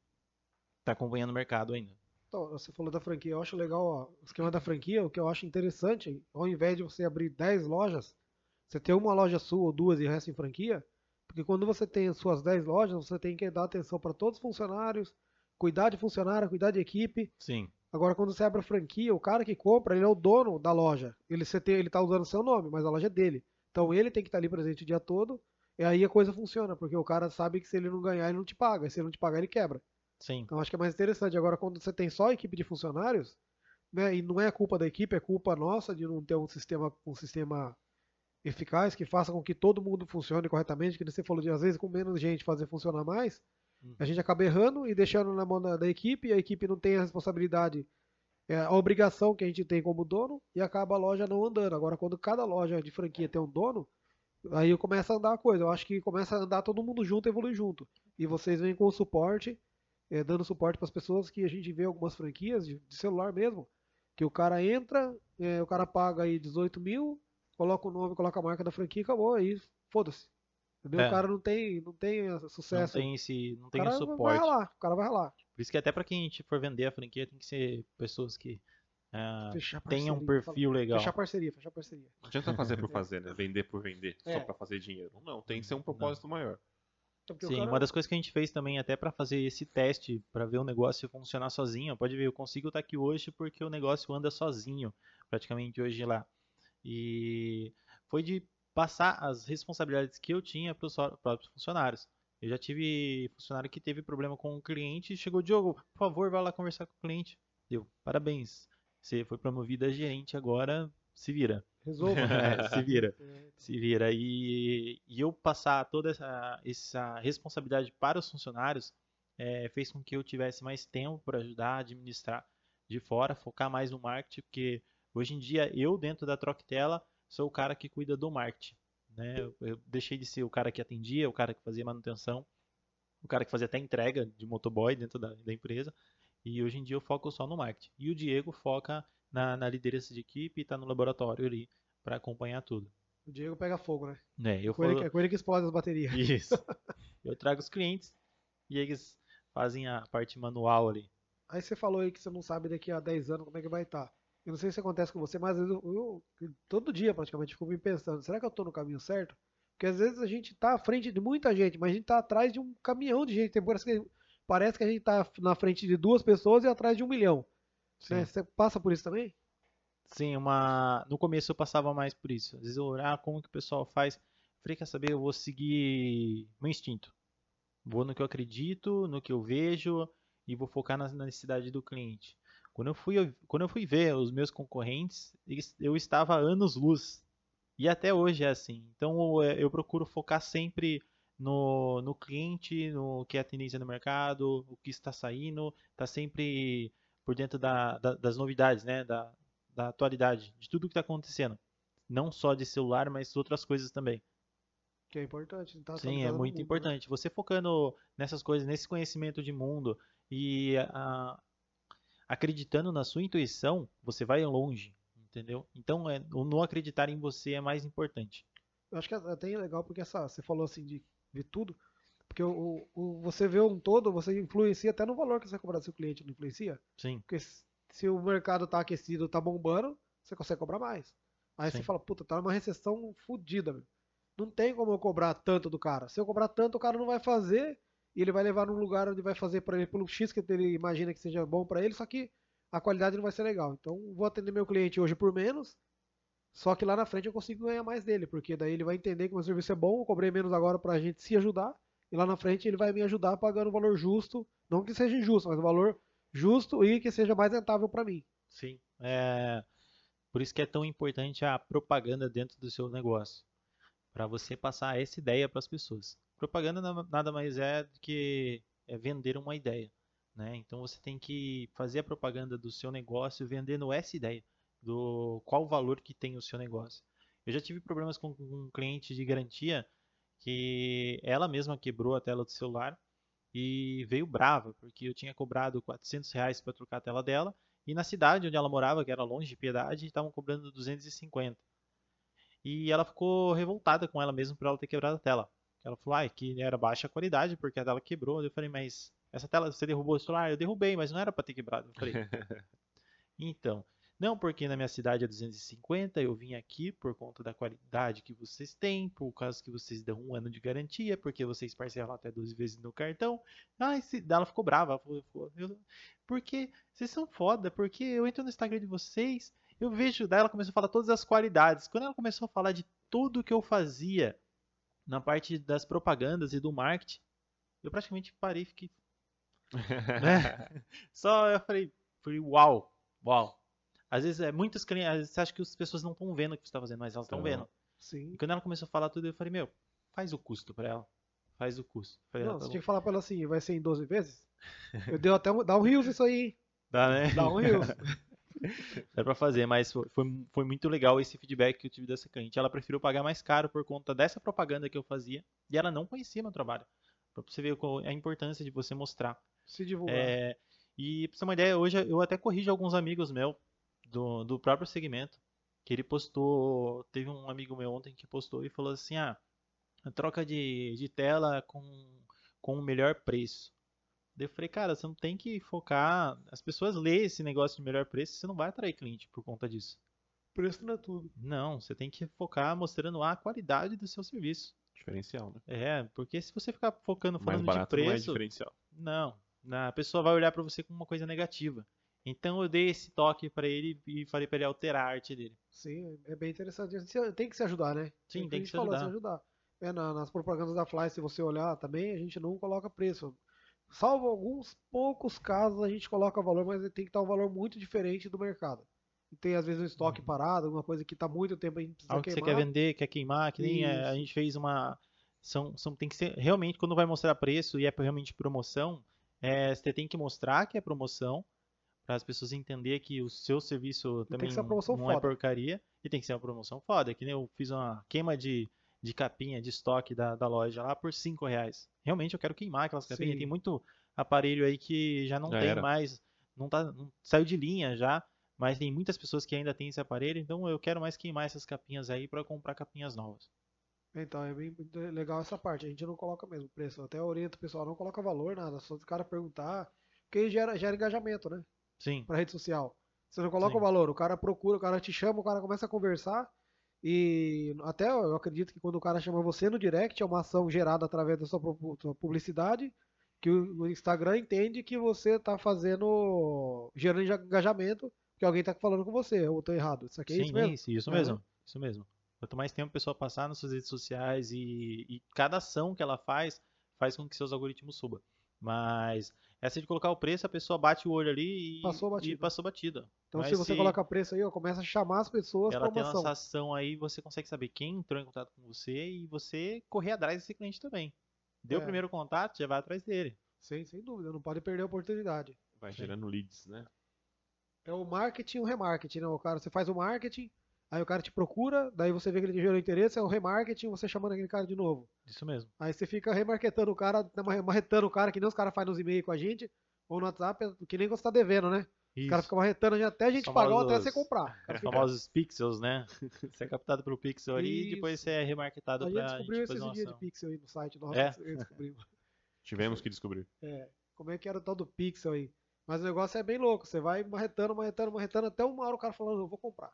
está acompanhando o mercado ainda. Então, você falou da franquia, eu acho legal ó, o esquema da franquia, o que eu acho interessante, ao invés de você abrir 10 lojas, você ter uma loja sua ou duas e o resto em franquia, porque quando você tem as suas 10 lojas, você tem que dar atenção para todos os funcionários, cuidar de funcionário, cuidar de equipe. Sim. Agora, quando você abre a franquia, o cara que compra, ele é o dono da loja. Ele, você tem, ele tá usando seu nome, mas a loja é dele. Então ele tem que estar tá ali presente o dia todo. E aí a coisa funciona, porque o cara sabe que se ele não ganhar, ele não te paga. E se ele não te pagar, ele quebra. Sim. Então acho que é mais interessante. Agora, quando você tem só equipe de funcionários, né, e não é culpa da equipe, é culpa nossa de não ter um sistema, um sistema eficaz que faça com que todo mundo funcione corretamente, que você falou de às vezes com menos gente fazer funcionar mais. A gente acaba errando e deixando na mão da, da equipe, a equipe não tem a responsabilidade, é, a obrigação que a gente tem como dono, e acaba a loja não andando. Agora, quando cada loja de franquia tem um dono, aí começa a andar a coisa. Eu acho que começa a andar todo mundo junto, evoluir junto. E vocês vêm com o suporte, é, dando suporte para as pessoas que a gente vê algumas franquias de, de celular mesmo, que o cara entra, é, o cara paga aí 18 mil, coloca o nome, coloca a marca da franquia e acabou, aí foda-se. Entendeu? É. O cara não tem, não tem sucesso. Não tem esse, não tem o, o suporte. Vai lá, o cara vai lá. Por isso que até para quem a gente for vender a franquia tem que ser pessoas que uh, tenham um perfil legal. Fechar parceria, fechar parceria. Não adianta fazer por fazer, né? Vender por vender, é. só para fazer dinheiro. Não, tem que ser um propósito não. maior. Então, Sim, cara... uma das coisas que a gente fez também até para fazer esse teste, para ver o negócio funcionar sozinho. Pode ver, eu consigo estar aqui hoje porque o negócio anda sozinho, praticamente hoje lá. E foi de passar as responsabilidades que eu tinha para os próprios funcionários. Eu já tive funcionário que teve problema com o cliente e chegou, Diogo, por favor, vá lá conversar com o cliente. Deu, parabéns. Você foi promovido a gerente agora, se vira. Resolva. É, se vira. Se vira. E, e eu passar toda essa, essa responsabilidade para os funcionários é, fez com que eu tivesse mais tempo para ajudar a administrar de fora, focar mais no marketing, porque hoje em dia eu, dentro da Troctela, sou o cara que cuida do marketing. Né? Eu, eu deixei de ser o cara que atendia, o cara que fazia manutenção, o cara que fazia até entrega de motoboy dentro da, da empresa. E hoje em dia eu foco só no marketing. E o Diego foca na, na liderança de equipe e está no laboratório ali para acompanhar tudo. O Diego pega fogo, né? É, eu com, falo... ele, é com ele que explode as baterias. Isso. eu trago os clientes e eles fazem a parte manual ali. Aí você falou aí que você não sabe daqui a 10 anos como é que vai estar. Eu não sei se acontece com você, mas eu, eu, todo dia praticamente fico me pensando, será que eu estou no caminho certo? Porque às vezes a gente está à frente de muita gente, mas a gente está atrás de um caminhão de gente. Tem, parece, que, parece que a gente está na frente de duas pessoas e atrás de um milhão. Né? Você passa por isso também? Sim, uma... no começo eu passava mais por isso. Às vezes eu olhava ah, como que o pessoal faz. Falei, quer saber, eu vou seguir meu instinto. Vou no que eu acredito, no que eu vejo e vou focar na necessidade do cliente. Quando eu fui, quando eu fui ver os meus concorrentes, eu estava anos luz. E até hoje é assim. Então eu, eu procuro focar sempre no, no cliente, no que é a tendência no mercado, o que está saindo, está sempre por dentro da, da, das novidades, né? Da, da atualidade, de tudo que está acontecendo. Não só de celular, mas outras coisas também. Que é importante. Tá Sim, é muito mundo, né? importante. Né? Você focando nessas coisas, nesse conhecimento de mundo e a, acreditando na sua intuição, você vai longe, entendeu? Então, é, não acreditar em você é mais importante. Eu acho que é até legal porque essa, você falou assim de ver tudo, porque o, o, você vê um todo, você influencia até no valor que você vai cobrar do seu cliente, não influencia? Sim. Porque se o mercado tá aquecido, tá bombando, você consegue cobrar mais. Aí Sim. você fala, puta, tá numa recessão fodida, Não tem como eu cobrar tanto do cara. Se eu cobrar tanto, o cara não vai fazer e ele vai levar num lugar onde vai fazer para ele pelo X que ele imagina que seja bom para ele, só que a qualidade não vai ser legal. Então, vou atender meu cliente hoje por menos, só que lá na frente eu consigo ganhar mais dele, porque daí ele vai entender que o meu serviço é bom, eu cobrei menos agora para a gente se ajudar, e lá na frente ele vai me ajudar pagando um valor justo, não que seja injusto, mas um valor justo e que seja mais rentável para mim. Sim, é por isso que é tão importante a propaganda dentro do seu negócio, para você passar essa ideia para as pessoas. Propaganda nada mais é do que é vender uma ideia. Né? Então você tem que fazer a propaganda do seu negócio vendendo essa ideia, do qual valor que tem o seu negócio. Eu já tive problemas com um cliente de garantia que ela mesma quebrou a tela do celular e veio brava porque eu tinha cobrado 400 reais para trocar a tela dela E na cidade onde ela morava, que era longe de Piedade, estavam cobrando 250. E ela ficou revoltada com ela mesmo por ela ter quebrado a tela. Ela falou, ah, que era baixa qualidade porque a tela quebrou. Eu falei, mas essa tela você derrubou o celular? Eu derrubei, mas não era para ter quebrado. Eu falei, então, não, porque na minha cidade é 250, eu vim aqui por conta da qualidade que vocês têm, por causa que vocês dão um ano de garantia, porque vocês parcelam até 12 vezes no cartão. Ah, esse... ela ficou brava. Falou, porque vocês são foda, porque eu entro no Instagram de vocês, eu vejo, daí ela começou a falar todas as qualidades. Quando ela começou a falar de tudo que eu fazia na parte das propagandas e do marketing, eu praticamente parei e fiquei. né? Só eu falei, falei, uau, uau. Às vezes é muitos clientes, às vezes você acha que as pessoas não estão vendo o que você está fazendo, mas elas estão vendo. Sim. E quando ela começou a falar tudo, eu falei, meu, faz o custo para ela. Faz o custo. Falei, não, ah, tá você tinha que falar pra ela assim, vai ser em 12 vezes? Eu dei até um, dá um rios isso aí. Dá, né? Dá um rios. Dá pra fazer, mas foi, foi muito legal esse feedback que eu tive dessa cliente. Ela preferiu pagar mais caro por conta dessa propaganda que eu fazia e ela não conhecia meu trabalho. Pra você ver a importância de você mostrar. Se divulgar. É, e pra você ter uma ideia, hoje eu até corrijo alguns amigos meus do, do próprio segmento, que ele postou, teve um amigo meu ontem que postou e falou assim, ah, a troca de, de tela com, com o melhor preço. Daí eu falei, cara, você não tem que focar. As pessoas lêem esse negócio de melhor preço, você não vai atrair cliente por conta disso. Preço não é tudo. Não, você tem que focar mostrando a qualidade do seu serviço. Diferencial, né? É, porque se você ficar focando Mais falando barato de não é preço, diferencial. não, a pessoa vai olhar pra você como uma coisa negativa. Então eu dei esse toque pra ele e falei pra ele alterar a arte dele. Sim, é bem interessante. Você Tem que se ajudar, né? Sim, tem a que gente se falou, ajudar. se ajudar. É, na- nas propagandas da Fly, se você olhar também, a gente não coloca preço. Salvo alguns poucos casos, a gente coloca valor, mas tem que estar um valor muito diferente do mercado. E tem às vezes um estoque parado, alguma coisa que está muito tempo a gente precisa Algo que você queimar. quer vender, quer queimar, que nem é, a Isso. gente fez uma. São, são, tem que ser. Realmente, quando vai mostrar preço e é realmente promoção, é, você tem que mostrar que é promoção, para as pessoas entenderem que o seu serviço também não é foda. porcaria e tem que ser uma promoção foda. Que nem eu fiz uma queima de, de capinha de estoque da, da loja lá por 5 reais. Realmente eu quero queimar aquelas capinhas. Sim. Tem muito aparelho aí que já não Já tem era. mais, não tá, não- saiu de linha já. Mas tem muitas pessoas que ainda têm esse aparelho, então eu quero mais queimar essas capinhas aí para comprar capinhas novas. Então, é bem legal essa parte. A gente não coloca mesmo preço. Eu até oriento o pessoal, não coloca valor, nada. Só o cara perguntar. Porque aí gera, gera engajamento, né? Sim, Pra rede social. Você não coloca Sim. o valor, o cara procura, o cara te chama, o cara começa a conversar. E até eu acredito que quando o cara chama você no direct, é uma ação gerada através da sua pu- sua publicidade, que o Instagram entende que você tá fazendo. gerando engajamento, que alguém tá falando com você, ou tô errado. Isso aqui é sim, isso mesmo? isso, isso Aham. mesmo, isso mesmo. Quanto mais tempo a pessoa passar nas suas redes sociais e, e cada ação que ela faz, faz com que seus algoritmos subam. Mas essa de colocar o preço, a pessoa bate o olho ali e Passou e batida. passou batida. Então Mas se você coloca preço aí, ó, começa a chamar as pessoas ela para tem uma essa ação. ação aí, você consegue saber quem entrou em contato com você e você correr atrás desse cliente também. Deu o É. primeiro contato, já vai atrás dele. Sem, sem dúvida, não pode perder a oportunidade. Vai Sim. gerando leads, né? É o marketing e o remarketing, né? O cara, você faz o marketing, aí o cara te procura, daí você vê que ele gerou interesse, é o remarketing, você chamando aquele cara de novo. Isso mesmo. Aí você fica remarketando o cara, marretando o cara, que nem os caras fazem nos e-mails com a gente, ou no WhatsApp, que nem quando você tá devendo, né? O cara Isso. fica marretando até a gente pagar ou até você comprar. Os famosos pixels, né? Você é captado pelo pixel ali e depois Isso. você é remarketado A gente descobriu esses dias de pixel aí no site nosso, É? descobrimos. Tivemos que descobrir. É, como é que era o tal do pixel aí. Mas o negócio é bem louco, você vai marretando, marretando, marretando, até uma hora o cara falando, eu vou comprar.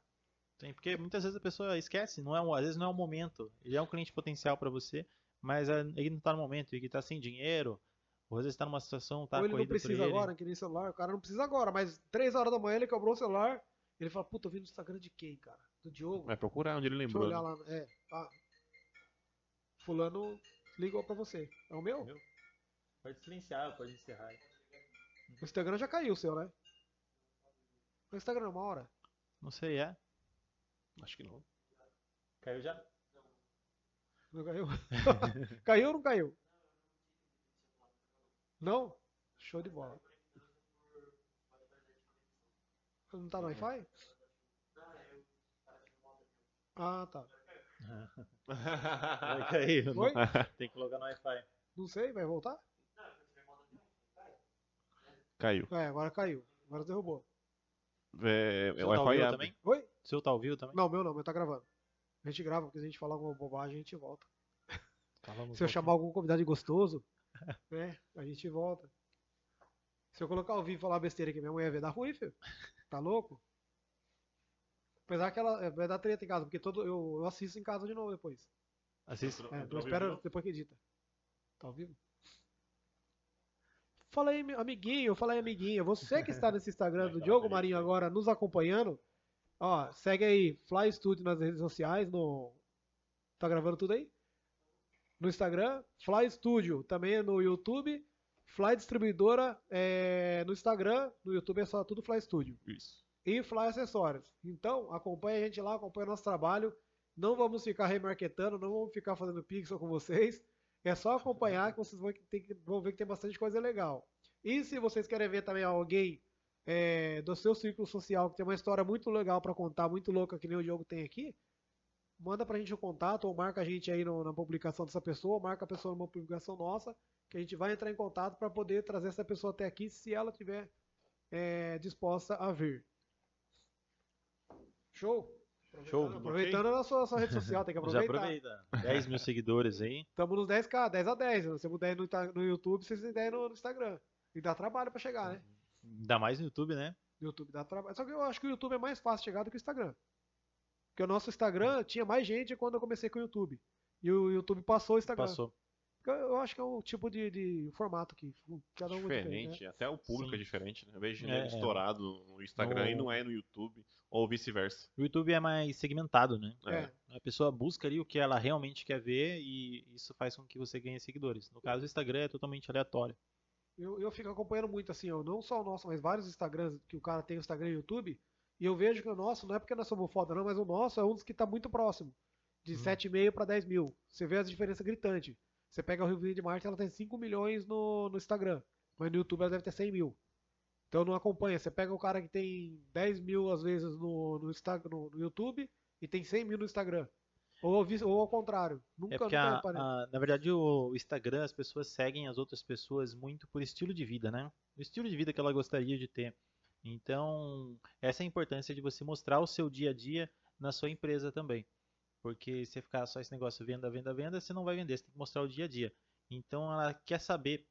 Sim, porque muitas vezes a pessoa esquece, não é um, às vezes não é um momento. Ele é um cliente potencial para você, mas é, ele não tá no momento, ele tá sem dinheiro, ou às vezes tá numa situação, tá Ou ele não precisa ele. agora, que nem celular, o cara não precisa agora, mas 3 horas da manhã ele quebrou o celular, ele fala, puta, eu vi no Instagram de quem, cara? Do Diogo? Vai procurar onde ele Deixa eu lembrou. olhar né? lá. É, ah, fulano ligou pra você. É o meu? Meu? Pode silenciar, pode encerrar. O Instagram já caiu o seu, né? O Instagram é uma hora. Não sei, é? Acho que não. Caiu já? Não caiu? caiu ou não caiu? Não? Show de bola. Não tá no Wi-Fi? Ah, tá. Vai cair. Foi? Tem que colocar no Wi-Fi. Não sei, vai voltar? Caiu. É, agora caiu. Agora derrubou. É, é Seu tá ao Wi-Fi também? Oi? Seu tá ao vivo também? Não, meu não, meu tá gravando. A gente grava, porque se a gente falar alguma bobagem, a gente volta. Falamos Se eu chamar algum convidado de gostoso, né, a gente volta. Se eu colocar ao vivo e falar besteira aqui, minha mulher vai dar ruim, filho. Tá louco? Apesar que ela é, vai dar treta em casa, porque todo, eu, eu assisto em casa de novo depois. Assiste. É, Entrou eu espero depois que edita. Tá ao vivo? Fala aí, amiguinho, fala aí, amiguinho. Você que está nesse Instagram do Diogo Marinho agora nos acompanhando, ó, segue aí Fly Studio nas redes sociais, no Tá gravando tudo aí? No Instagram, Fly Studio, também no YouTube, Fly Distribuidora é, no Instagram, no YouTube é só tudo Fly Studio Isso. e Fly Acessórios. Então, acompanha a gente lá, acompanha nosso trabalho. Não vamos ficar remarketando, não vamos ficar fazendo pixel com vocês. É só acompanhar que vocês vão, ter vão ver que tem bastante coisa legal. E se vocês querem ver também alguém é, do seu círculo social que tem uma história muito legal para contar, muito louca, que nem o Diogo tem aqui, manda pra gente o contato ou marca a gente aí no- na publicação dessa pessoa, marca a pessoa numa publicação nossa, que a gente vai entrar em contato para poder trazer essa pessoa até aqui, se ela tiver é, disposta a vir. Show? Show. Aproveitando, aproveitando a sua, sua rede social, tem que Já aproveitar. aproveita. 10 mil seguidores aí. Estamos nos 10k, 10 a 10. Se você mudar aí no, Ita- no YouTube, vocês têm 10 no, no Instagram. E dá trabalho pra chegar, né? Ainda mais no YouTube, né? No YouTube dá trabalho. Só que eu acho que o YouTube é mais fácil chegar do que o Instagram. Porque o nosso Instagram tinha mais gente quando eu comecei com o YouTube. E o YouTube passou o Instagram. Passou. Eu, eu acho que é um tipo de, de formato que cada um é diferente. Diferente. Até o público Sim. é diferente. Né? Eu vejo É, ele é. estourado no Instagram e No- não é no YouTube. Ou vice-versa. O YouTube é mais segmentado, né? Né? É. A pessoa busca ali o que ela realmente quer ver e isso faz com que você ganhe seguidores. No caso, o Instagram é totalmente aleatório. Eu, eu fico acompanhando muito assim, ó, não só o nosso, mas vários Instagrams que o cara tem o Instagram e o YouTube. E eu vejo que o nosso, não é porque nós somos foda, não, mas o nosso é um dos que tá muito próximo. De Hum. 7,5 para 10 mil. Você vê as diferenças gritantes. Você pega o Rio de Marte, ela tem 5 milhões no, no Instagram. Mas no YouTube ela deve ter 100 mil. Então não acompanha. Você pega o cara que tem 10 mil às vezes no, no, no, no YouTube e tem 100 mil no Instagram. Ou, ou ao contrário. Nunca, É porque, nunca a- a- na verdade, o Instagram, as pessoas seguem as outras pessoas muito por estilo de vida, né? O estilo de vida que ela gostaria de ter. Então, essa é a importância de você mostrar o seu dia a dia na sua empresa também. Porque se você ficar só esse negócio venda, venda, venda, você não vai vender, você tem que mostrar o dia a dia. Então, ela quer saber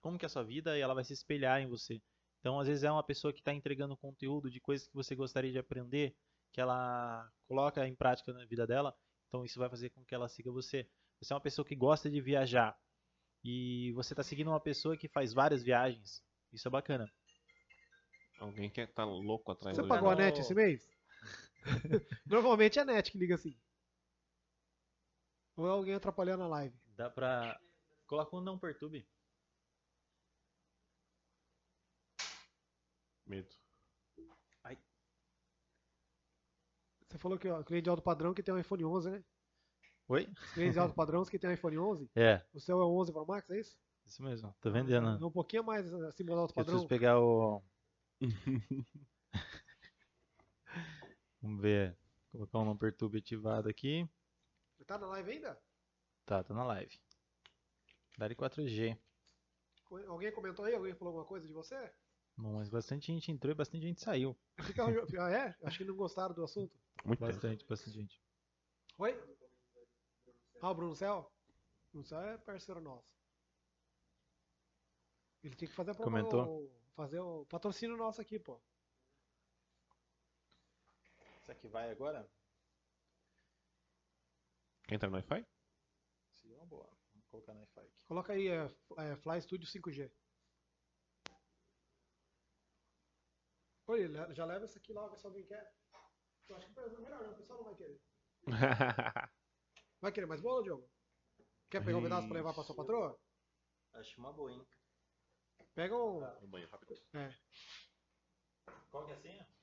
como que é a sua vida e ela vai se espelhar em você. Então, às vezes é uma pessoa que está entregando conteúdo de coisas que você gostaria de aprender, que ela coloca em prática na vida dela. Então, isso vai fazer com que ela siga você. Você é uma pessoa que gosta de viajar e você está seguindo uma pessoa que faz várias viagens. Isso é bacana. Alguém que tá louco atrás Você pagou a net esse mês? Normalmente é a net que liga assim. Ou é alguém atrapalhando a live. Dá pra. Coloca um não perturbe. medo. Você falou que ó, cliente de alto padrão que tem um iPhone 11, né? Oi? Clientes de alto padrão que tem um iPhone 11. É, O seu é o 11 Pro Max, é isso? isso mesmo. Tô vendendo. É um pouquinho mais acima do alto Eu padrão. preciso pegar o. Vamos ver. Colocar um não perturbe ativado aqui. Tá na live ainda? Tá, tá na live. Dá 4G. Co- Alguém comentou aí? Alguém falou alguma coisa de você? Bom, mas bastante gente entrou e bastante gente saiu. Fica- ah, é? Acho que não gostaram do assunto. Muito tempo. Bastante, bastante gente. Oi? Ah, o Bruno Céu? O Bruno Céu é parceiro nosso. Ele tem que fazer a Comentou? o- fazer o patrocínio nosso aqui, pô. Isso aqui vai agora? Quem tá no Wi-Fi? Seria uma boa. Vamos colocar no Wi-Fi aqui. Coloca aí, é, é, Fly Studio 5G. Oi, já leva isso aqui lá, ver se alguém quer. Eu acho que é melhor, não, o pessoal não vai querer. Vai querer mais bola, Diogo? Quer pegar um pedaço pra levar pra sua patroa? Acho uma boa, hein? Pega um. no banheiro, rápido. Qual que é a senha?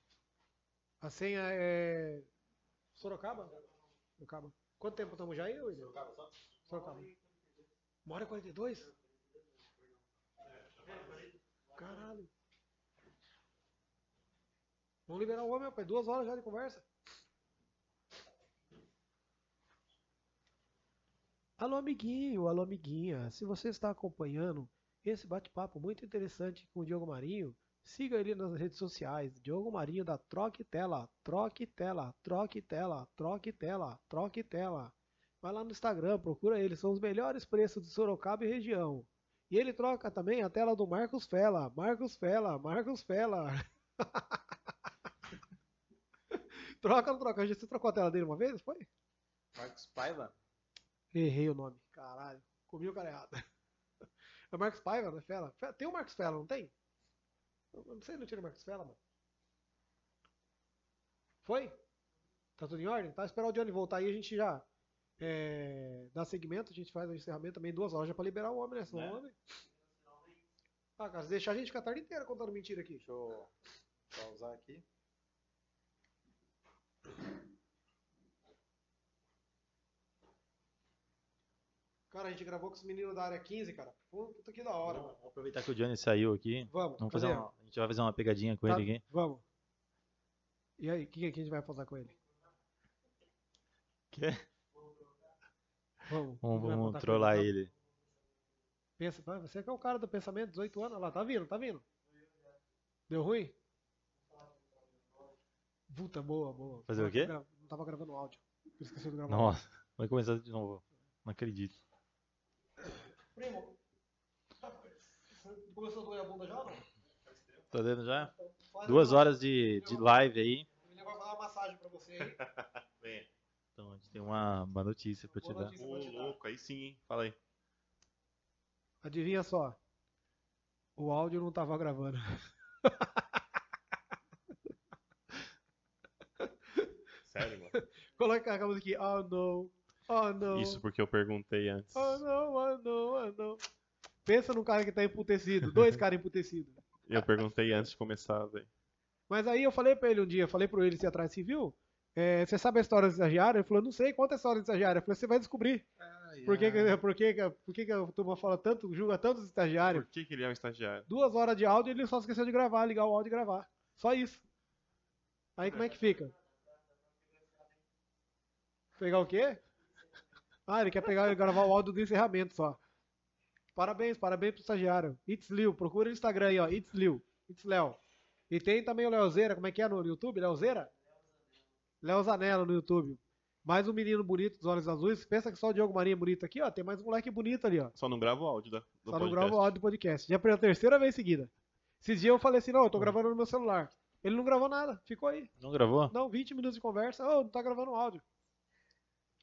A senha é. Sorocaba? Sorocaba. Quanto tempo estamos já aí, William? Sorocaba só? Sorocaba. Uma hora e 42? Caralho. Vamos liberar o homem, rapaz. Duas horas já de conversa. Alô, amiguinho, alô, amiguinha. Se você está acompanhando esse bate-papo muito interessante com o Diogo Marinho, Siga ele nas redes sociais. Diogo Marinho da Troque Tela. Troque Tela. Troque Tela. Troque Tela. Troque Tela. Vai lá no Instagram, procura ele. São os melhores preços de Sorocaba e região. E ele troca também a tela do Marcos Fela. Marcos Fela. Marcos Fela. troca ou não troca? Você trocou a tela dele uma vez? Foi? Marcos Paiva? Errei o nome. Caralho. Comi o cara errado. É Marcos Paiva, não é Fela? Tem o Marcos Fela, não tem? Eu não sei, não tinha o Marcos Fela, mano. Foi? Tá tudo em ordem? Tá? Esperar o Johnny voltar aí, a gente já é, dá segmento, a gente faz o encerramento também duas horas já pra liberar o homem, né? Senão É. o homem. Ah, cara, deixar a gente ficar a tarde inteira contando mentira aqui. Deixa eu pausar aqui. Cara, a gente gravou com os meninos da área 15, cara. Puta que da hora, mano. Vamos aproveitar que o Johnny saiu aqui. Vamos, Vamos fazer uma, a gente vai fazer uma pegadinha com Tá, ele aqui. Vamos. E aí, o que, que a gente vai fazer com ele? Quê? Vamos, Vamos, vamos trollar ele. ele. Pensa, você que é o cara do pensamento, 18 anos, olha lá, tá vindo, tá vindo. Deu ruim? Puta, boa, boa. Fazer o quê? Gra- Não tava gravando áudio. Eu esqueci de gravar. Nossa, vai começar de novo. Não acredito. Primo, começou a doer a bunda já ou não? Tá vendo já? Faz Duas uma- horas de, de live aí. Ele vai fazer uma massagem pra você aí. Vem. Então a gente tem uma, uma notícia pra te dar. Ô, louco, aí sim, hein? Fala aí. Adivinha só. O áudio não tava gravando. Sério, mano? Coloca a música aqui. Oh, não. Oh, não. Isso porque eu perguntei antes. Oh, não, oh, não, oh, não. Pensa num cara que tá emputecido. Dois caras emputecidos. Eu perguntei antes de começar, velho. Mas aí eu falei pra ele um dia, falei pro ele se atrás, viu? É, você sabe a história do estagiário? Ele falou, não sei, conta a história do estagiário. Eu falei, você vai descobrir. Por que, que, por que, que, por que, que a turma fala tanto, julga tanto os estagiários? Por que, que ele é um estagiário? Duas horas de áudio ele só esqueceu de gravar, ligar o áudio e gravar. Só isso. Aí como é que fica? Pegar o quê? Ah, ele quer pegar e gravar o áudio do encerramento só. Parabéns, parabéns pro estagiário. It's Liu, procura no Instagram aí, ó. It's Liu. It's Léo. E tem também o Leozeira, como é que é no YouTube? Leozeira? Léo Zanella no YouTube. Mais um menino bonito dos olhos azuis. Pensa que só o Diogo Marinho é bonito aqui, ó. Tem mais um moleque bonito ali, ó. Só não grava o áudio da, do Só não podcast. gravo o áudio do podcast. Já pela terceira vez seguida. Esses dias eu falei assim, não, eu tô gravando no meu celular. Ele não gravou nada, ficou aí. Não gravou? Não, 20 minutos de conversa, oh, não tá gravando áudio.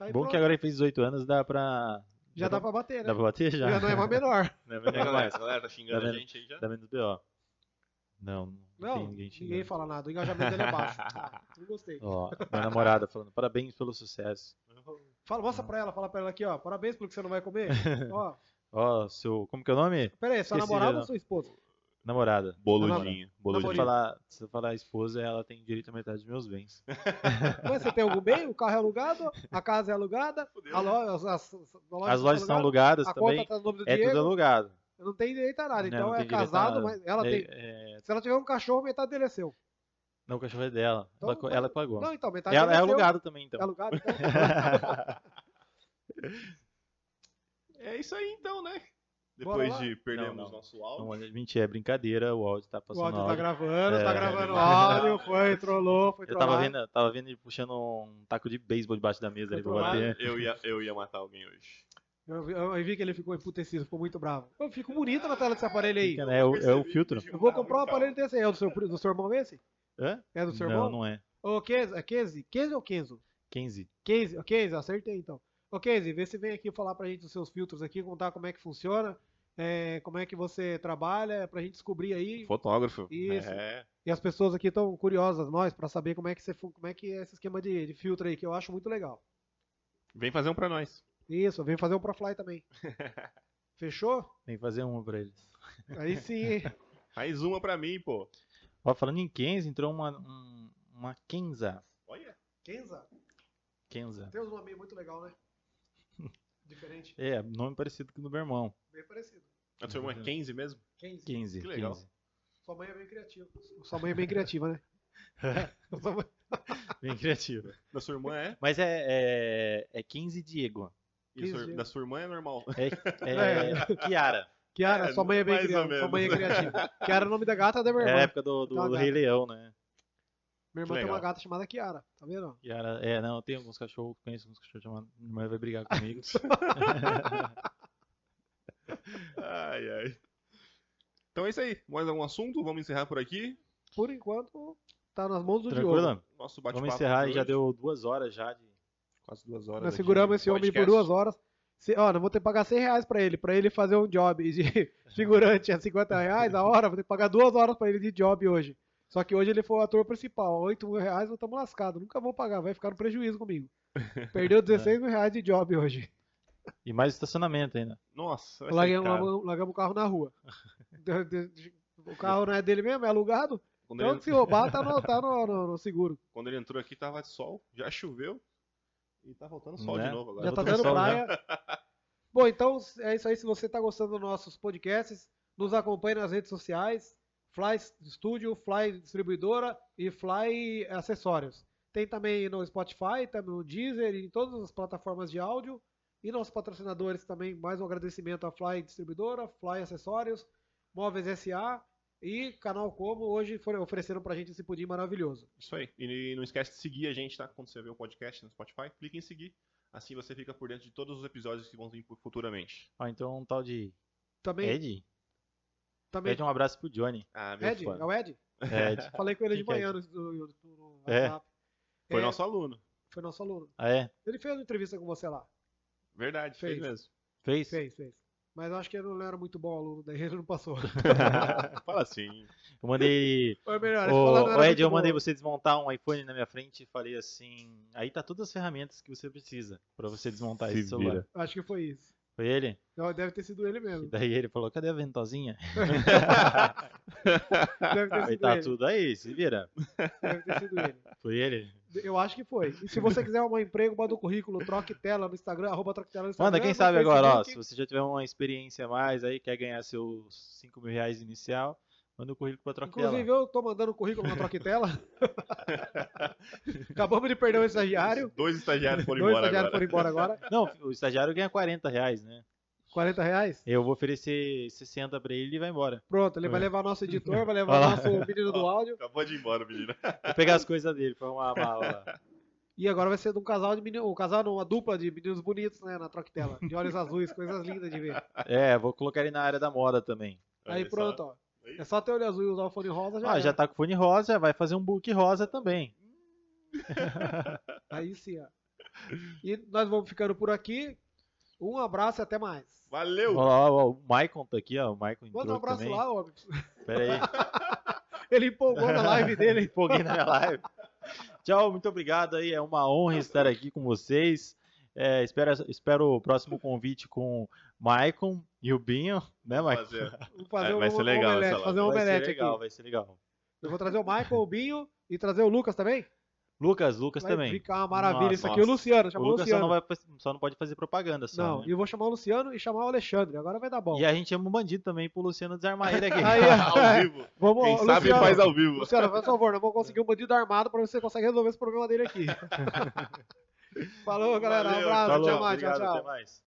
Aí Bom pronto, que agora ele fez 18 anos, dá pra. já dá pra bater, né? Dá pra bater já? Já não é mais menor. Não é menor galera, mais. a galera tá xingando Tá a gente aí já? Dá menos BO. Não, não, Não, tem ninguém ninguém fala nada, o engajamento dele é baixo. Ah, não gostei. Ó, minha namorada falando, parabéns pelo sucesso. Fala, mostra pra ela, fala pra ela aqui, ó. Parabéns pelo que você não vai comer. ó, Ó, seu. Como que é o nome? pera aí, sua Esqueci namorada ou sua esposa? Namorada. Boludinho. Se eu Boludinho. falar, se eu falar esposa, ela tem direito à metade dos meus bens. Mas você tem algum bem? O carro é alugado, a casa é alugada, a loja, as, as- as lojas, As lojas estão estão alugadas, a também. conta tá no nome do É tudo Diego. alugado. Não tem direito a nada. Não, Então não é a casado, mas ela É- tem. é- Se ela tiver um cachorro, metade dele é seu. Não, o cachorro é dela. Então, ela, ela pagou. Não, então, metade ela é é seu. alugado também, então. É alugado, então. É isso aí então, né? Depois de perdermos Não, não. nosso áudio. Não, mentira, é brincadeira, o áudio tá O passando áudio tá áudio. gravando, tá É. gravando o áudio, foi, trollou, foi Eu tava trollado. vendo, tava vendo ele puxando um taco de beisebol debaixo da mesa ali pra bater. Eu ia, eu ia matar alguém hoje. Eu, vi- eu vi que ele ficou emputecido, ficou muito bravo. Eu fico bonito na tela desse aparelho aí. Fica, né? É o, é o filtro. Eu vou comprar um aparelho desse aí. É do seu, do seu irmão esse? Hã? É do seu Não, irmão? não é. Ô, Kenzo, é Kenzie? Kenzie ou Kenzo? 15. Kenzie, ô, Kenzie, acertei então. Ô, Kenzie, vê se vem aqui falar pra gente dos seus filtros aqui, contar como é que funciona, é, como é que você trabalha, pra gente descobrir aí. Fotógrafo. Isso. É. E as pessoas aqui estão curiosas, nós, pra saber como é que, você, como é, que é esse esquema de, de filtro aí, que eu acho muito legal. Vem fazer um pra nós. Isso, vem fazer um ProFly também. Fechou? Que fazer uma pra eles. Aí sim? Faz uma pra mim, pô. Ó, falando em Kenza, entrou uma, um- uma Kenza. Olha. Kenza, Kenza. tem um nome muito legal, né? Diferente, É, nome parecido com o do meu irmão. bem parecido. A sua irmã é Kenzie mesmo? Kenzie. 15. Que legal. 15. Sua mãe é bem criativa. Sua mãe é bem criativa, né? Bem criativo. Da sua irmã é? Mas é, é, é 15 Diego. E a sua- 15. da sua irmã é normal. É, é Kiara. Kiara, É, sua mãe é bem criativa. Sua mãe é criativa. Kiara é o nome da gata da minha É irmã. a época do, do, Então, do gata. Rei Leão, né? Minha irmã tem uma gata chamada Kiara, tá vendo? Yara, é, não, tem alguns cachorros, conheço alguns cachorros chamados. Minha irmã vai brigar comigo. Ai, ai. Então é isso aí. Mais algum assunto? Vamos encerrar por aqui. Por enquanto, tá nas mãos do Diogo. Tranquilo? Nosso bate-papo. Vamos encerrar, e já deu duas horas já de. quase duas horas. Nós seguramos esse homem por duas horas. Se, ó, nós vamos ter que pagar 100 reais pra ele. Pra ele fazer um job de figurante a 50 reais a hora, vou ter que pagar duas horas pra ele de job hoje. Só que hoje ele foi o ator principal. 8 mil reais nós estamos lascados. Nunca vou pagar, vai ficar no prejuízo comigo. Perdeu 16 mil reais de job hoje. E mais estacionamento ainda. Nossa, vai Largamos, o carro na rua. O carro não é dele mesmo, é alugado. Quando, Então ele, se roubar, tá no, tá no- no- no seguro. quando ele entrou aqui tava de sol, já choveu e tá voltando sol Né? de novo agora. Já tá dando pessoal praia. Bom, então é isso aí. Se você tá gostando dos nossos podcasts, nos acompanhe nas redes sociais. Fly Studio, Fly Distribuidora e Fly Acessórios. Tem também no Spotify, também no Deezer e em todas as plataformas de áudio. E nossos patrocinadores também, mais um agradecimento à Fly Distribuidora, Fly Acessórios, Móveis SA e Canal Como hoje foram, ofereceram pra gente esse pudim maravilhoso. Isso aí. E não esquece de seguir a gente, tá? Quando você vê o podcast no Spotify, clique em seguir. Assim você fica por dentro de todos os episódios que vão vir futuramente. Ó, então um tal de Também, Ed. Também Pede um abraço pro Johnny. Ah, meu Ed, fã. é o Ed? Ed. Falei com ele de é manhã no, no- no É? WhatsApp. Foi É, nosso aluno. Foi nosso aluno. Ah, é? Ele fez uma entrevista com você lá. Verdade, fez, Fez. mesmo. Fez? Fez, fez. Mas acho que ele não era muito bom aluno, daí ele não passou. Fala assim. Eu mandei. Foi melhor. Ô, ô, Ed, eu mandei bom. você desmontar um iPhone na minha frente e falei assim. Aí tá todas as ferramentas que você precisa pra você desmontar Se esse celular. vira. Acho que foi isso. Foi ele? Não, deve ter sido ele E mesmo. daí ele falou: cadê a ventosinha? Deve ter Aí sido tá ele. tudo aí, se vira. Deve ter sido ele. Foi ele? Eu acho que foi. E se você quiser arrumar emprego, manda o currículo, troque tela no Instagram, arroba troque tela no Instagram. Manda, quem sabe agora, ó. Se você já tiver uma experiência a mais aí, quer ganhar seus 5 mil reais inicial, manda o currículo pra trocar Inclusive, eu tô mandando o currículo na troque tela. Acabamos de perder um estagiário. Dois estagiários foram Dois embora estagiários agora. foram embora agora. Não, o estagiário ganha 40 reais, né? 40 reais. Eu vou oferecer 60 pra ele e ele vai embora. Pronto, ele vai É. levar nosso editor, vai levar nosso menino do áudio. Acabou de ir embora, menina. Vou pegar as coisas dele, foi uma mala lá. E agora vai ser de um casal de meninos, um casal, não, uma dupla de meninos bonitos, né, na troque tela. De olhos azuis, coisas lindas de ver. É, vou colocar ele na área da moda também. Aí só. pronto, ó. É só ter olho azul e usar o fone rosa, já, Ah, era. já tá com fone rosa, vai fazer um book rosa também. Aí sim, ó. E nós vamos ficando por aqui. Um abraço e até mais. Valeu! Ó, ó, ó, o Maicon tá aqui, ó. O Maicon entrou Manda um abraço também. lá, homem. Pera aí. Ele empolgou na live dele. Empolguei na minha live. Tchau, muito obrigado aí. É uma honra estar aqui com vocês. É, espero, espero o próximo convite com o Maicon e o Binho, né, Maicon? Fazer. Fazer Vai um, ser um legal omelete, essa live. fazer um vai ser omelete legal, aqui. vai ser legal. Eu vou trazer o Michael, o Binho e trazer o Lucas também. Lucas, Lucas Vai também. ficar uma maravilha Nossa, isso aqui. O nossa. Luciano, O chamou o Lucas só Luciano. não, vai, só não pode fazer propaganda só, Não, né? e eu vou chamar o Luciano e chamar o Alexandre. Agora vai dar bom. E a gente chama o bandido também pro Luciano desarmar ele aqui. Aí, ao vivo. Vamos, Quem Luciano, sabe faz ao vivo. Luciano, faz favor, nós vamos conseguir um bandido armado pra você conseguir resolver esse problema dele aqui. Falou, galera. Um Valeu, abraço. Falou, tchau, mais, tchau, obrigado, tchau. até mais.